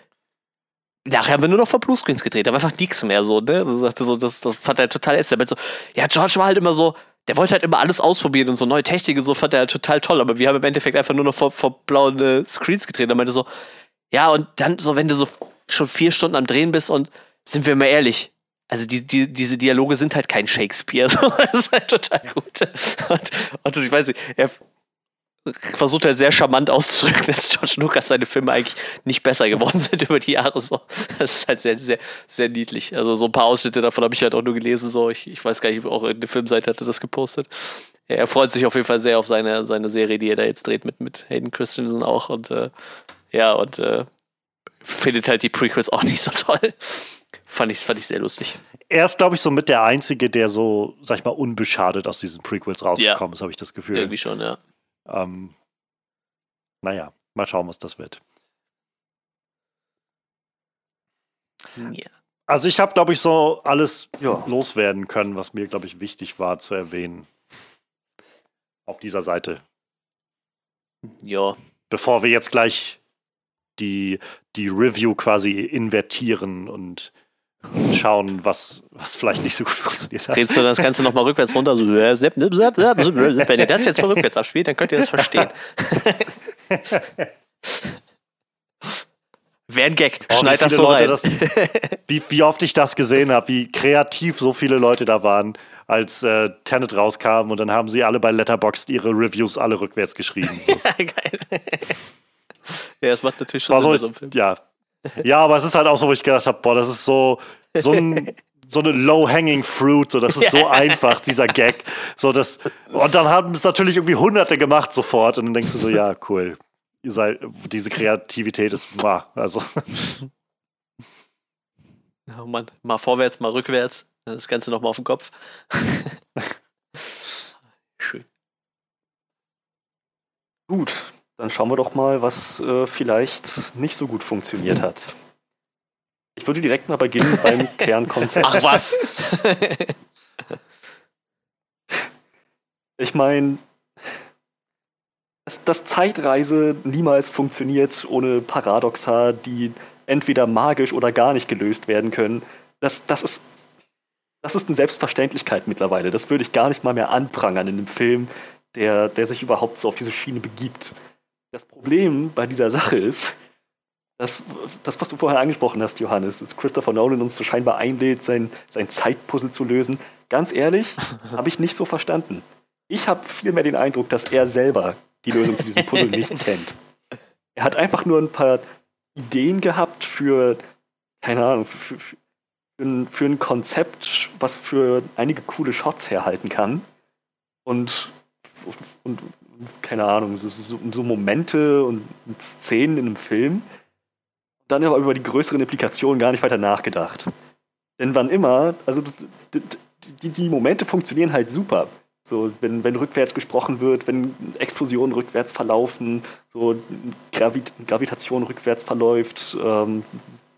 nachher haben wir nur noch vor Bluescreens gedreht, da war einfach nichts mehr so, ne? Das, sagte so, das, das fand er total ätzend. So, ja, George war halt immer so, der wollte halt immer alles ausprobieren und so neue Techniken so fand er halt total toll, aber wir haben im Endeffekt einfach nur noch vor, vor blauen äh, Screens gedreht. Er meinte so, ja, und dann so, wenn du so schon vier Stunden am Drehen bist und sind wir mal ehrlich, also die, die, diese Dialoge sind halt kein Shakespeare. So. Das ist halt total gut. Und, und ich weiß nicht, er, versucht halt sehr charmant auszudrücken, dass George Lucas seine Filme eigentlich nicht besser geworden sind über die Jahre. So. Das ist halt sehr, sehr, sehr niedlich. Also so ein paar Ausschnitte davon habe ich halt auch nur gelesen. So. Ich, ich weiß gar nicht, auch in der Filmseite hatte das gepostet. Er freut sich auf jeden Fall sehr auf seine, seine Serie, die er da jetzt dreht mit, mit Hayden Christensen auch. Und äh, ja, und äh, findet halt die Prequels auch nicht so toll. Fand ich, fand ich sehr lustig. Er ist, glaube ich, so mit der Einzige, der so, sag ich mal, unbeschadet aus diesen Prequels rausgekommen ja. ist, habe ich das Gefühl. Irgendwie schon, ja. Ähm, naja, mal schauen, was das wird. Ja. Also ich habe, glaube ich, so alles ja, loswerden können, was mir, glaube ich, wichtig war zu erwähnen. auf dieser Seite. Ja. Bevor wir jetzt gleich die, die Review quasi invertieren und schauen, was, was vielleicht nicht so gut funktioniert hat. Drehst du das Ganze nochmal rückwärts runter? So, wenn ihr das jetzt mal rückwärts abspielt, dann könnt ihr das verstehen. Wäre ein Gag. Oh, Schneid das so rein. Das, wie, wie, oft ich das gesehen habe, wie kreativ so viele Leute da waren, als äh, Tenet rauskam und dann haben sie alle bei Letterboxd ihre Reviews alle rückwärts geschrieben. ja, geil. ja, das macht natürlich schon Sinn so, so Film. Ja. Ja, aber es ist halt auch so, wo ich gedacht habe, boah, das ist so, so ein so eine low-hanging fruit, so das ist so einfach, dieser Gag. So das, und dann haben es natürlich irgendwie Hunderte gemacht sofort und dann denkst du so, ja, cool, ihr seid, diese Kreativität ist, also. Oh Mann, mal vorwärts, mal rückwärts, das Ganze nochmal auf den Kopf. Schön. Gut, dann schauen wir doch mal, was äh, vielleicht nicht so gut funktioniert hat. Ich würde direkt mal beginnen beim Kernkonzept. Ach was! ich meine, dass, dass Zeitreise niemals funktioniert ohne Paradoxa, die entweder magisch oder gar nicht gelöst werden können, das, das, ist, das ist eine Selbstverständlichkeit mittlerweile. Das würde ich gar nicht mal mehr anprangern in einem Film, der, der sich überhaupt so auf diese Schiene begibt. Das Problem bei dieser Sache ist, dass das, was du vorher angesprochen hast, Johannes, dass Christopher Nolan uns so scheinbar einlädt, sein, sein Zeitpuzzle zu lösen. Ganz ehrlich, habe ich nicht so verstanden. Ich habe vielmehr den Eindruck, dass er selber die Lösung zu diesem Puzzle nicht kennt. Er hat einfach nur ein paar Ideen gehabt für, keine Ahnung, für, für, ein, für ein Konzept, was für einige coole Shots herhalten kann. Und, und keine Ahnung, so, so, Momente und Szenen in einem Film. Dann aber über die größeren Implikationen gar nicht weiter nachgedacht. Denn wann immer, also die, die Momente funktionieren halt super. So, wenn, wenn rückwärts gesprochen wird, wenn Explosionen rückwärts verlaufen, so Gravit Gravitation rückwärts verläuft, ähm,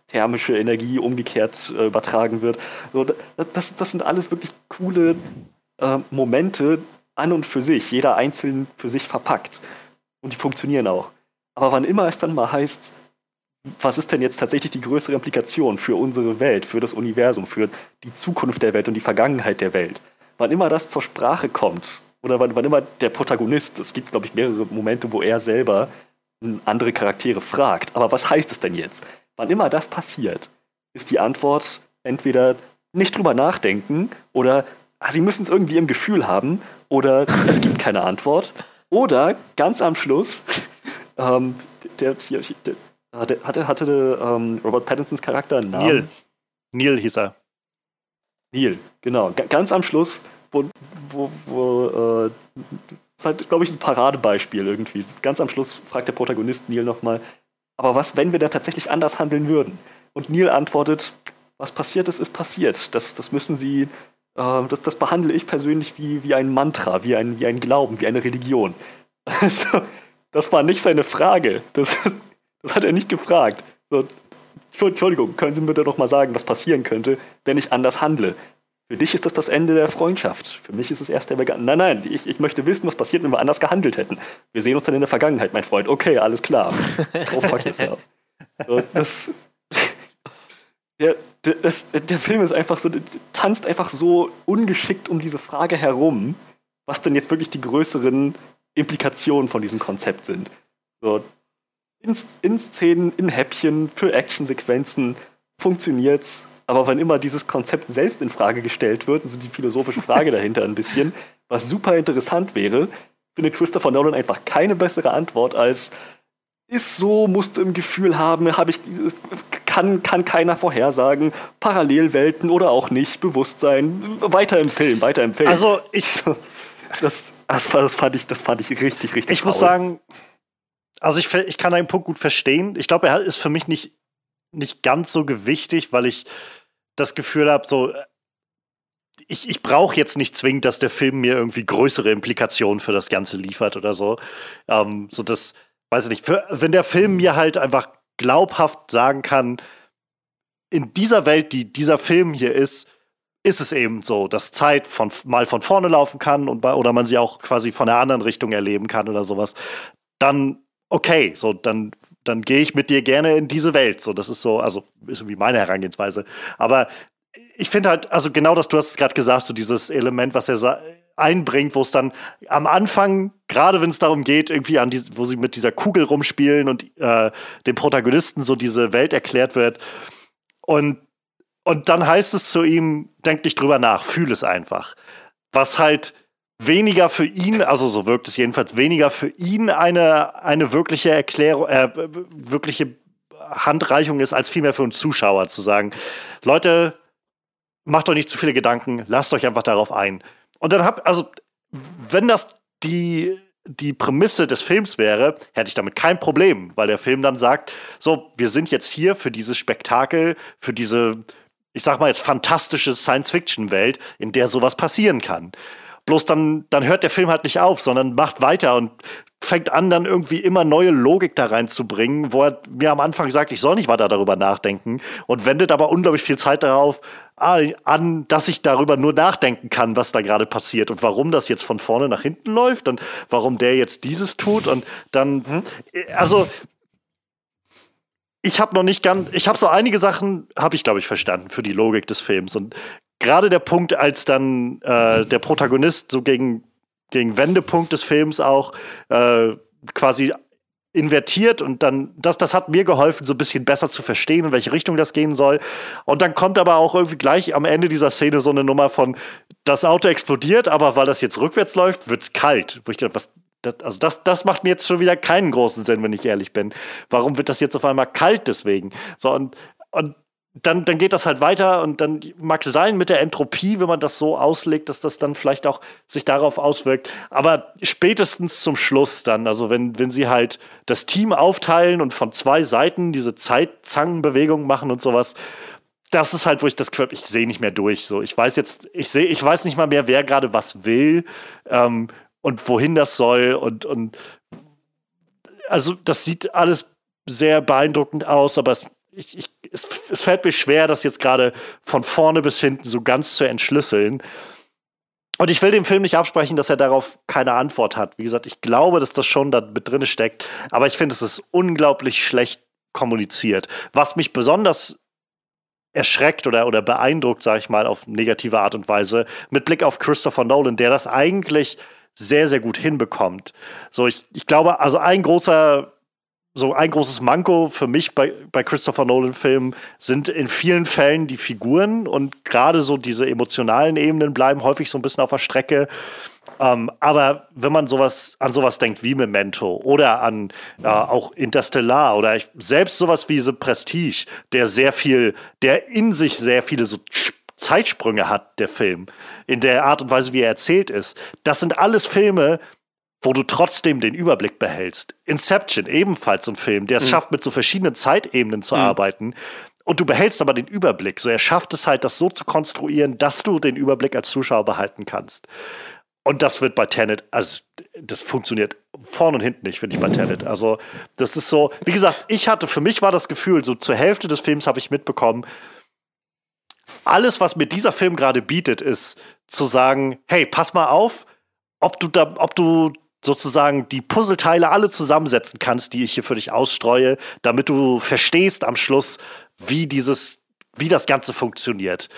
thermische Energie umgekehrt äh, übertragen wird. So, das, das sind alles wirklich coole äh, Momente an und für sich, jeder einzeln für sich verpackt. Und die funktionieren auch. Aber wann immer es dann mal heißt, was ist denn jetzt tatsächlich die größere Implikation für unsere Welt, für das Universum, für die Zukunft der Welt und die Vergangenheit der Welt? wann immer das zur Sprache kommt, oder wann, wann immer der Protagonist, es gibt, glaube ich, mehrere Momente, wo er selber andere Charaktere fragt, aber was heißt es denn jetzt? Wann immer das passiert, ist die Antwort entweder nicht drüber nachdenken oder sie müssen es irgendwie im Gefühl haben oder es gibt keine Antwort oder ganz am Schluss ähm, der, der, der, hatte, hatte ähm, Robert Pattinsons Charakter einen Namen? Neil. Neil hieß er. Neil, genau. G ganz am Schluss, wo, wo, wo äh, das ist halt, glaube ich, ein Paradebeispiel irgendwie. Ganz am Schluss fragt der Protagonist Neil nochmal, aber was, wenn wir da tatsächlich anders handeln würden? Und Neil antwortet, was passiert ist, ist passiert. Das, das müssen Sie, das, das behandle ich persönlich wie, wie ein Mantra, wie ein, wie ein Glauben, wie eine Religion. Also, das war nicht seine Frage. Das, das hat er nicht gefragt. So, Entschuldigung, können Sie mir doch mal sagen, was passieren könnte, wenn ich anders handle? Für dich ist das das Ende der Freundschaft. Für mich ist es erst der Vegan. Nein, nein, ich, ich möchte wissen, was passiert, wenn wir anders gehandelt hätten. Wir sehen uns dann in der Vergangenheit, mein Freund. Okay, alles klar. Oh, fuck yourself. So, das, der, das, der Film ist einfach so, tanzt einfach so ungeschickt um diese Frage herum, was denn jetzt wirklich die größeren Implikationen von diesem Konzept sind. So, in, in Szenen, in Häppchen, für Actionsequenzen funktioniert's. Aber wenn immer dieses Konzept selbst in Frage gestellt wird, also die philosophische Frage dahinter ein bisschen, was super interessant wäre, findet Christopher Nolan einfach keine bessere Antwort als ist so, musst du im Gefühl haben, habe ich, kann, kann keiner vorhersagen, Parallelwelten oder auch nicht, Bewusstsein, weiter im Film, weiter im Film. Also ich, das, das, das fand ich, das fand ich richtig, richtig. Ich faul. muss sagen, also ich, ich kann einen Punkt gut verstehen. Ich glaube, er ist für mich nicht, nicht ganz so gewichtig, weil ich das Gefühl habe, so, ich, ich brauche jetzt nicht zwingend, dass der Film mir irgendwie größere Implikationen für das Ganze liefert oder so. Ähm, so das, weiß ich nicht, für, wenn der Film mir halt einfach glaubhaft sagen kann, in dieser Welt, die dieser Film hier ist, ist es eben so, dass Zeit von, mal von vorne laufen kann und oder man sie auch quasi von der anderen Richtung erleben kann oder sowas, dann okay, so dann dann gehe ich mit dir gerne in diese Welt. So, das ist so, also ist irgendwie meine Herangehensweise. Aber ich finde halt, also genau das, du hast es gerade gesagt, so dieses Element, was er einbringt, wo es dann am Anfang, gerade wenn es darum geht, irgendwie an die, wo sie mit dieser Kugel rumspielen und äh, dem Protagonisten so diese Welt erklärt wird. Und und dann heißt es zu ihm, denk nicht drüber nach, fühl es einfach. Was halt weniger für ihn, also so wirkt es jedenfalls, weniger für ihn eine, eine wirkliche Erklärung, äh, wirkliche Handreichung ist, als vielmehr für uns Zuschauer zu sagen, Leute, macht euch nicht zu viele Gedanken, lasst euch einfach darauf ein. Und dann habt, also, wenn das die, die Prämisse des Films wäre, hätte ich damit kein Problem, weil der Film dann sagt, so, wir sind jetzt hier für dieses Spektakel, für diese ich sag mal jetzt, fantastische Science-Fiction-Welt, in der sowas passieren kann. Bloß dann, dann hört der Film halt nicht auf, sondern macht weiter und fängt an, dann irgendwie immer neue Logik da reinzubringen, wo er mir am Anfang sagt, ich soll nicht weiter darüber nachdenken und wendet aber unglaublich viel Zeit darauf an, dass ich darüber nur nachdenken kann, was da gerade passiert und warum das jetzt von vorne nach hinten läuft und warum der jetzt dieses tut und dann, hm, also ich habe noch nicht ganz, ich habe so einige Sachen, habe ich glaube ich verstanden für die Logik des Films und gerade der Punkt, als dann äh, der Protagonist so gegen gegen Wendepunkt des Films auch äh, quasi invertiert und dann, das, das hat mir geholfen, so ein bisschen besser zu verstehen, in welche Richtung das gehen soll. Und dann kommt aber auch irgendwie gleich am Ende dieser Szene so eine Nummer von, das Auto explodiert, aber weil das jetzt rückwärts läuft, wird's kalt. Wo ich dachte, was, das, also das, das macht mir jetzt schon wieder keinen großen Sinn, wenn ich ehrlich bin. Warum wird das jetzt auf einmal kalt deswegen? So, und, und dann, dann geht das halt weiter und dann mag sein mit der Entropie, wenn man das so auslegt, dass das dann vielleicht auch sich darauf auswirkt. Aber spätestens zum Schluss dann, also wenn, wenn sie halt das Team aufteilen und von zwei Seiten diese Zeitzangenbewegung machen und sowas, das ist halt, wo ich das Gefühl ich sehe nicht mehr durch. So, ich weiß jetzt, ich sehe, ich weiß nicht mal mehr, wer gerade was will. Ähm, und wohin das soll und, und also das sieht alles sehr beeindruckend aus, aber es, ich, ich, es, es fällt mir schwer, das jetzt gerade von vorne bis hinten so ganz zu entschlüsseln. Und ich will dem Film nicht absprechen, dass er darauf keine Antwort hat. Wie gesagt, ich glaube, dass das schon da mit drin steckt, aber ich finde, es ist unglaublich schlecht kommuniziert. Was mich besonders erschreckt oder, oder beeindruckt, sage ich mal, auf negative Art und Weise, mit Blick auf Christopher Nolan, der das eigentlich sehr, sehr gut hinbekommt. So, ich, ich glaube, also ein großer, so ein großes Manko für mich bei, bei Christopher Nolan-Filmen sind in vielen Fällen die Figuren und gerade so diese emotionalen Ebenen bleiben häufig so ein bisschen auf der Strecke. Ähm, aber wenn man sowas an sowas denkt wie Memento oder an äh, auch Interstellar oder ich, selbst sowas wie The Prestige, der sehr viel, der in sich sehr viele so Zeitsprünge hat, der Film, in der Art und Weise, wie er erzählt ist. Das sind alles Filme, wo du trotzdem den Überblick behältst. Inception, ebenfalls ein Film, der es mhm. schafft, mit so verschiedenen Zeitebenen zu mhm. arbeiten. Und du behältst aber den Überblick. So, er schafft es halt, das so zu konstruieren, dass du den Überblick als Zuschauer behalten kannst. Und das wird bei Tenet, also das funktioniert vorne und hinten nicht, finde ich bei Tenet. Also das ist so, wie gesagt, ich hatte, für mich war das Gefühl, so zur Hälfte des Films habe ich mitbekommen, alles, was mir dieser Film gerade bietet, ist zu sagen, hey, pass mal auf, ob du da, ob du sozusagen die Puzzleteile alle zusammensetzen kannst, die ich hier für dich ausstreue, damit du verstehst am Schluss, wie dieses, wie das Ganze funktioniert.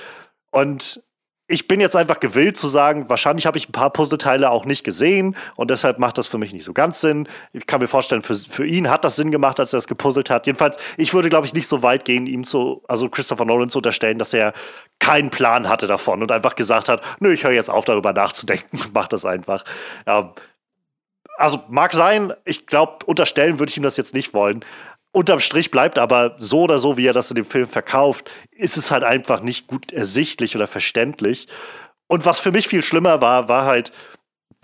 Und ich bin jetzt einfach gewillt zu sagen, wahrscheinlich habe ich ein paar Puzzleteile auch nicht gesehen und deshalb macht das für mich nicht so ganz Sinn. Ich kann mir vorstellen, für, für ihn hat das Sinn gemacht, als er es gepuzzelt hat. Jedenfalls, ich würde, glaube ich, nicht so weit gehen, ihm zu, also Christopher Nolan zu unterstellen, dass er keinen Plan hatte davon und einfach gesagt hat, nö, ich höre jetzt auf, darüber nachzudenken mach das einfach. Ja, also mag sein, ich glaube, unterstellen würde ich ihm das jetzt nicht wollen. Unterm Strich bleibt aber so oder so, wie er das in dem Film verkauft, ist es halt einfach nicht gut ersichtlich oder verständlich. Und was für mich viel schlimmer war, war halt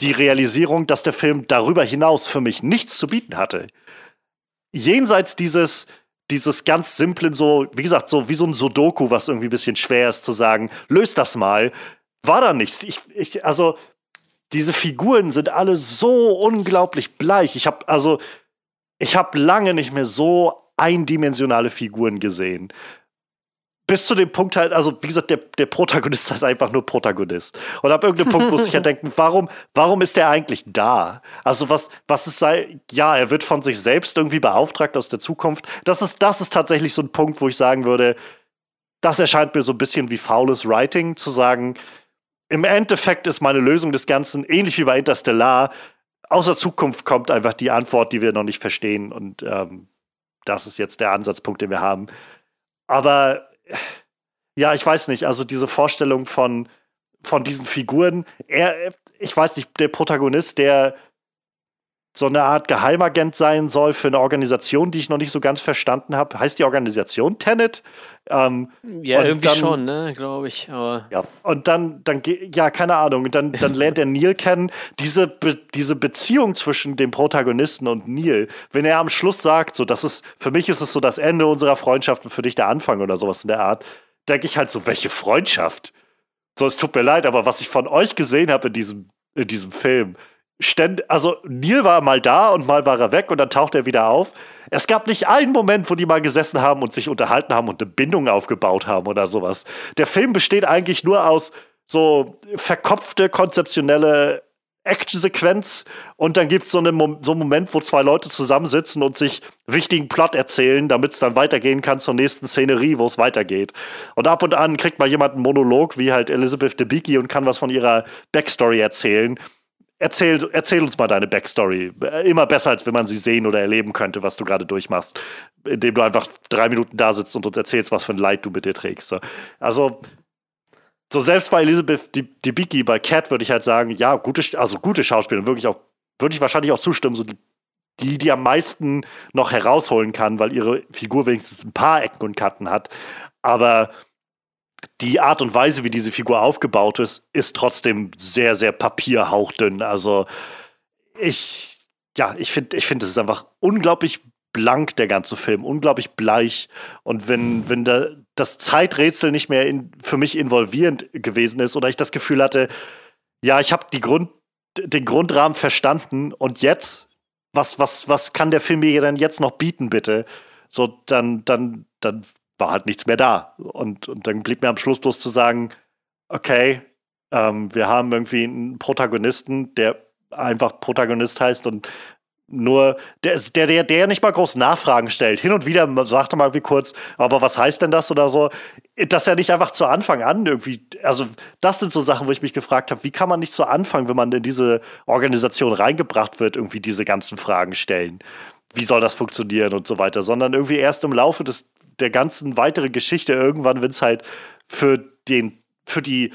die Realisierung, dass der Film darüber hinaus für mich nichts zu bieten hatte. Jenseits dieses, dieses ganz simplen, so, wie gesagt, so wie so ein Sudoku, was irgendwie ein bisschen schwer ist zu sagen, löst das mal, war da nichts. Ich, ich, also, diese Figuren sind alle so unglaublich bleich. Ich habe also ich habe lange nicht mehr so eindimensionale Figuren gesehen. bis zu dem Punkt halt, also wie gesagt, der, der Protagonist ist halt einfach nur Protagonist. Und ab irgendeinem Punkt muss ich ja denken, warum, warum ist der eigentlich da? Also was, was ist sei, ja, er wird von sich selbst irgendwie beauftragt aus der Zukunft. Das ist, das ist tatsächlich so ein Punkt, wo ich sagen würde, das erscheint mir so ein bisschen wie faules Writing, zu sagen, im Endeffekt ist meine Lösung des Ganzen ähnlich wie bei Interstellar. Aus der Zukunft kommt einfach die Antwort, die wir noch nicht verstehen. Und ähm, das ist jetzt der Ansatzpunkt, den wir haben. Aber ja, ich weiß nicht, also diese Vorstellung von, von diesen Figuren, er, ich weiß nicht, der Protagonist, der so eine Art Geheimagent sein soll für eine Organisation, die ich noch nicht so ganz verstanden habe. Heißt die Organisation Tenet? Ähm, ja, irgendwie dann, schon, ne, glaube ich. Aber ja, und dann, dann, ja, keine Ahnung. Und dann, dann lernt er Neil kennen. Diese, Be diese Beziehung zwischen dem Protagonisten und Neil, wenn er am Schluss sagt, so, das ist, für mich ist es so das Ende unserer Freundschaft und für dich der Anfang oder sowas in der Art, denke ich halt so, welche Freundschaft? So, es tut mir leid, aber was ich von euch gesehen habe in diesem, in diesem Film, ständ, also Neil war mal da und mal war er weg und dann taucht er wieder auf. Es gab nicht einen Moment, wo die mal gesessen haben und sich unterhalten haben und eine Bindung aufgebaut haben oder sowas. Der Film besteht eigentlich nur aus so verkopfte, konzeptionelle Actionsequenz und dann gibt es so, eine, so einen Moment, wo zwei Leute zusammensitzen und sich wichtigen Plot erzählen, damit es dann weitergehen kann zur nächsten Szenerie, wo es weitergeht. Und ab und an kriegt mal jemand einen Monolog, wie halt Elizabeth Debicki und kann was von ihrer Backstory erzählen. Erzähl, erzähl uns mal deine Backstory. Immer besser, als wenn man sie sehen oder erleben könnte, was du gerade durchmachst. Indem du einfach drei Minuten da sitzt und uns erzählst, was für ein Leid du mit dir trägst. Also, so selbst bei Elizabeth Debicki, bei Cat würde ich halt sagen, ja, gute, also gute Schauspielerin, wirklich auch, würde ich wahrscheinlich auch zustimmen, so die, die, am meisten noch herausholen kann, weil ihre Figur wenigstens ein paar Ecken und Kanten hat. Aber die Art und Weise, wie diese Figur aufgebaut ist, ist trotzdem sehr, sehr papierhauchdünn. Also ich, ja, ich finde, ich finde, es ist einfach unglaublich blank, der ganze Film, unglaublich bleich. Und wenn, wenn da das Zeiträtsel nicht mehr in, für mich involvierend gewesen ist oder ich das Gefühl hatte, ja, ich habe Grund, den Grundrahmen verstanden und jetzt, was, was, was kann der Film mir denn jetzt noch bieten, bitte? So, dann, dann, dann war halt nichts mehr da. Und, und dann blieb mir am Schluss bloß zu sagen, okay, ähm, wir haben irgendwie einen Protagonisten, der einfach Protagonist heißt und nur der, der, der, der nicht mal groß Nachfragen stellt. Hin und wieder sagt er mal wie kurz, aber was heißt denn das oder so? Dass er nicht einfach zu Anfang an irgendwie, also das sind so Sachen, wo ich mich gefragt habe, wie kann man nicht zu Anfang, wenn man in diese Organisation reingebracht wird, irgendwie diese ganzen Fragen stellen? Wie soll das funktionieren und so weiter, sondern irgendwie erst im Laufe des der ganzen weiteren Geschichte irgendwann, wenn es halt für den, für die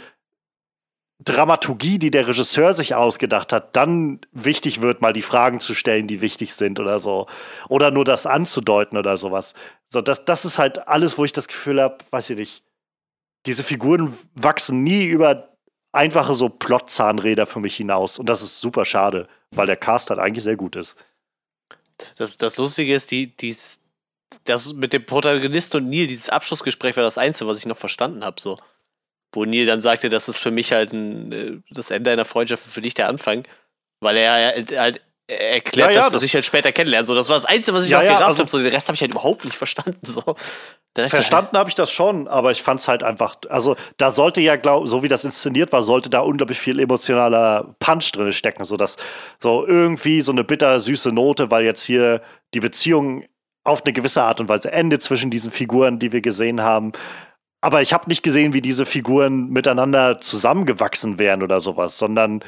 Dramaturgie, die der Regisseur sich ausgedacht hat, dann wichtig wird, mal die Fragen zu stellen, die wichtig sind oder so. Oder nur das anzudeuten oder sowas. So, das, das ist halt alles, wo ich das Gefühl habe, weiß ich nicht, diese Figuren wachsen nie über einfache so Plot-Zahnräder für mich hinaus. Und das ist super schade, weil der Cast halt eigentlich sehr gut ist. Das, das Lustige ist, die, die, das mit dem Protagonist und Neil, dieses Abschlussgespräch war das Einzige, was ich noch verstanden habe, so. Wo Neil dann sagte, das ist für mich halt ein, äh, das Ende einer Freundschaft für dich der Anfang. Weil er halt erklärt, ja, ja, dass das sich halt später kennenlernen. So, das war das Einzige, was ich ja, noch gerafft also, habe. So, den Rest habe ich halt überhaupt nicht verstanden. So. Verstanden habe ich das schon, aber ich fand es halt einfach, also da sollte ja, glaub, so wie das inszeniert war, sollte da unglaublich viel emotionaler Punch drin stecken, so dass so irgendwie so eine bitter süße Note, weil jetzt hier die Beziehung auf eine gewisse Art und Weise Ende zwischen diesen Figuren, die wir gesehen haben. Aber ich habe nicht gesehen, wie diese Figuren miteinander zusammengewachsen wären oder sowas, sondern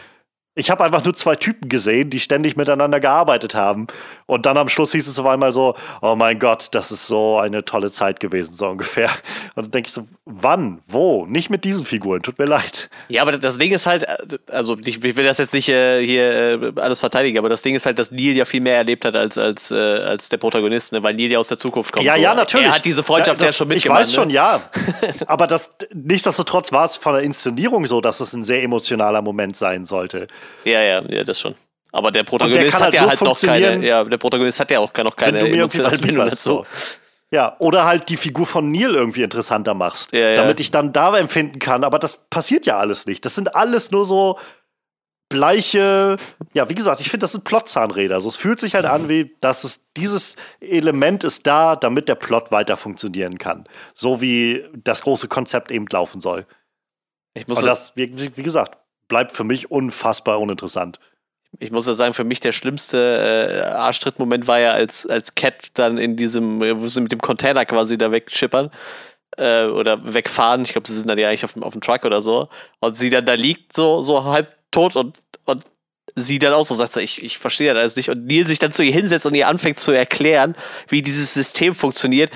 ich habe einfach nur zwei Typen gesehen, die ständig miteinander gearbeitet haben. Und dann am Schluss hieß es auf einmal so, oh mein Gott, das ist so eine tolle Zeit gewesen, so ungefähr. Und dann denke ich so, wann, wo? Nicht mit diesen Figuren, tut mir leid. Ja, aber das Ding ist halt, also ich, will das jetzt nicht äh, hier äh, alles verteidigen, aber das Ding ist halt, dass Neil ja viel mehr erlebt hat als, als, äh, als der Protagonist, ne? weil Neil ja aus der Zukunft kommt. Ja, so. ja, natürlich. Er hat diese Freundschaft ja, das, ja schon mitgemacht. Ich weiß schon, ne? ja. aber das, nichtsdestotrotz war es von der Inszenierung so, dass es ein sehr emotionaler Moment sein sollte. Ja, ja, ja, das schon. Aber der Protagonist der hat ja halt noch keine, ja, der Protagonist hat ja auch noch keine emotionale Bindung dazu. Ja, oder halt die Figur von Neil irgendwie interessanter machst, ja, ja. damit ich dann da empfinden kann. Aber das passiert ja alles nicht. Das sind alles nur so bleiche, ja, wie gesagt, ich finde, das sind Plotzahnräder. Also es fühlt sich halt an, wie, dass es dieses Element ist da, damit der Plot weiter funktionieren kann. So wie das große Konzept eben laufen soll. Ich muss Und das, wie, wie gesagt, bleibt für mich unfassbar uninteressant. Ich muss ja sagen, für mich der schlimmste äh, Arschtritt-Moment war ja, als, als Cat dann in diesem, wo sie mit dem Container quasi da wegschippern äh, oder wegfahren. Ich glaube, sie sind dann ja eigentlich auf dem, auf dem Truck oder so. Und sie dann da liegt, so, so halb tot und, und sie dann auch so sagt, ich, ich verstehe das alles nicht. Und Neil sich dann zu ihr hinsetzt und ihr anfängt zu erklären, wie dieses System funktioniert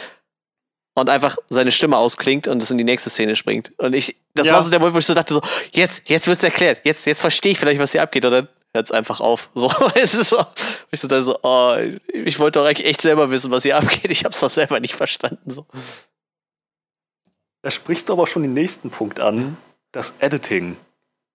und einfach seine Stimme ausklingt und es in die nächste Szene springt. Und ich, das ja. war so der Moment, wo ich so dachte, so, jetzt, jetzt wird's erklärt, jetzt, jetzt verstehe ich vielleicht, was hier abgeht. Und dann hört es einfach auf. So, es ist so, ich so, dann so, oh, ich wollte doch eigentlich echt selber wissen, was hier abgeht. Ich hab's doch selber nicht verstanden. So. Da sprichst du aber schon den nächsten Punkt an, das Editing.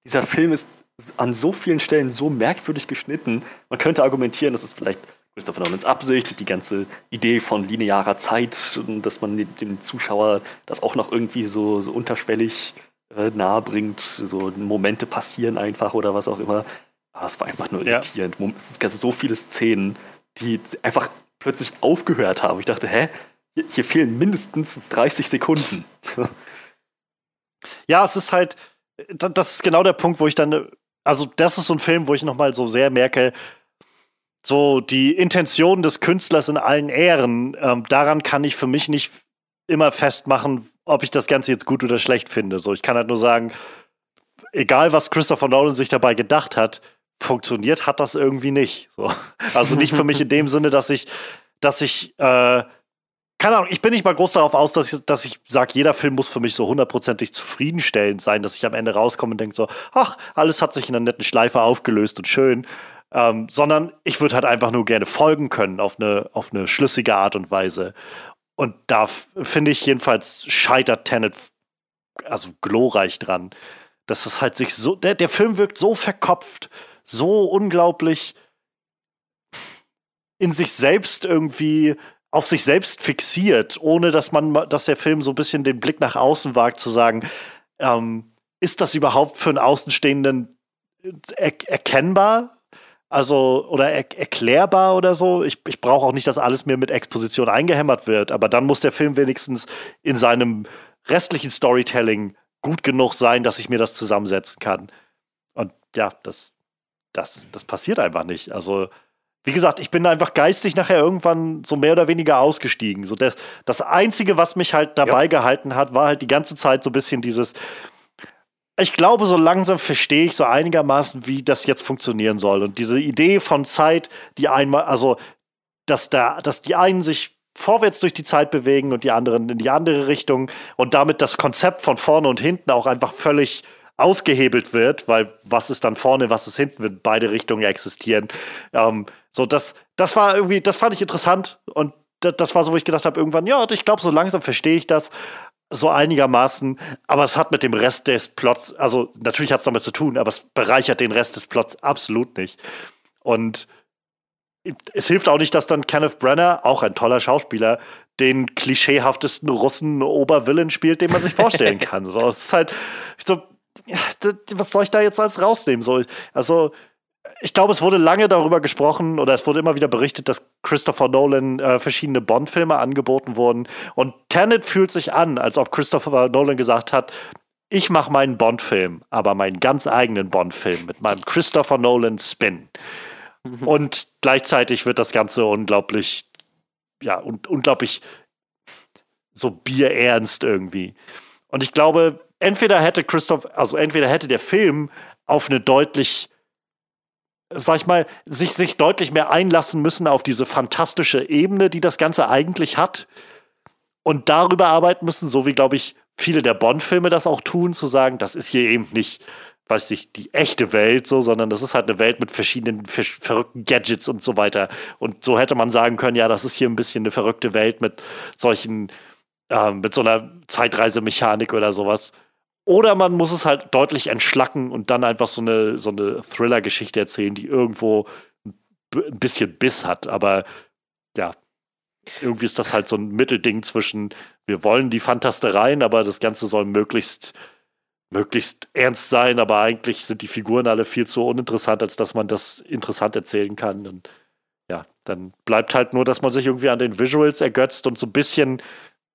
Dieser Film ist an so vielen Stellen so merkwürdig geschnitten. Man könnte argumentieren, das ist vielleicht Christopher Nolans Absicht, die ganze Idee von linearer Zeit, dass man dem Zuschauer das auch noch irgendwie so, so unterschwellig äh, nahe bringt. So Momente passieren einfach oder was auch immer. Aber das war einfach nur irritierend. Ja. Es gab so viele Szenen, die einfach plötzlich aufgehört haben. Ich dachte, hä? Hier fehlen mindestens 30 Sekunden. Ja, es ist halt, das ist genau der Punkt, wo ich dann, also das ist so ein Film, wo ich nochmal so sehr merke, so die Intention des Künstlers in allen Ehren, ähm, daran kann ich für mich nicht immer festmachen, ob ich das Ganze jetzt gut oder schlecht finde. So, ich kann halt nur sagen, egal was Christopher Nolan sich dabei gedacht hat, funktioniert hat das irgendwie nicht. So. Also nicht für mich in dem Sinne, dass ich, dass ich, äh, keine Ahnung, ich bin nicht mal groß darauf aus, dass ich, dass ich sage, jeder Film muss für mich so hundertprozentig zufriedenstellend sein, dass ich am Ende rauskomme und denke so, ach, alles hat sich in einer netten Schleife aufgelöst und schön. Ähm, sondern ich würde halt einfach nur gerne folgen können auf eine, auf eine schlüssige Art und Weise. Und da finde ich jedenfalls scheitert Tenet also glorreich dran. Dass es halt sich so, der, der Film wirkt so verkopft, so unglaublich in sich selbst irgendwie auf sich selbst fixiert, ohne dass man, dass der Film so ein bisschen den Blick nach außen wagt, zu sagen, ähm, ist das überhaupt für einen Außenstehenden er erkennbar? Also, oder er erklärbar oder so. Ich, ich brauche auch nicht, dass alles mir mit Exposition eingehämmert wird, aber dann muss der Film wenigstens in seinem restlichen Storytelling gut genug sein, dass ich mir das zusammensetzen kann. Und ja, das, das, das passiert einfach nicht. Also, wie gesagt, ich bin einfach geistig nachher irgendwann so mehr oder weniger ausgestiegen. So das, das Einzige, was mich halt dabei ja. gehalten hat, war halt die ganze Zeit so ein bisschen dieses, ich glaube, so langsam verstehe ich so einigermaßen, wie das jetzt funktionieren soll. Und diese Idee von Zeit, die einmal, also, dass da, dass die einen sich vorwärts durch die Zeit bewegen und die anderen in die andere Richtung und damit das Konzept von vorne und hinten auch einfach völlig ausgehebelt wird, weil was ist dann vorne, was ist hinten, wenn beide Richtungen existieren. Ähm, so, das, das war irgendwie, das fand ich interessant und das war so, wo ich gedacht habe, irgendwann, ja, ich glaube, so langsam verstehe ich das so einigermaßen, aber es hat mit dem Rest des Plots, also natürlich hat es damit zu tun, aber es bereichert den Rest des Plots absolut nicht. Und es hilft auch nicht, dass dann Kenneth Brenner, auch ein toller Schauspieler, den klischeehaftesten Russen-Obervillen spielt, den man sich vorstellen kann. So, es ist halt, so, was soll ich da jetzt als rausnehmen? So, also, ich glaube, es wurde lange darüber gesprochen oder es wurde immer wieder berichtet, dass Christopher Nolan äh, verschiedene Bond-Filme angeboten wurden. Und Tenet fühlt sich an, als ob Christopher Nolan gesagt hat, ich mache meinen Bond-Film, aber meinen ganz eigenen Bond-Film mit meinem Christopher Nolan-Spin. Mhm. Und gleichzeitig wird das Ganze unglaublich, ja, un unglaublich so bierernst irgendwie. Und ich glaube, entweder hätte Christoph, also entweder hätte der Film auf eine deutlich, sag ich mal, sich, sich deutlich mehr einlassen müssen auf diese fantastische Ebene, die das Ganze eigentlich hat. Und darüber arbeiten müssen, so wie, glaube ich, viele der Bond-Filme das auch tun, zu sagen, das ist hier eben nicht, weiß ich, die echte Welt, so, sondern das ist halt eine Welt mit verschiedenen ver verrückten Gadgets und so weiter. Und so hätte man sagen können, ja, das ist hier ein bisschen eine verrückte Welt mit solchen, äh, mit so einer Zeitreisemechanik oder sowas. Oder man muss es halt deutlich entschlacken und dann einfach so eine, so eine Thriller-Geschichte erzählen, die irgendwo ein bisschen Biss hat. Aber ja, irgendwie ist das halt so ein Mittelding zwischen, wir wollen die Fantastereien, aber das Ganze soll möglichst möglichst ernst sein, aber eigentlich sind die Figuren alle viel zu uninteressant, als dass man das interessant erzählen kann. Und ja, dann bleibt halt nur, dass man sich irgendwie an den Visuals ergötzt und so ein bisschen,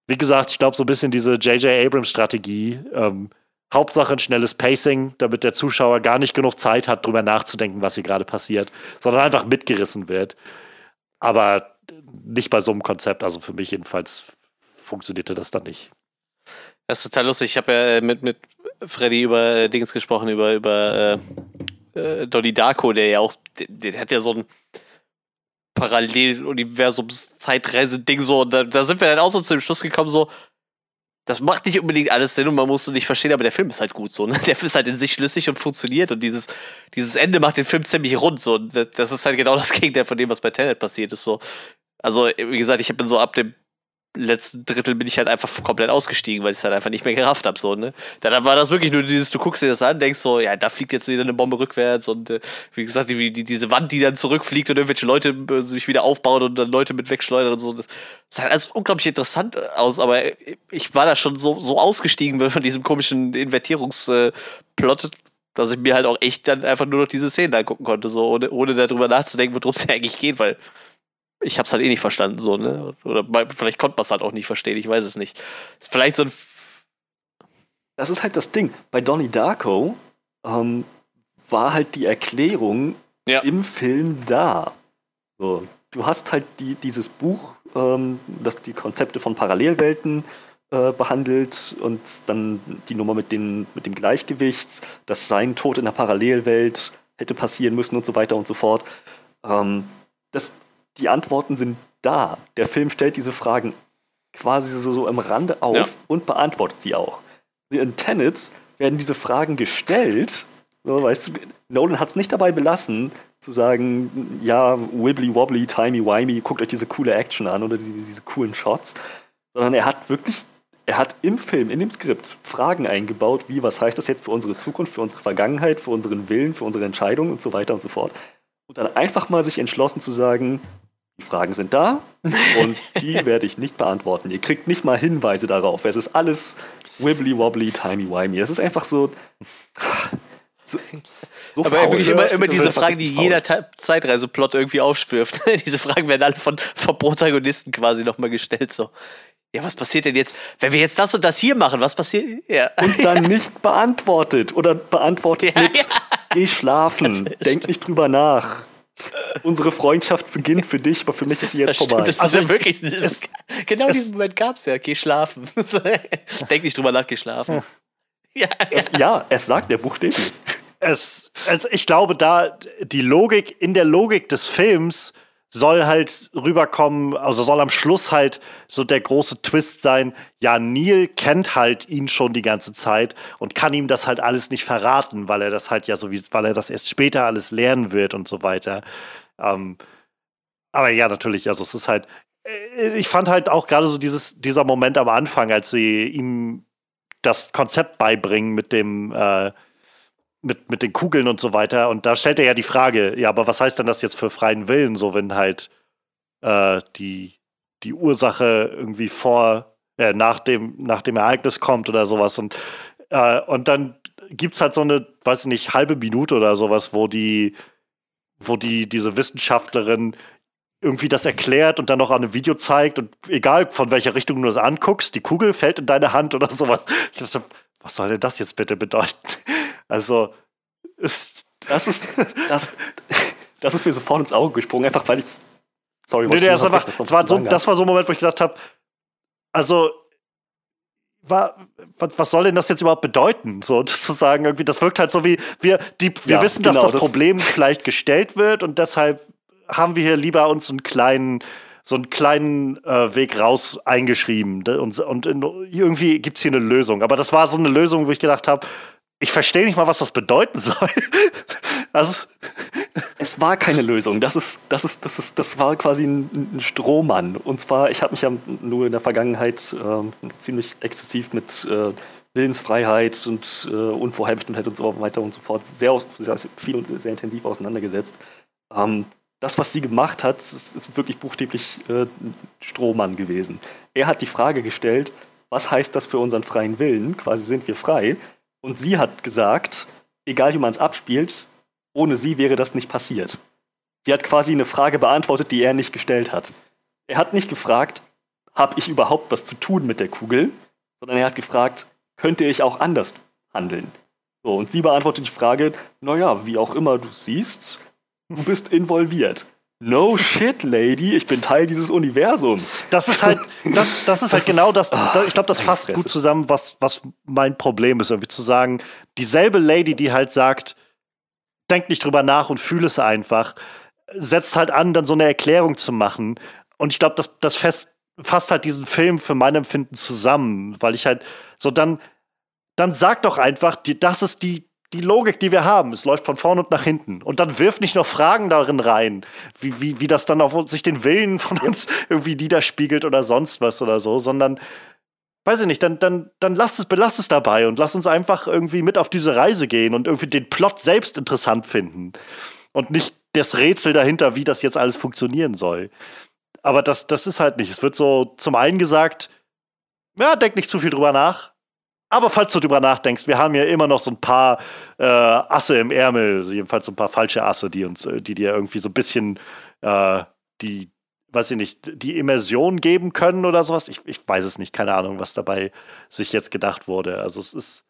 wie gesagt, ich glaube, so ein bisschen diese J.J. Abrams-Strategie. Ähm, Hauptsache ein schnelles Pacing, damit der Zuschauer gar nicht genug Zeit hat, drüber nachzudenken, was hier gerade passiert, sondern einfach mitgerissen wird. Aber nicht bei so einem Konzept, also für mich jedenfalls funktionierte das dann nicht. Das ist total lustig. Ich habe ja äh, mit, mit Freddy über äh, Dings gesprochen, über, über äh, äh, Donnie Darko, der ja auch, der, der hat ja so ein Paralleluniversums-Zeitreise-Ding so. Und da, da, sind wir dann auch so zu dem Schluss gekommen, so, das macht nicht unbedingt alles Sinn und man muss es nicht verstehen, aber der Film ist halt gut so. Ne? Der Film ist halt in sich schlüssig und funktioniert und dieses, dieses Ende macht den Film ziemlich rund so. Das ist halt genau das Gegenteil von dem, was bei Tenet passiert ist so. Also, wie gesagt, ich bin so ab dem letzten Drittel bin ich halt einfach komplett ausgestiegen, weil ich es halt einfach nicht mehr gerafft habe. So, ne? Dann war das wirklich nur dieses, du guckst dir das an, denkst so, ja, da fliegt jetzt wieder eine Bombe rückwärts und äh, wie gesagt, die, die, diese Wand, die dann zurückfliegt und irgendwelche Leute äh, sich wieder aufbauen und dann Leute mit wegschleudern und so. Das sah alles unglaublich interessant aus, aber ich war da schon so, so ausgestiegen von diesem komischen Invertierungsplot, äh, dass ich mir halt auch echt dann einfach nur noch diese Szenen angucken konnte, so ohne, ohne darüber nachzudenken, worum es ja eigentlich geht, weil ich hab's halt eh nicht verstanden, so, ne? Oder vielleicht konnte man es halt auch nicht verstehen, ich weiß es nicht. Ist vielleicht so ein. Das ist halt das Ding. Bei Donnie Darko ähm, war halt die Erklärung ja. im Film da. So, du hast halt die, dieses Buch, ähm, das die Konzepte von Parallelwelten äh, behandelt und dann die Nummer mit, den, mit dem Gleichgewicht, dass sein Tod in der Parallelwelt hätte passieren müssen und so weiter und so fort. Ähm, das, die Antworten sind da. Der Film stellt diese Fragen quasi so, so am Rande auf ja. und beantwortet sie auch. In Tenet werden diese Fragen gestellt. So, weißt du, Nolan hat es nicht dabei belassen, zu sagen, ja, wibbly wobbly, timey wimey, guckt euch diese coole Action an oder diese, diese coolen Shots, sondern er hat wirklich, er hat im Film, in dem Skript Fragen eingebaut, wie, was heißt das jetzt für unsere Zukunft, für unsere Vergangenheit, für unseren Willen, für unsere Entscheidungen und so weiter und so fort. Und dann einfach mal sich entschlossen zu sagen, die Fragen sind da und die werde ich nicht beantworten. Ihr kriegt nicht mal Hinweise darauf. Es ist alles wibbly wobbly, timey wimey. Es ist einfach so. so, so Aber faul, wirklich immer, immer diese Fragen, die jeder Zeitreiseplot irgendwie aufspürft. diese Fragen werden alle von, von Protagonisten quasi nochmal gestellt. So. Ja, was passiert denn jetzt, wenn wir jetzt das und das hier machen? Was passiert? Ja. Und dann nicht beantwortet oder beantwortet ja, mit ja. Geh schlafen, denk nicht drüber nach unsere Freundschaft beginnt für dich, aber für mich ist sie jetzt das vorbei. das also ist ja wirklich, ist, genau es, diesen Moment gab es ja. Geh schlafen. Denk nicht drüber nach, geh schlafen. Ja, es, ja, es sagt der buchstäblich. Es, es, ich glaube, da die Logik, in der Logik des Films soll halt rüberkommen, also soll am Schluss halt so der große Twist sein, ja, Neil kennt halt ihn schon die ganze Zeit und kann ihm das halt alles nicht verraten, weil er das halt ja so wie, weil er das erst später alles lernen wird und so weiter. Ähm, aber ja, natürlich, also es ist halt, äh, ich fand halt auch gerade so dieses, dieser Moment am Anfang, als sie ihm das Konzept beibringen mit dem, äh, mit, mit den Kugeln und so weiter. Und da stellt er ja die Frage, ja, aber was heißt denn das jetzt für freien Willen, so wenn halt äh, die, die Ursache irgendwie vor, äh, nach, dem, nach dem Ereignis kommt oder sowas. Und, äh, und dann gibt es halt so eine, weiß ich nicht, halbe Minute oder sowas, wo die, wo die, diese Wissenschaftlerin irgendwie das erklärt und dann noch an einem Video zeigt und egal von welcher Richtung du das anguckst, die Kugel fällt in deine Hand oder sowas. Ich dachte, was soll denn das jetzt bitte bedeuten? Also, ist, das ist, das, das ist mir sofort ins Auge gesprungen, einfach weil ich, sorry, nee, nee, das, war, das, war so, das war so ein Moment, wo ich gedacht habe, also, war, was, was soll denn das jetzt überhaupt bedeuten? So zu sagen, irgendwie, das wirkt halt so wie, wir, die, wir ja, wissen, genau, dass das, das Problem vielleicht gestellt wird und deshalb haben wir hier lieber uns einen kleinen, so einen kleinen äh, Weg raus eingeschrieben. Und, und in, irgendwie gibt es hier eine Lösung. Aber das war so eine Lösung, wo ich gedacht habe, ich verstehe nicht mal, was das bedeuten soll. also, es war keine Lösung. Das ist, das ist, das ist, das war quasi ein, ein Strohmann. Und zwar, ich habe mich ja nur in der Vergangenheit äh, ziemlich exzessiv mit äh, Willensfreiheit und äh, Unvorherbestimmtheit und so weiter und so fort sehr, sehr viel und sehr intensiv auseinandergesetzt. Ähm, das, was sie gemacht hat, ist, ist wirklich buchstäblich äh, Strohmann gewesen. Er hat die Frage gestellt, was heißt das für unseren freien Willen? Quasi sind wir frei. Und sie hat gesagt, egal wie man es abspielt, ohne sie wäre das nicht passiert. Sie hat quasi eine Frage beantwortet, die er nicht gestellt hat. Er hat nicht gefragt, habe ich überhaupt was zu tun mit der Kugel, sondern er hat gefragt, könnte ich auch anders handeln? So, und sie beantwortet die Frage, naja, wie auch immer du siehst, du bist involviert. No shit, Lady, ich bin Teil dieses Universums. Das ist halt, das, das ist halt das genau ist, das. Oh, ich glaube, das fasst gut zusammen, was, was mein Problem ist, irgendwie zu sagen, dieselbe Lady, die halt sagt, denk nicht drüber nach und fühle es einfach, setzt halt an, dann so eine Erklärung zu machen. Und ich glaube, das, das fest, fasst halt diesen Film für mein Empfinden zusammen, weil ich halt so dann, dann sag doch einfach, die, das ist die, die Logik, die wir haben. Es läuft von vorne und nach hinten. Und dann wirf nicht noch Fragen darin rein, wie, wie, wie das dann auf sich den Willen von uns irgendwie niederspiegelt oder sonst was oder so, sondern weiß ich nicht, dann, dann, dann lasst es, belasst es dabei und lass uns einfach irgendwie mit auf diese Reise gehen und irgendwie den Plot selbst interessant finden. Und nicht das Rätsel dahinter, wie das jetzt alles funktionieren soll. Aber das, das ist halt nicht. Es wird so zum einen gesagt, ja, denk nicht zu viel drüber nach. Aber falls du drüber nachdenkst, wir haben ja immer noch so ein paar äh, Asse im Ärmel, also jedenfalls so ein paar falsche Asse, die uns, äh, die dir irgendwie so ein bisschen äh, die, weiß ich nicht, die Immersion geben können oder sowas. Ich, ich weiß es nicht, keine Ahnung, was dabei sich jetzt gedacht wurde. Also es ist,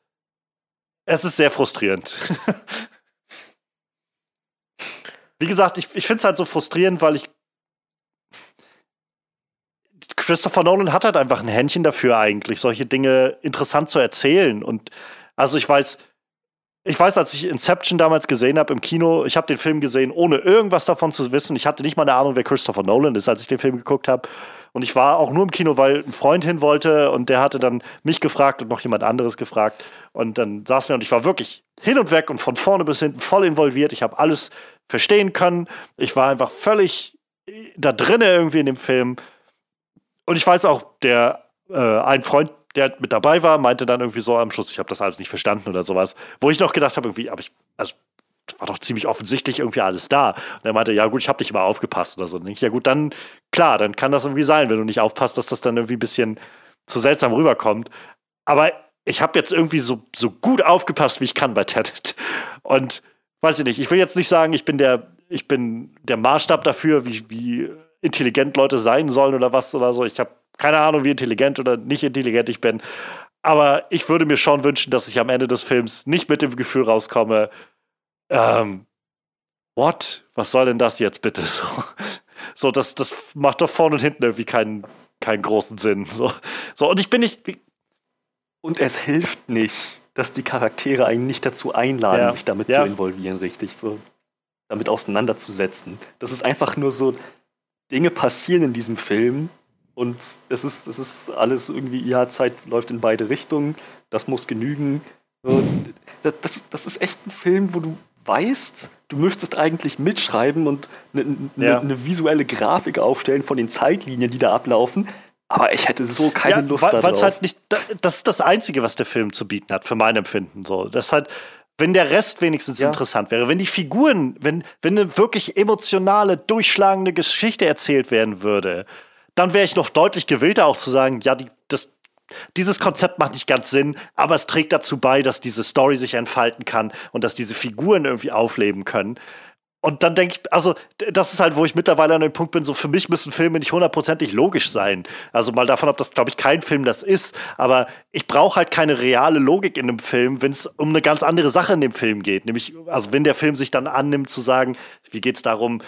es ist sehr frustrierend. Wie gesagt, ich, ich finde es halt so frustrierend, weil ich Christopher Nolan hat halt einfach ein Händchen dafür eigentlich, solche Dinge interessant zu erzählen. Und also ich weiß, ich weiß, als ich Inception damals gesehen habe im Kino, ich habe den Film gesehen, ohne irgendwas davon zu wissen. Ich hatte nicht mal eine Ahnung, wer Christopher Nolan ist, als ich den Film geguckt habe. Und ich war auch nur im Kino, weil ein Freund hin wollte und der hatte dann mich gefragt und noch jemand anderes gefragt. Und dann saßen wir und ich war wirklich hin und weg und von vorne bis hinten voll involviert. Ich habe alles verstehen können. Ich war einfach völlig da drinne irgendwie in dem Film. Und ich weiß auch, der äh, ein Freund, der mit dabei war, meinte dann irgendwie so am Schluss, ich habe das alles nicht verstanden oder sowas. Wo ich noch gedacht habe, irgendwie, aber ich, also war doch ziemlich offensichtlich irgendwie alles da. Und er meinte, ja gut, ich habe nicht immer aufgepasst oder so. Und ich, ja gut, dann, klar, dann kann das irgendwie sein, wenn du nicht aufpasst, dass das dann irgendwie ein bisschen zu seltsam rüberkommt. Aber ich habe jetzt irgendwie so, so gut aufgepasst, wie ich kann bei Tenet. Und weiß ich nicht, ich will jetzt nicht sagen, ich bin der, ich bin der Maßstab dafür, wie, wie intelligent Leute sein sollen oder was oder so. Ich habe keine Ahnung, wie intelligent oder nicht intelligent ich bin. Aber ich würde mir schon wünschen, dass ich am Ende des Films nicht mit dem Gefühl rauskomme, ähm, what? Was soll denn das jetzt bitte? So, so das, das macht doch vorne und hinten irgendwie keinen, keinen großen Sinn. So, so, und ich bin nicht. Und es hilft nicht, dass die Charaktere eigentlich nicht dazu einladen, ja. sich damit ja. zu involvieren, richtig, so damit auseinanderzusetzen. Das ist einfach nur so, Dinge passieren in diesem Film und es ist, es ist alles irgendwie, ja, Zeit läuft in beide Richtungen, das muss genügen. Das, das ist echt ein Film, wo du weißt, du müsstest eigentlich mitschreiben und eine ne, ja. ne visuelle Grafik aufstellen von den Zeitlinien, die da ablaufen. Aber ich hätte so keine ja, Lust darauf. Halt nicht, das ist das Einzige, was der Film zu bieten hat, für mein Empfinden. So. Das ist halt, wenn der Rest wenigstens ja. interessant wäre, wenn die Figuren, wenn, wenn eine wirklich emotionale, durchschlagende Geschichte erzählt werden würde, dann wäre ich noch deutlich gewillter auch zu sagen, ja, die, das, dieses Konzept macht nicht ganz Sinn, aber es trägt dazu bei, dass diese Story sich entfalten kann und dass diese Figuren irgendwie aufleben können. Und dann denke ich, also das ist halt, wo ich mittlerweile an dem Punkt bin, so für mich müssen Filme nicht hundertprozentig logisch sein. Also mal davon ab, dass, glaube ich, kein Film das ist. Aber ich brauche halt keine reale Logik in einem Film, wenn es um eine ganz andere Sache in dem Film geht. Nämlich, also wenn der Film sich dann annimmt zu sagen, wie geht es darum,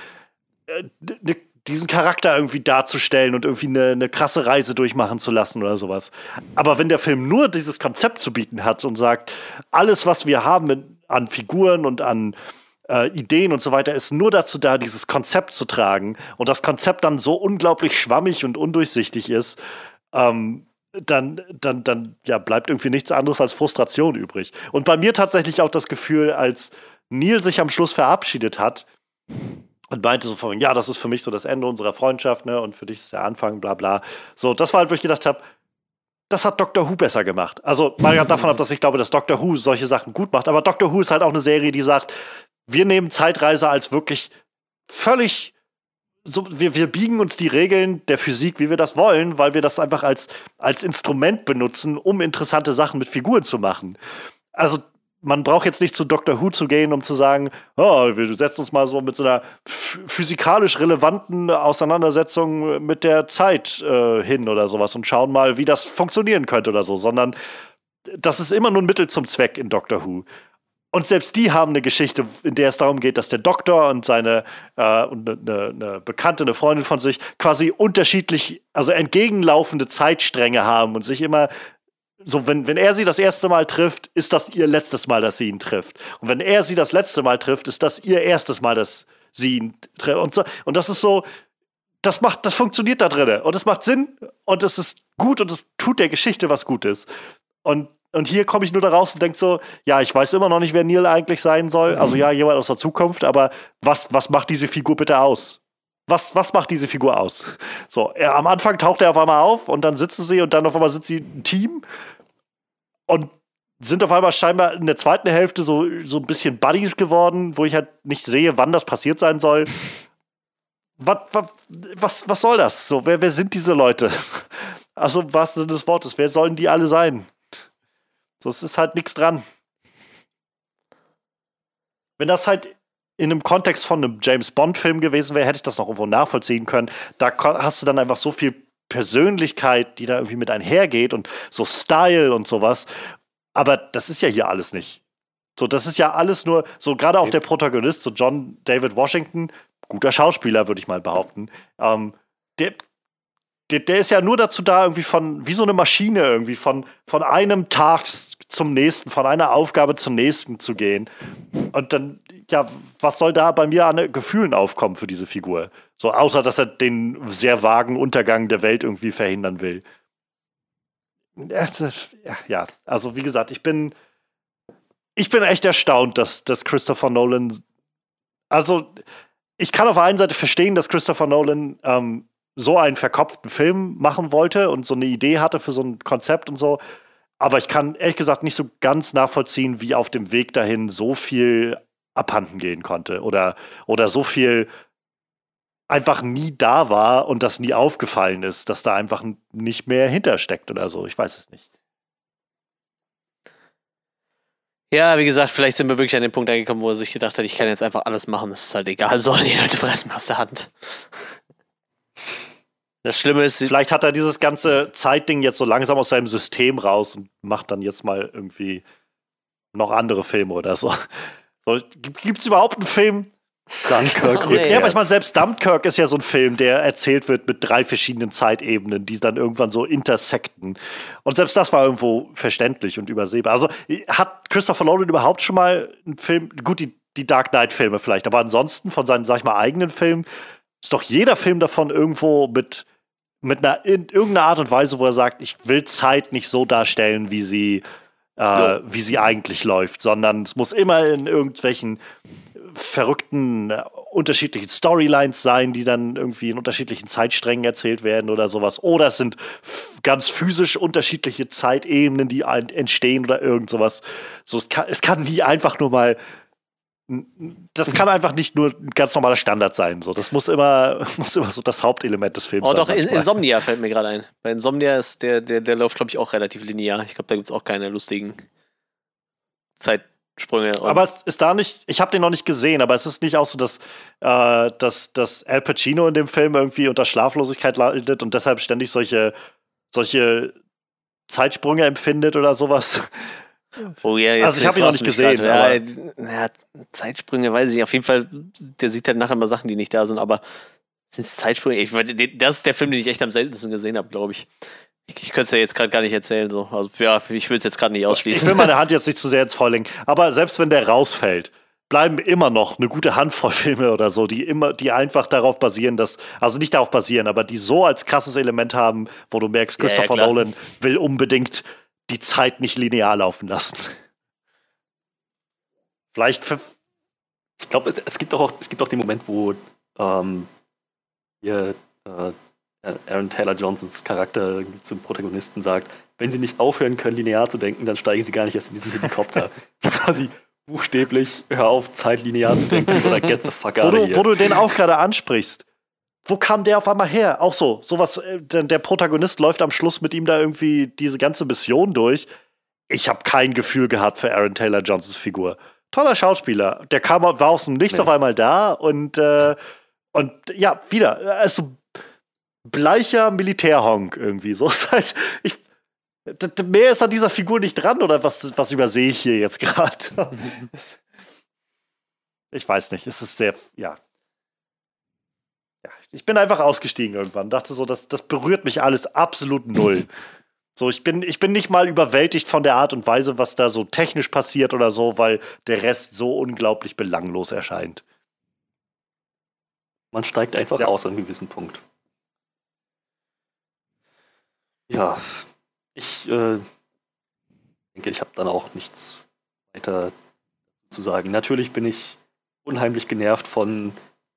äh, ne, diesen Charakter irgendwie darzustellen und irgendwie eine, eine krasse Reise durchmachen zu lassen oder sowas. Aber wenn der Film nur dieses Konzept zu bieten hat und sagt, alles, was wir haben an Figuren und an äh, Ideen und so weiter ist nur dazu da, dieses Konzept zu tragen und das Konzept dann so unglaublich schwammig und undurchsichtig ist, ähm, dann, dann, dann ja, bleibt irgendwie nichts anderes als Frustration übrig. Und bei mir tatsächlich auch das Gefühl, als Neil sich am Schluss verabschiedet hat und meinte so von, ja, das ist für mich so das Ende unserer Freundschaft, ne, und für dich ist der Anfang, bla bla. So, das war halt, wo ich gedacht habe, das hat Doctor Who besser gemacht. Also, mal davon ab, dass ich glaube, dass Doctor Who solche Sachen gut macht, aber Doctor Who ist halt auch eine Serie, die sagt, wir nehmen Zeitreise als wirklich völlig so, wir, wir biegen uns die Regeln der Physik, wie wir das wollen, weil wir das einfach als, als Instrument benutzen, um interessante Sachen mit Figuren zu machen. also man braucht jetzt nicht zu Dr. Who zu gehen, um zu sagen, oh, wir setzen uns mal so mit so einer physikalisch relevanten Auseinandersetzung mit der Zeit äh, hin oder sowas und schauen mal, wie das funktionieren könnte oder so, sondern das ist immer nur ein Mittel zum Zweck in Doctor Who. Und selbst die haben eine Geschichte, in der es darum geht, dass der Doktor und seine äh, und eine, eine Bekannte, eine Freundin von sich quasi unterschiedlich, also entgegenlaufende Zeitstränge haben und sich immer so, wenn, wenn er sie das erste Mal trifft, ist das ihr letztes Mal, dass sie ihn trifft. Und wenn er sie das letzte Mal trifft, ist das ihr erstes Mal, dass sie ihn trifft. Und, so, und das ist so, das macht, das funktioniert da drin. Und es macht Sinn und es ist gut und es tut der Geschichte was Gutes. Und, und hier komme ich nur da raus und denke so, ja, ich weiß immer noch nicht, wer Neil eigentlich sein soll. Also ja, jemand aus der Zukunft, aber was, was macht diese Figur bitte aus? Was, was macht diese Figur aus? So, er, am Anfang taucht er auf einmal auf und dann sitzen sie und dann auf einmal sind sie ein Team und sind auf einmal scheinbar in der zweiten Hälfte so, so ein bisschen Buddies geworden, wo ich halt nicht sehe, wann das passiert sein soll. Was, was, was, was soll das? So, wer, wer sind diese Leute? Also, was sind des Wortes? Wer sollen die alle sein? So, es ist halt nichts dran. Wenn das halt in einem Kontext von einem James Bond-Film gewesen wäre, hätte ich das noch irgendwo nachvollziehen können. Da hast du dann einfach so viel Persönlichkeit, die da irgendwie mit einhergeht und so Style und sowas. Aber das ist ja hier alles nicht. So, das ist ja alles nur, so gerade auch der Protagonist, so John David Washington, guter Schauspieler, würde ich mal behaupten. Ähm, der, der, der, ist ja nur dazu da, irgendwie von, wie so eine Maschine, irgendwie von, von einem Tag zum nächsten, von einer Aufgabe zur nächsten zu gehen. Und dann, ja, was soll da bei mir an Gefühlen aufkommen für diese Figur? So, außer dass er den sehr vagen Untergang der Welt irgendwie verhindern will. Ja, also wie gesagt, ich bin, ich bin echt erstaunt, dass, dass Christopher Nolan, also ich kann auf der einen Seite verstehen, dass Christopher Nolan ähm, so einen verkopften Film machen wollte und so eine Idee hatte für so ein Konzept und so. Aber ich kann ehrlich gesagt nicht so ganz nachvollziehen, wie auf dem Weg dahin so viel abhanden gehen konnte oder, oder so viel einfach nie da war und das nie aufgefallen ist, dass da einfach nicht mehr hintersteckt oder so. Ich weiß es nicht. Ja, wie gesagt, vielleicht sind wir wirklich an den Punkt angekommen, wo er sich gedacht hat, ich kann jetzt einfach alles machen, das ist halt egal, die Leute fressen aus der Hand. Das Schlimme ist. Vielleicht hat er dieses ganze Zeitding jetzt so langsam aus seinem System raus und macht dann jetzt mal irgendwie noch andere Filme oder so. so Gibt es überhaupt einen Film? Dunkirk. Oh, ja, aber ich meine, selbst Dunkirk ist ja so ein Film, der erzählt wird mit drei verschiedenen Zeitebenen, die dann irgendwann so intersecten. Und selbst das war irgendwo verständlich und übersehbar. Also hat Christopher Nolan überhaupt schon mal einen Film, gut, die, die Dark Knight-Filme vielleicht, aber ansonsten von seinen, sag ich mal, eigenen Filmen ist doch jeder Film davon irgendwo mit mit einer in irgendeiner Art und Weise, wo er sagt, ich will Zeit nicht so darstellen, wie sie, äh, wie sie eigentlich läuft, sondern es muss immer in irgendwelchen verrückten äh, unterschiedlichen Storylines sein, die dann irgendwie in unterschiedlichen Zeitsträngen erzählt werden oder sowas. Oder es sind ganz physisch unterschiedliche Zeitebenen, die entstehen oder irgend sowas. So, es kann, es kann nie einfach nur mal das kann einfach nicht nur ein ganz normaler Standard sein. So, das muss immer, muss immer so das Hauptelement des Films oh, sein. Oh, doch, in, Insomnia fällt mir gerade ein. Bei Insomnia ist der, der, der läuft, glaube ich, auch relativ linear. Ich glaube, da gibt es auch keine lustigen Zeitsprünge. Aber es ist da nicht, ich habe den noch nicht gesehen, aber es ist nicht auch so, dass, äh, dass, dass Al Pacino in dem Film irgendwie unter Schlaflosigkeit leidet und deshalb ständig solche, solche Zeitsprünge empfindet oder sowas. Oh ja, jetzt, also ich habe ihn noch nicht gesehen. Ja, ja, Zeitsprünge, weiß ich nicht. Auf jeden Fall, der sieht halt nachher mal Sachen, die nicht da sind, aber sind es Zeitsprünge? Ich, das ist der Film, den ich echt am seltensten gesehen habe, glaube ich. Ich, ich könnte es ja jetzt gerade gar nicht erzählen. So. Also, ja, ich will es jetzt gerade nicht ausschließen. Ich will meine Hand jetzt nicht zu sehr ins Feuer legen. Aber selbst wenn der rausfällt, bleiben immer noch eine gute Handvoll Filme oder so, die immer, die einfach darauf basieren, dass, also nicht darauf basieren, aber die so als krasses Element haben, wo du merkst, Christopher ja, ja, Nolan will unbedingt die Zeit nicht linear laufen lassen. Vielleicht für. Ich glaube, es, es, gibt auch, es gibt auch den Moment, wo ähm, hier, äh, Aaron Taylor Johnsons Charakter zum Protagonisten sagt, wenn sie nicht aufhören können, linear zu denken, dann steigen sie gar nicht erst in diesen Helikopter. quasi buchstäblich, hör auf, Zeit linear zu denken oder get the fuck out du, here. wo du den auch gerade ansprichst wo kam der auf einmal her? Auch so, sowas, äh, der, der Protagonist läuft am Schluss mit ihm da irgendwie diese ganze Mission durch. ich habe kein Gefühl gehabt für Aaron Taylor Johnsons Figur. Toller Schauspieler. Der kam, war aus dem Nichts ja. auf einmal da und, äh, und ja, wieder, also bleicher Militärhonk irgendwie. So ist halt, ich, mehr ist an dieser Figur nicht dran oder was, was übersehe ich hier jetzt gerade? ich weiß nicht, es ist sehr, ja. Ich bin einfach ausgestiegen irgendwann, dachte so, das, das berührt mich alles absolut null. So, ich bin, ich bin nicht mal überwältigt von der Art und Weise, was da so technisch passiert oder so, weil der Rest so unglaublich belanglos erscheint. Man steigt einfach ja. aus an einem gewissen Punkt. Ja, ich äh, denke, ich habe dann auch nichts weiter zu sagen. Natürlich bin ich unheimlich genervt von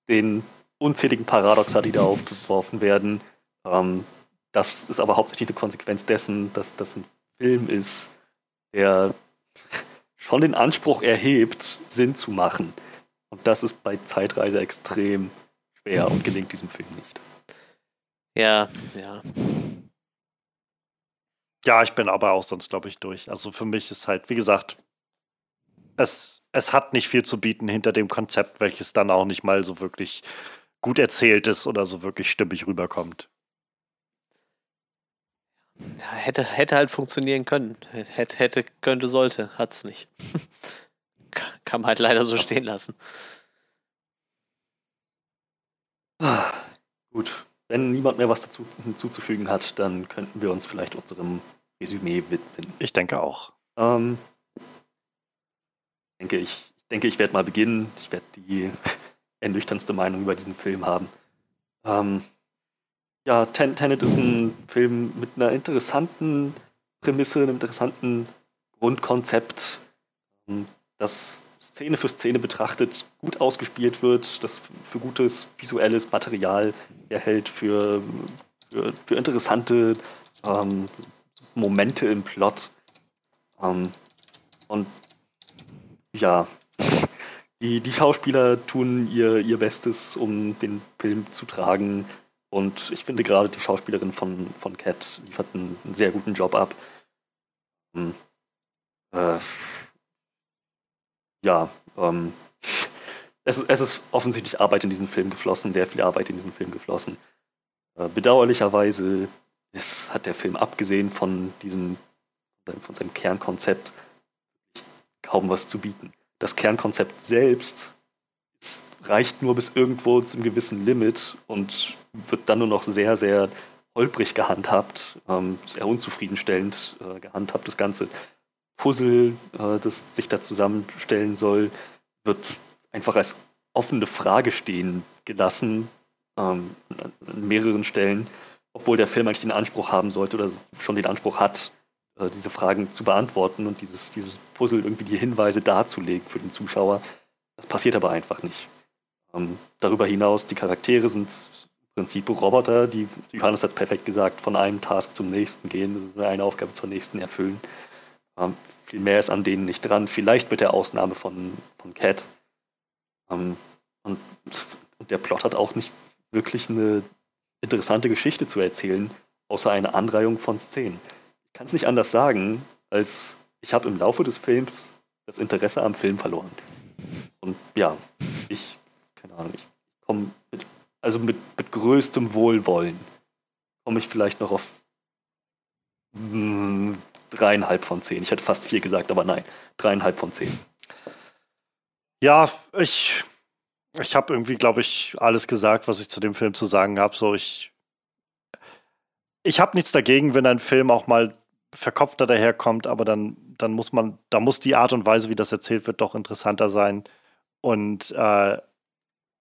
den unzähligen Paradoxa, die da aufgeworfen werden. Ähm, das ist aber hauptsächlich eine Konsequenz dessen, dass das ein Film ist, der schon den Anspruch erhebt, Sinn zu machen. Und das ist bei Zeitreise extrem schwer und gelingt diesem Film nicht. Ja, ja. Ja, ich bin aber auch sonst, glaube ich, durch. Also für mich ist halt, wie gesagt, es, es hat nicht viel zu bieten hinter dem Konzept, welches dann auch nicht mal so wirklich gut erzählt ist oder so wirklich stimmig rüberkommt. Ja, hätte, hätte halt funktionieren können. Hätte, hätte könnte, sollte. Hat's nicht. Kann man halt leider so stehen lassen. Gut. Wenn niemand mehr was dazu hinzuzufügen hat, dann könnten wir uns vielleicht unserem Resümee widmen. Ich denke auch. Ähm, denke ich, denke, ich werde mal beginnen. Ich werde die ernüchternste Meinung über diesen Film haben. Ähm, ja, Ten Tenet ist ein Film mit einer interessanten Prämisse, einem interessanten Grundkonzept, ähm, das Szene für Szene betrachtet gut ausgespielt wird, das für gutes visuelles Material erhält, für, für, für interessante ähm, Momente im Plot. Ähm, und ja, die, die Schauspieler tun ihr, ihr Bestes, um den Film zu tragen. Und ich finde gerade die Schauspielerin von, von Cat liefert einen, einen sehr guten Job ab. Ähm, äh, ja, ähm, es, es ist offensichtlich Arbeit in diesen Film geflossen, sehr viel Arbeit in diesen Film geflossen. Äh, bedauerlicherweise ist, hat der Film abgesehen von diesem, von seinem Kernkonzept kaum was zu bieten. Das Kernkonzept selbst ist, reicht nur bis irgendwo zum gewissen Limit und wird dann nur noch sehr, sehr holprig gehandhabt, ähm, sehr unzufriedenstellend äh, gehandhabt. Das ganze Puzzle, äh, das sich da zusammenstellen soll, wird einfach als offene Frage stehen gelassen ähm, an mehreren Stellen obwohl der Film eigentlich den Anspruch haben sollte oder schon den Anspruch hat, äh, diese Fragen zu beantworten und dieses, dieses Puzzle irgendwie die Hinweise darzulegen für den Zuschauer. Das passiert aber einfach nicht. Ähm, darüber hinaus, die Charaktere sind im Prinzip Roboter, die, Johannes hat es perfekt gesagt, von einem Task zum nächsten gehen, eine Aufgabe zur nächsten erfüllen. Ähm, viel mehr ist an denen nicht dran, vielleicht mit der Ausnahme von, von Cat. Ähm, und, und der Plot hat auch nicht wirklich eine interessante Geschichte zu erzählen, außer eine Anreihung von Szenen. Kann es nicht anders sagen, als ich habe im Laufe des Films das Interesse am Film verloren. Und ja, ich, keine Ahnung, ich komme mit, also mit, mit größtem Wohlwollen, komme ich vielleicht noch auf mh, hm, dreieinhalb von zehn. Ich hätte fast vier gesagt, aber nein, dreieinhalb von zehn. Ja, ich ich habe irgendwie, glaube ich, alles gesagt, was ich zu dem Film zu sagen habe. So, ich, ich habe nichts dagegen, wenn ein Film auch mal verkopfter daherkommt, aber dann, dann muss man, da muss die Art und Weise, wie das erzählt wird, doch interessanter sein. Und äh,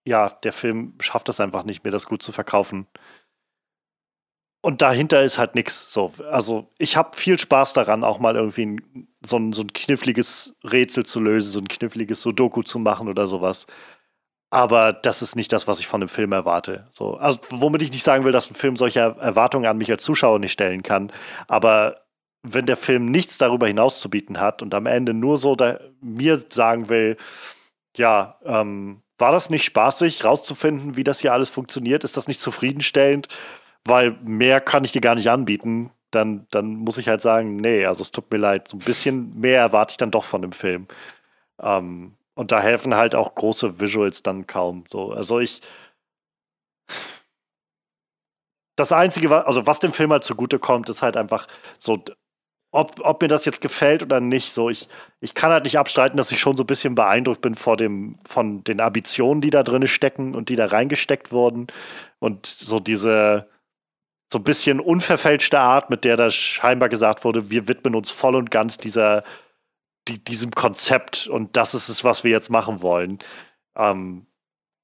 ja, der Film schafft es einfach nicht, mir das gut zu verkaufen. Und dahinter ist halt nichts. So, also ich habe viel Spaß daran, auch mal irgendwie so, ein, so ein kniffliges Rätsel zu lösen, so ein kniffliges Sudoku zu machen oder sowas. Aber das ist nicht das, was ich von dem Film erwarte. So, also, womit ich nicht sagen will, dass ein Film solche Erwartungen an mich als Zuschauer nicht stellen kann. Aber wenn der Film nichts darüber hinaus zu bieten hat und am Ende nur so mir sagen will, ja, ähm, war das nicht spaßig, rauszufinden, wie das hier alles funktioniert? Ist das nicht zufriedenstellend? Weil mehr kann ich dir gar nicht anbieten. dann, dann muss ich halt sagen, nee, also es tut mir leid, so ein bisschen mehr erwarte ich dann doch von dem Film. Ähm, und da helfen halt auch große Visuals dann kaum. So, also ich. Das Einzige, also was dem Film halt zugute kommt, ist halt einfach so, ob, ob mir das jetzt gefällt oder nicht. So, ich, ich kann halt nicht abstreiten, dass ich schon so ein bisschen beeindruckt bin vor dem, von den Ambitionen, die da drin stecken und die da reingesteckt wurden. Und so diese, so ein bisschen unverfälschte Art, mit der da scheinbar gesagt wurde, wir widmen uns voll und ganz dieser, die, diesem Konzept und das ist es, was wir jetzt machen wollen. Ähm,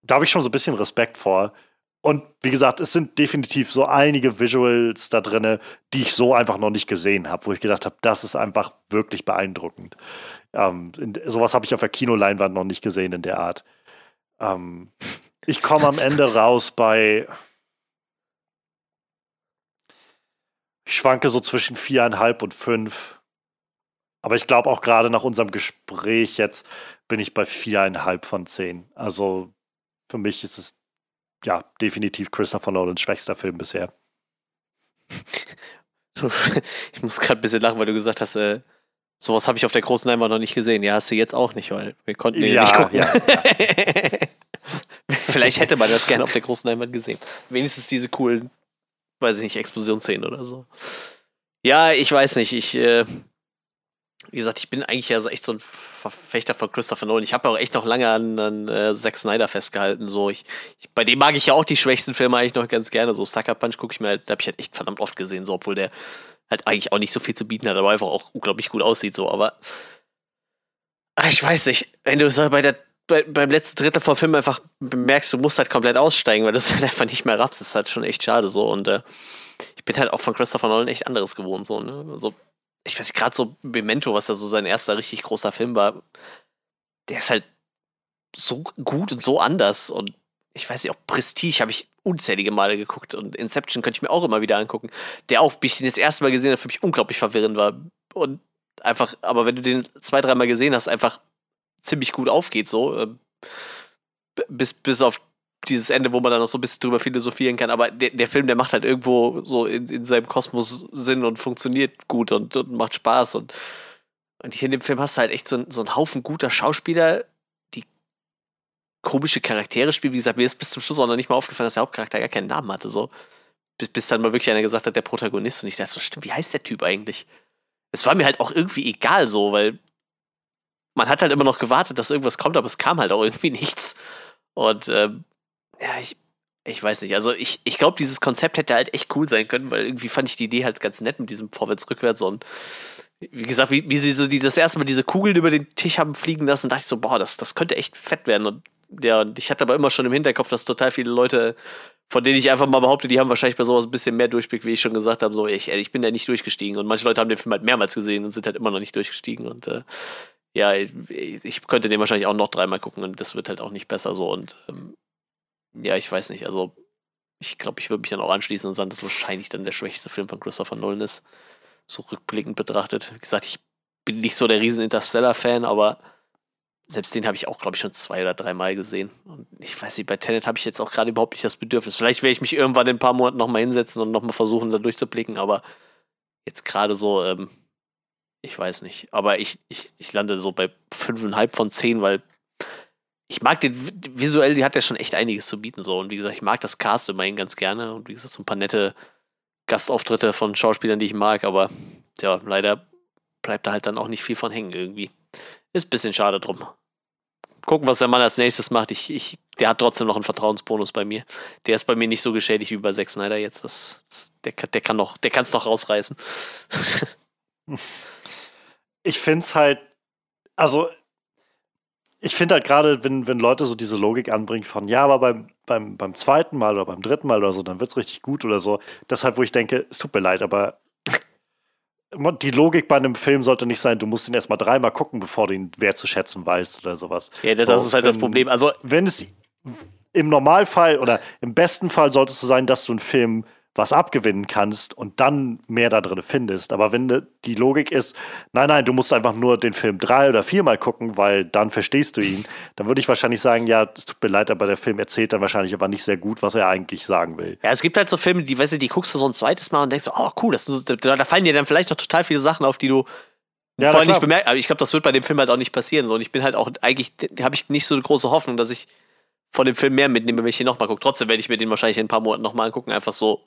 da habe ich schon so ein bisschen Respekt vor. Und wie gesagt, es sind definitiv so einige Visuals da drin, die ich so einfach noch nicht gesehen habe, wo ich gedacht habe, das ist einfach wirklich beeindruckend. Ähm, in, sowas habe ich auf der Kinoleinwand noch nicht gesehen in der Art. Ähm, ich komme am Ende raus bei. Ich schwanke so zwischen viereinhalb und fünf. Aber ich glaube auch gerade nach unserem Gespräch jetzt bin ich bei viereinhalb von zehn. Also für mich ist es ja definitiv Christopher Nolans schwächster Film bisher. Ich muss gerade ein bisschen lachen, weil du gesagt hast, äh, sowas habe ich auf der großen Leinwand noch nicht gesehen. Ja, hast du jetzt auch nicht, weil wir konnten ja, nicht gucken. Ja. Vielleicht hätte man das gerne auf der großen Leinwand gesehen. Wenigstens diese coolen, weiß ich nicht, Explosionsszenen oder so. Ja, ich weiß nicht. Ich äh, wie gesagt, ich bin eigentlich ja so echt so ein Verfechter von Christopher Nolan. Ich habe auch echt noch lange an, an äh, Zack Snyder festgehalten. So, ich, ich, bei dem mag ich ja auch die schwächsten Filme eigentlich noch ganz gerne. So Sucker Punch gucke ich mir halt, da habe ich halt echt verdammt oft gesehen, so, obwohl der halt eigentlich auch nicht so viel zu bieten hat, aber einfach auch unglaublich gut aussieht. So, aber ach, ich weiß nicht, wenn du so bei der bei, beim letzten Drittel vom Film einfach bemerkst, du musst halt komplett aussteigen, weil du es halt einfach nicht mehr raffst, das ist halt schon echt schade so. Und äh, ich bin halt auch von Christopher Nolan echt anderes gewohnt. So, ne? Also ich weiß nicht, gerade so Memento, was da so sein erster richtig großer Film war, der ist halt so gut und so anders. Und ich weiß nicht, auch Prestige habe ich unzählige Male geguckt und Inception könnte ich mir auch immer wieder angucken, der auch, bis ich den das erste Mal gesehen habe, für mich unglaublich verwirrend war. Und einfach, aber wenn du den zwei, dreimal gesehen hast, einfach ziemlich gut aufgeht, so. Ähm, bis, bis auf dieses Ende, wo man dann noch so ein bisschen drüber philosophieren kann. Aber der, der Film, der macht halt irgendwo so in, in seinem Kosmos Sinn und funktioniert gut und, und, macht Spaß. Und, und hier in dem Film hast du halt echt so, so einen Haufen guter Schauspieler, die komische Charaktere spielen. Wie gesagt, mir ist bis zum Schluss auch noch nicht mal aufgefallen, dass der Hauptcharakter gar keinen Namen hatte. So. Bis, bis dann mal wirklich einer gesagt hat, der Protagonist. Und ich dachte so, stimmt, wie heißt der Typ eigentlich? Es war mir halt auch irgendwie egal so, weil man hat halt immer noch gewartet, dass irgendwas kommt, aber es kam halt auch irgendwie nichts. Und ähm, ja, ich, ich weiß nicht. Also ich, ich glaube, dieses Konzept hätte halt echt cool sein können, weil irgendwie fand ich die Idee halt ganz nett mit diesem Vorwärts-Rückwärts und wie gesagt, wie, wie sie so die, das erste Mal diese Kugeln über den Tisch haben fliegen lassen, dachte ich so, boah, das, das könnte echt fett werden. Und ja, und ich hatte aber immer schon im Hinterkopf, dass total viele Leute, von denen ich einfach mal behaupte, die haben wahrscheinlich bei sowas ein bisschen mehr Durchblick, wie ich schon gesagt habe. So, ich, ich bin da nicht durchgestiegen. Und manche Leute haben den Film halt mehrmals gesehen und sind halt immer noch nicht durchgestiegen. Und äh, ja, ich, ich, könnte den wahrscheinlich auch noch dreimal gucken und das wird halt auch nicht besser so. Und ähm, ja, ich weiß nicht. Also, ich glaube, ich würde mich dann auch anschließen und sagen, dass wahrscheinlich dann der schwächste Film von Christopher Nolan ist. So rückblickend betrachtet. Wie gesagt, ich bin nicht so der riesen Interstellar-Fan, aber selbst den habe ich auch, glaube ich, schon zwei oder dreimal gesehen. Und ich weiß nicht, bei Tenet habe ich jetzt auch gerade überhaupt nicht das Bedürfnis. Vielleicht werde ich mich irgendwann in ein paar Monaten nochmal hinsetzen und nochmal versuchen, da durchzublicken, aber jetzt gerade so, ähm, ich weiß nicht. Aber ich, ich, ich lande so bei fünfeinhalb von zehn, weil ich mag den visuell, die hat ja schon echt einiges zu bieten so und wie gesagt, ich mag das Cast immerhin ganz gerne und wie gesagt, so ein paar nette Gastauftritte von Schauspielern, die ich mag, aber ja, leider bleibt da halt dann auch nicht viel von hängen irgendwie. Ist ein bisschen schade drum. Gucken, was der Mann als nächstes macht. Ich, ich, der hat trotzdem noch einen Vertrauensbonus bei mir. Der ist bei mir nicht so geschädigt wie bei Zack Snyder jetzt. Das, das der, der kann noch, der kann es noch rausreißen. ich finde es halt, also ich finde halt gerade, wenn, wenn Leute so diese Logik anbringen von, ja, aber beim, beim, beim zweiten Mal oder beim dritten Mal oder so, dann wird es richtig gut oder so. Deshalb, wo ich denke, es tut mir leid, aber die Logik bei einem Film sollte nicht sein, du musst ihn erstmal dreimal gucken, bevor du ihn wertzuschätzen weißt oder sowas. Ja, das so, ist halt wenn, das Problem. Also, wenn es im Normalfall oder im besten Fall sollte es so sein, dass du einen Film was abgewinnen kannst und dann mehr da drin findest. Aber wenn die Logik ist, nein, nein, du musst einfach nur den Film drei oder viermal gucken, weil dann verstehst du ihn, dann würde ich wahrscheinlich sagen, ja, es tut mir leid, aber der Film erzählt dann wahrscheinlich aber nicht sehr gut, was er eigentlich sagen will. Ja, es gibt halt so Filme, die, weißt du, die guckst du so ein zweites Mal und denkst, oh cool, das so, da, da fallen dir dann vielleicht noch total viele Sachen auf, die du ja, vorher nicht bemerkt, aber ich glaube, das wird bei dem Film halt auch nicht passieren. So. Und ich bin halt auch eigentlich, habe ich nicht so eine große Hoffnung, dass ich von dem Film mehr mitnehme, wenn ich ihn nochmal gucke. Trotzdem werde ich mir den wahrscheinlich in ein paar Monaten nochmal angucken, einfach so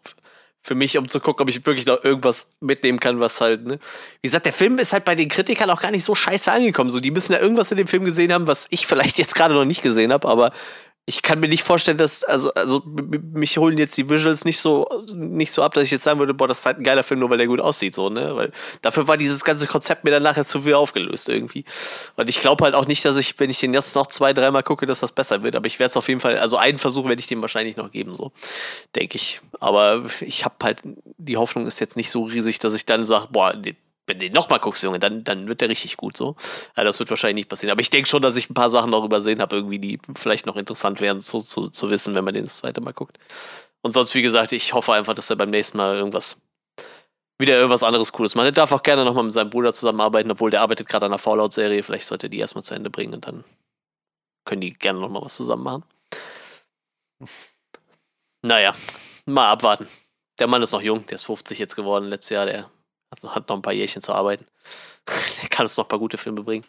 für mich, um zu gucken, ob ich wirklich noch irgendwas mitnehmen kann, was halt, ne? Wie gesagt, der Film ist halt bei den Kritikern auch gar nicht so scheiße angekommen. So, die müssen ja irgendwas in dem Film gesehen haben, was ich vielleicht jetzt gerade noch nicht gesehen habe, aber ich kann mir nicht vorstellen, dass, also, also mich holen jetzt die Visuals nicht so, nicht so ab, dass ich jetzt sagen würde, boah, das ist halt ein geiler Film, nur weil der gut aussieht, so, ne? Weil dafür war dieses ganze Konzept mir dann nachher zu viel aufgelöst irgendwie. Und ich glaube halt auch nicht, dass ich, wenn ich den jetzt noch zwei, dreimal gucke, dass das besser wird. Aber ich werde es auf jeden Fall, also einen Versuch werde ich dem wahrscheinlich noch geben, so, denke ich. Aber ich habe halt, die Hoffnung ist jetzt nicht so riesig, dass ich dann sage, boah, wenn du den nochmal guckst, Junge, dann, dann wird der richtig gut so. Ja, das wird wahrscheinlich nicht passieren. Aber ich denke schon, dass ich ein paar Sachen noch übersehen habe, irgendwie, die vielleicht noch interessant wären zu, zu, zu wissen, wenn man den das zweite Mal guckt. Und sonst, wie gesagt, ich hoffe einfach, dass er beim nächsten Mal irgendwas wieder irgendwas anderes Cooles macht. Er darf auch gerne nochmal mit seinem Bruder zusammenarbeiten, obwohl der arbeitet gerade an einer Fallout-Serie. Vielleicht sollte er die erstmal zu Ende bringen und dann können die gerne nochmal was zusammen machen. Naja, mal abwarten. Der Mann ist noch jung, der ist 50 jetzt geworden letztes Jahr, der also hat noch ein paar Jährchen zu arbeiten. Der kann uns noch ein paar gute Filme bringen.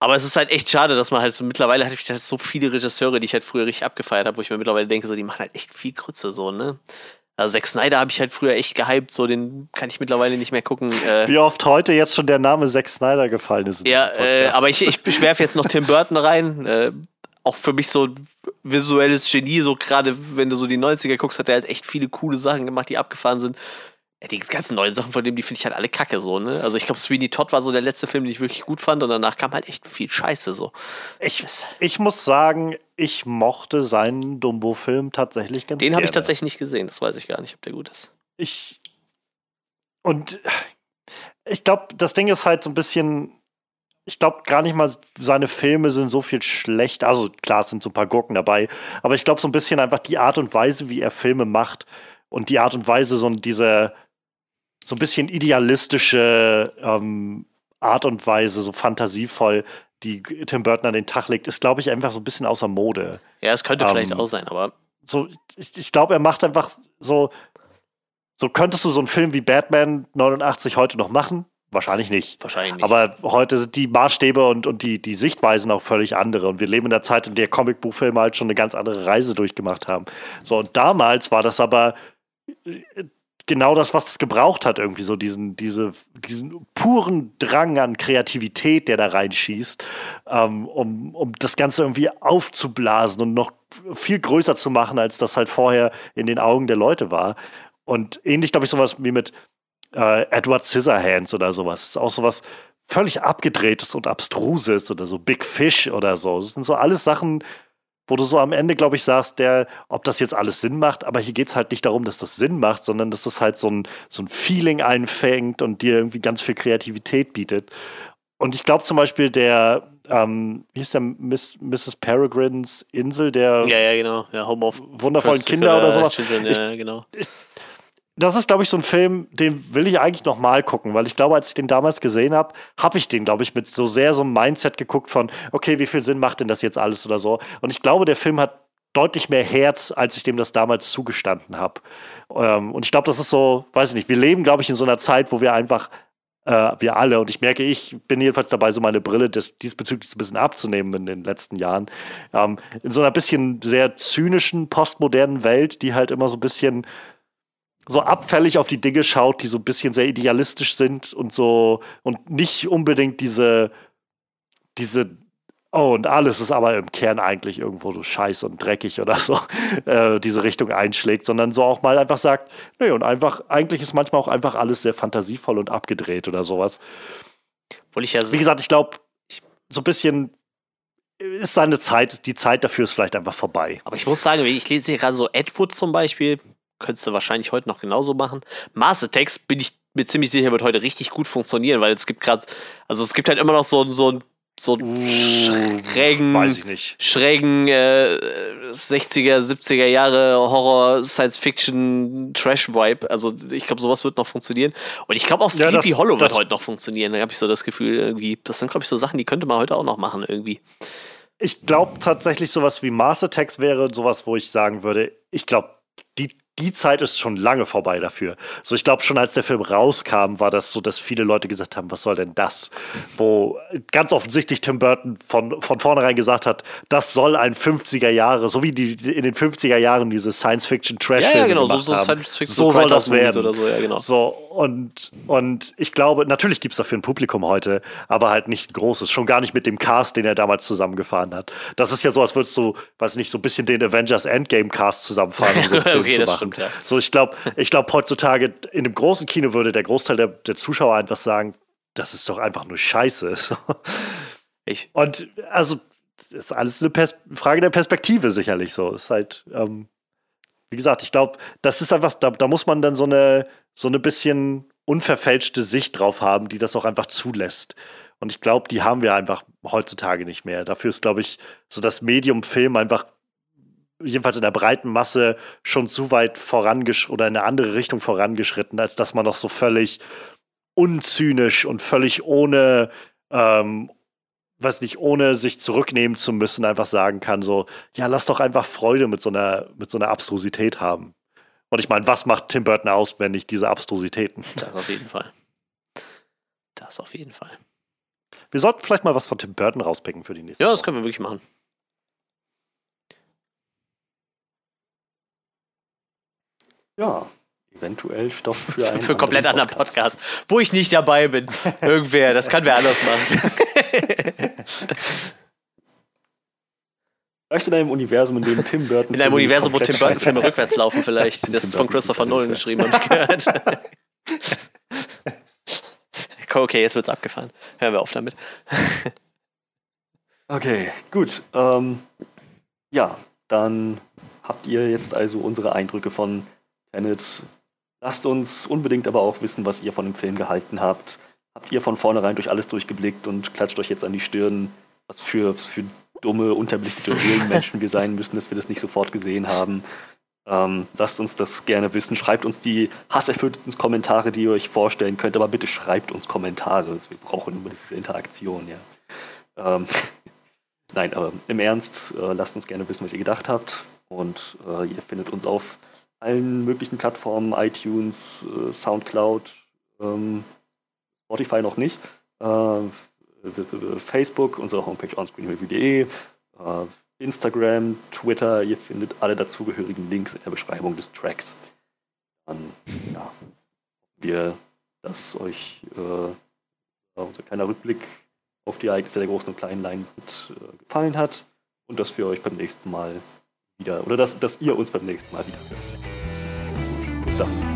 Aber es ist halt echt schade, dass man halt so mittlerweile hatte ich halt so viele Regisseure, die ich halt früher richtig abgefeiert habe, wo ich mir mittlerweile denke, so, die machen halt echt viel Krütze, so, ne? Also Zack Snyder habe ich halt früher echt gehypt, so den kann ich mittlerweile nicht mehr gucken. Äh, Wie oft heute jetzt schon der Name Zack Snyder gefallen ist. Ja, äh, aber ich, ich beschwerfe jetzt noch Tim Burton rein. Äh, auch für mich so visuelles Genie, so gerade wenn du so die 90er guckst, hat er halt echt viele coole Sachen gemacht, die abgefahren sind die ganzen neuen Sachen von dem, die finde ich halt alle kacke so, ne? Also ich glaube, Sweeney Todd war so der letzte Film, den ich wirklich gut fand und danach kam halt echt viel Scheiße so. Ich, ich muss sagen, ich mochte seinen Dumbo-Film tatsächlich ganz Den habe ich tatsächlich nicht gesehen, das weiß ich gar nicht, ob der gut ist. Ich. Und ich glaube, das Ding ist halt so ein bisschen. Ich glaube gar nicht mal, seine Filme sind so viel schlecht. Also klar, es sind so ein paar Gurken dabei, aber ich glaube so ein bisschen einfach die Art und Weise, wie er Filme macht und die Art und Weise, so diese so ein bisschen idealistische ähm, Art und Weise, so fantasievoll, die Tim Burton an den Tag legt, ist, glaube ich, einfach so ein bisschen außer Mode. Ja, es könnte ähm, vielleicht auch sein, aber. So, ich, ich glaube, er macht einfach so. So könntest du so einen Film wie Batman 89 heute noch machen? Wahrscheinlich nicht. Wahrscheinlich nicht. Aber heute sind die Maßstäbe und, und die, die Sichtweisen auch völlig andere. Und wir leben in der Zeit, in der Comicbuchfilme halt schon eine ganz andere Reise durchgemacht haben. So, und damals war das aber genau das, was es gebraucht hat, irgendwie so diesen, diese, diesen puren Drang an Kreativität, der da reinschießt, ähm, um, um das Ganze irgendwie aufzublasen und noch viel größer zu machen, als das halt vorher in den Augen der Leute war. Und ähnlich, glaube ich, sowas wie mit äh, Edward Scissorhands oder sowas. Das ist auch sowas völlig abgedrehtes und abstruses oder so Big Fish oder so. Das sind so alles Sachen, wo du so am Ende, glaube ich, sagst, der, ob das jetzt alles Sinn macht, aber hier geht es halt nicht darum, dass das Sinn macht, sondern dass das halt so ein, so ein Feeling einfängt und dir irgendwie ganz viel Kreativität bietet. Und ich glaube zum Beispiel, der, ähm, wie hieß der Miss, Mrs. Peregrines Insel, der ja, ja, genau. Ja, Home of wundervollen Kinder oder sowas. Children, ja, genau. Ich, das ist, glaube ich, so ein Film, den will ich eigentlich nochmal gucken, weil ich glaube, als ich den damals gesehen habe, habe ich den, glaube ich, mit so sehr so einem Mindset geguckt von, okay, wie viel Sinn macht denn das jetzt alles oder so. Und ich glaube, der Film hat deutlich mehr Herz, als ich dem das damals zugestanden habe. Ähm, und ich glaube, das ist so, weiß ich nicht, wir leben, glaube ich, in so einer Zeit, wo wir einfach, äh, wir alle, und ich merke, ich bin jedenfalls dabei, so meine Brille des, diesbezüglich ein bisschen abzunehmen in den letzten Jahren, ähm, in so einer bisschen sehr zynischen, postmodernen Welt, die halt immer so ein bisschen so abfällig auf die Dinge schaut, die so ein bisschen sehr idealistisch sind und so und nicht unbedingt diese, diese, oh, und alles ist aber im Kern eigentlich irgendwo so scheiße und dreckig oder so, äh, diese Richtung einschlägt, sondern so auch mal einfach sagt, nee, und einfach, eigentlich ist manchmal auch einfach alles sehr fantasievoll und abgedreht oder sowas. Obwohl ich ja Wie gesagt, ich glaube, so ein bisschen ist seine Zeit, die Zeit dafür ist vielleicht einfach vorbei. Aber ich muss sagen, ich lese hier gerade so Ed Wood zum Beispiel, könntest du wahrscheinlich heute noch genauso machen. Mars Attacks bin ich mir ziemlich sicher, wird heute richtig gut funktionieren, weil es gibt gerade, also es gibt halt immer noch so, so ein so uh, schrägen, weiß ich nicht. schrägen äh, 60er, 70er Jahre Horror, Science Fiction, Trash-Vibe. Also ich glaube, sowas wird noch funktionieren. Und ich glaube auch Sleepy ja, das, Hollow wird heute noch funktionieren. Da habe ich so das Gefühl, irgendwie, das sind, glaube ich, so Sachen, die könnte man heute auch noch machen, irgendwie. Ich glaube tatsächlich, sowas wie Mars Attacks wäre sowas, wo ich sagen würde, ich glaube, die die Zeit ist schon lange vorbei dafür. So, ich glaube schon, als der Film rauskam, war das so, dass viele Leute gesagt haben, was soll denn das? Wo ganz offensichtlich Tim Burton von, von vornherein gesagt hat, das soll ein 50er Jahre, so wie die in den 50er Jahren diese Science-Fiction-Trash-Filme ja, ja, genau, so, so, haben. so, so soll das werden. Oder so, ja, genau. so und, und ich glaube, natürlich gibt es dafür ein Publikum heute, aber halt nicht ein großes. Schon gar nicht mit dem Cast, den er damals zusammengefahren hat. Das ist ja so, als würdest du, weiß nicht, so ein bisschen den Avengers Endgame-Cast zusammenfahren, um so okay, zu machen stimmt, ja. So, ich glaube, ich glaube, heutzutage in einem großen Kino würde der Großteil der, der Zuschauer einfach sagen, das ist doch einfach nur Scheiße. Ich. Und also, das ist alles eine Pers Frage der Perspektive, sicherlich so. Ist halt, ähm, wie gesagt, ich glaube, das ist einfach, da, da muss man dann so eine, so eine bisschen unverfälschte Sicht drauf haben, die das auch einfach zulässt. Und ich glaube, die haben wir einfach heutzutage nicht mehr. Dafür ist, glaube ich, so das Medium Film einfach jedenfalls in der breiten Masse schon zu weit vorangeschritten oder in eine andere Richtung vorangeschritten, als dass man noch so völlig unzynisch und völlig ohne, ähm, weiß nicht, ohne sich zurücknehmen zu müssen, einfach sagen kann, so, ja, lass doch einfach Freude mit so einer, mit so einer Abstrusität haben. Und ich meine, was macht Tim Burton aus, wenn nicht diese Abstrusitäten? Das auf jeden Fall. Das auf jeden Fall. Wir sollten vielleicht mal was von Tim Burton rauspicken für die nächste Ja, das können wir wirklich machen. Ja, eventuell Stoff für einen. für komplett anderen Podcast. Podcast, wo ich nicht dabei bin. Irgendwer, das kann wer anders machen. Vielleicht in einem Universum, in dem Tim Burton. In einem Universum, wo Tim Burton Filme rückwärts laufen, vielleicht. Das ist von Christopher Nolan geschrieben, habe ich gehört. okay, jetzt wird's abgefahren. Hören wir auf damit. okay, gut. Ähm, ja, dann habt ihr jetzt also unsere Eindrücke von Tenet. Lasst uns unbedingt aber auch wissen, was ihr von dem Film gehalten habt. Habt ihr von vornherein durch alles durchgeblickt und klatscht euch jetzt an die Stirn, was für, was für dumme, unterbelichtete Menschen wir sein müssen, dass wir das nicht sofort gesehen haben. Ähm, lasst uns das gerne wissen. Schreibt uns die hasserfülltesten Kommentare, die ihr euch vorstellen könnt, aber bitte schreibt uns Kommentare. Wir brauchen unbedingt diese Interaktion, ja. Ähm, Nein, aber im Ernst, äh, lasst uns gerne wissen, was ihr gedacht habt. Und äh, ihr findet uns auf allen möglichen Plattformen, iTunes, äh, Soundcloud, ähm, Spotify noch nicht, äh, Facebook, unsere Homepage onscreenreview.de, äh, Instagram, Twitter, ihr findet alle dazugehörigen Links in der Beschreibung des Tracks. Dann, ja, wir, dass euch äh, unser kleiner Rückblick auf die Ereignisse der großen und kleinen Leinwand äh, gefallen hat und dass wir euch beim nächsten Mal wieder, oder dass, dass ihr uns beim nächsten Mal wieder hört. Bis dann.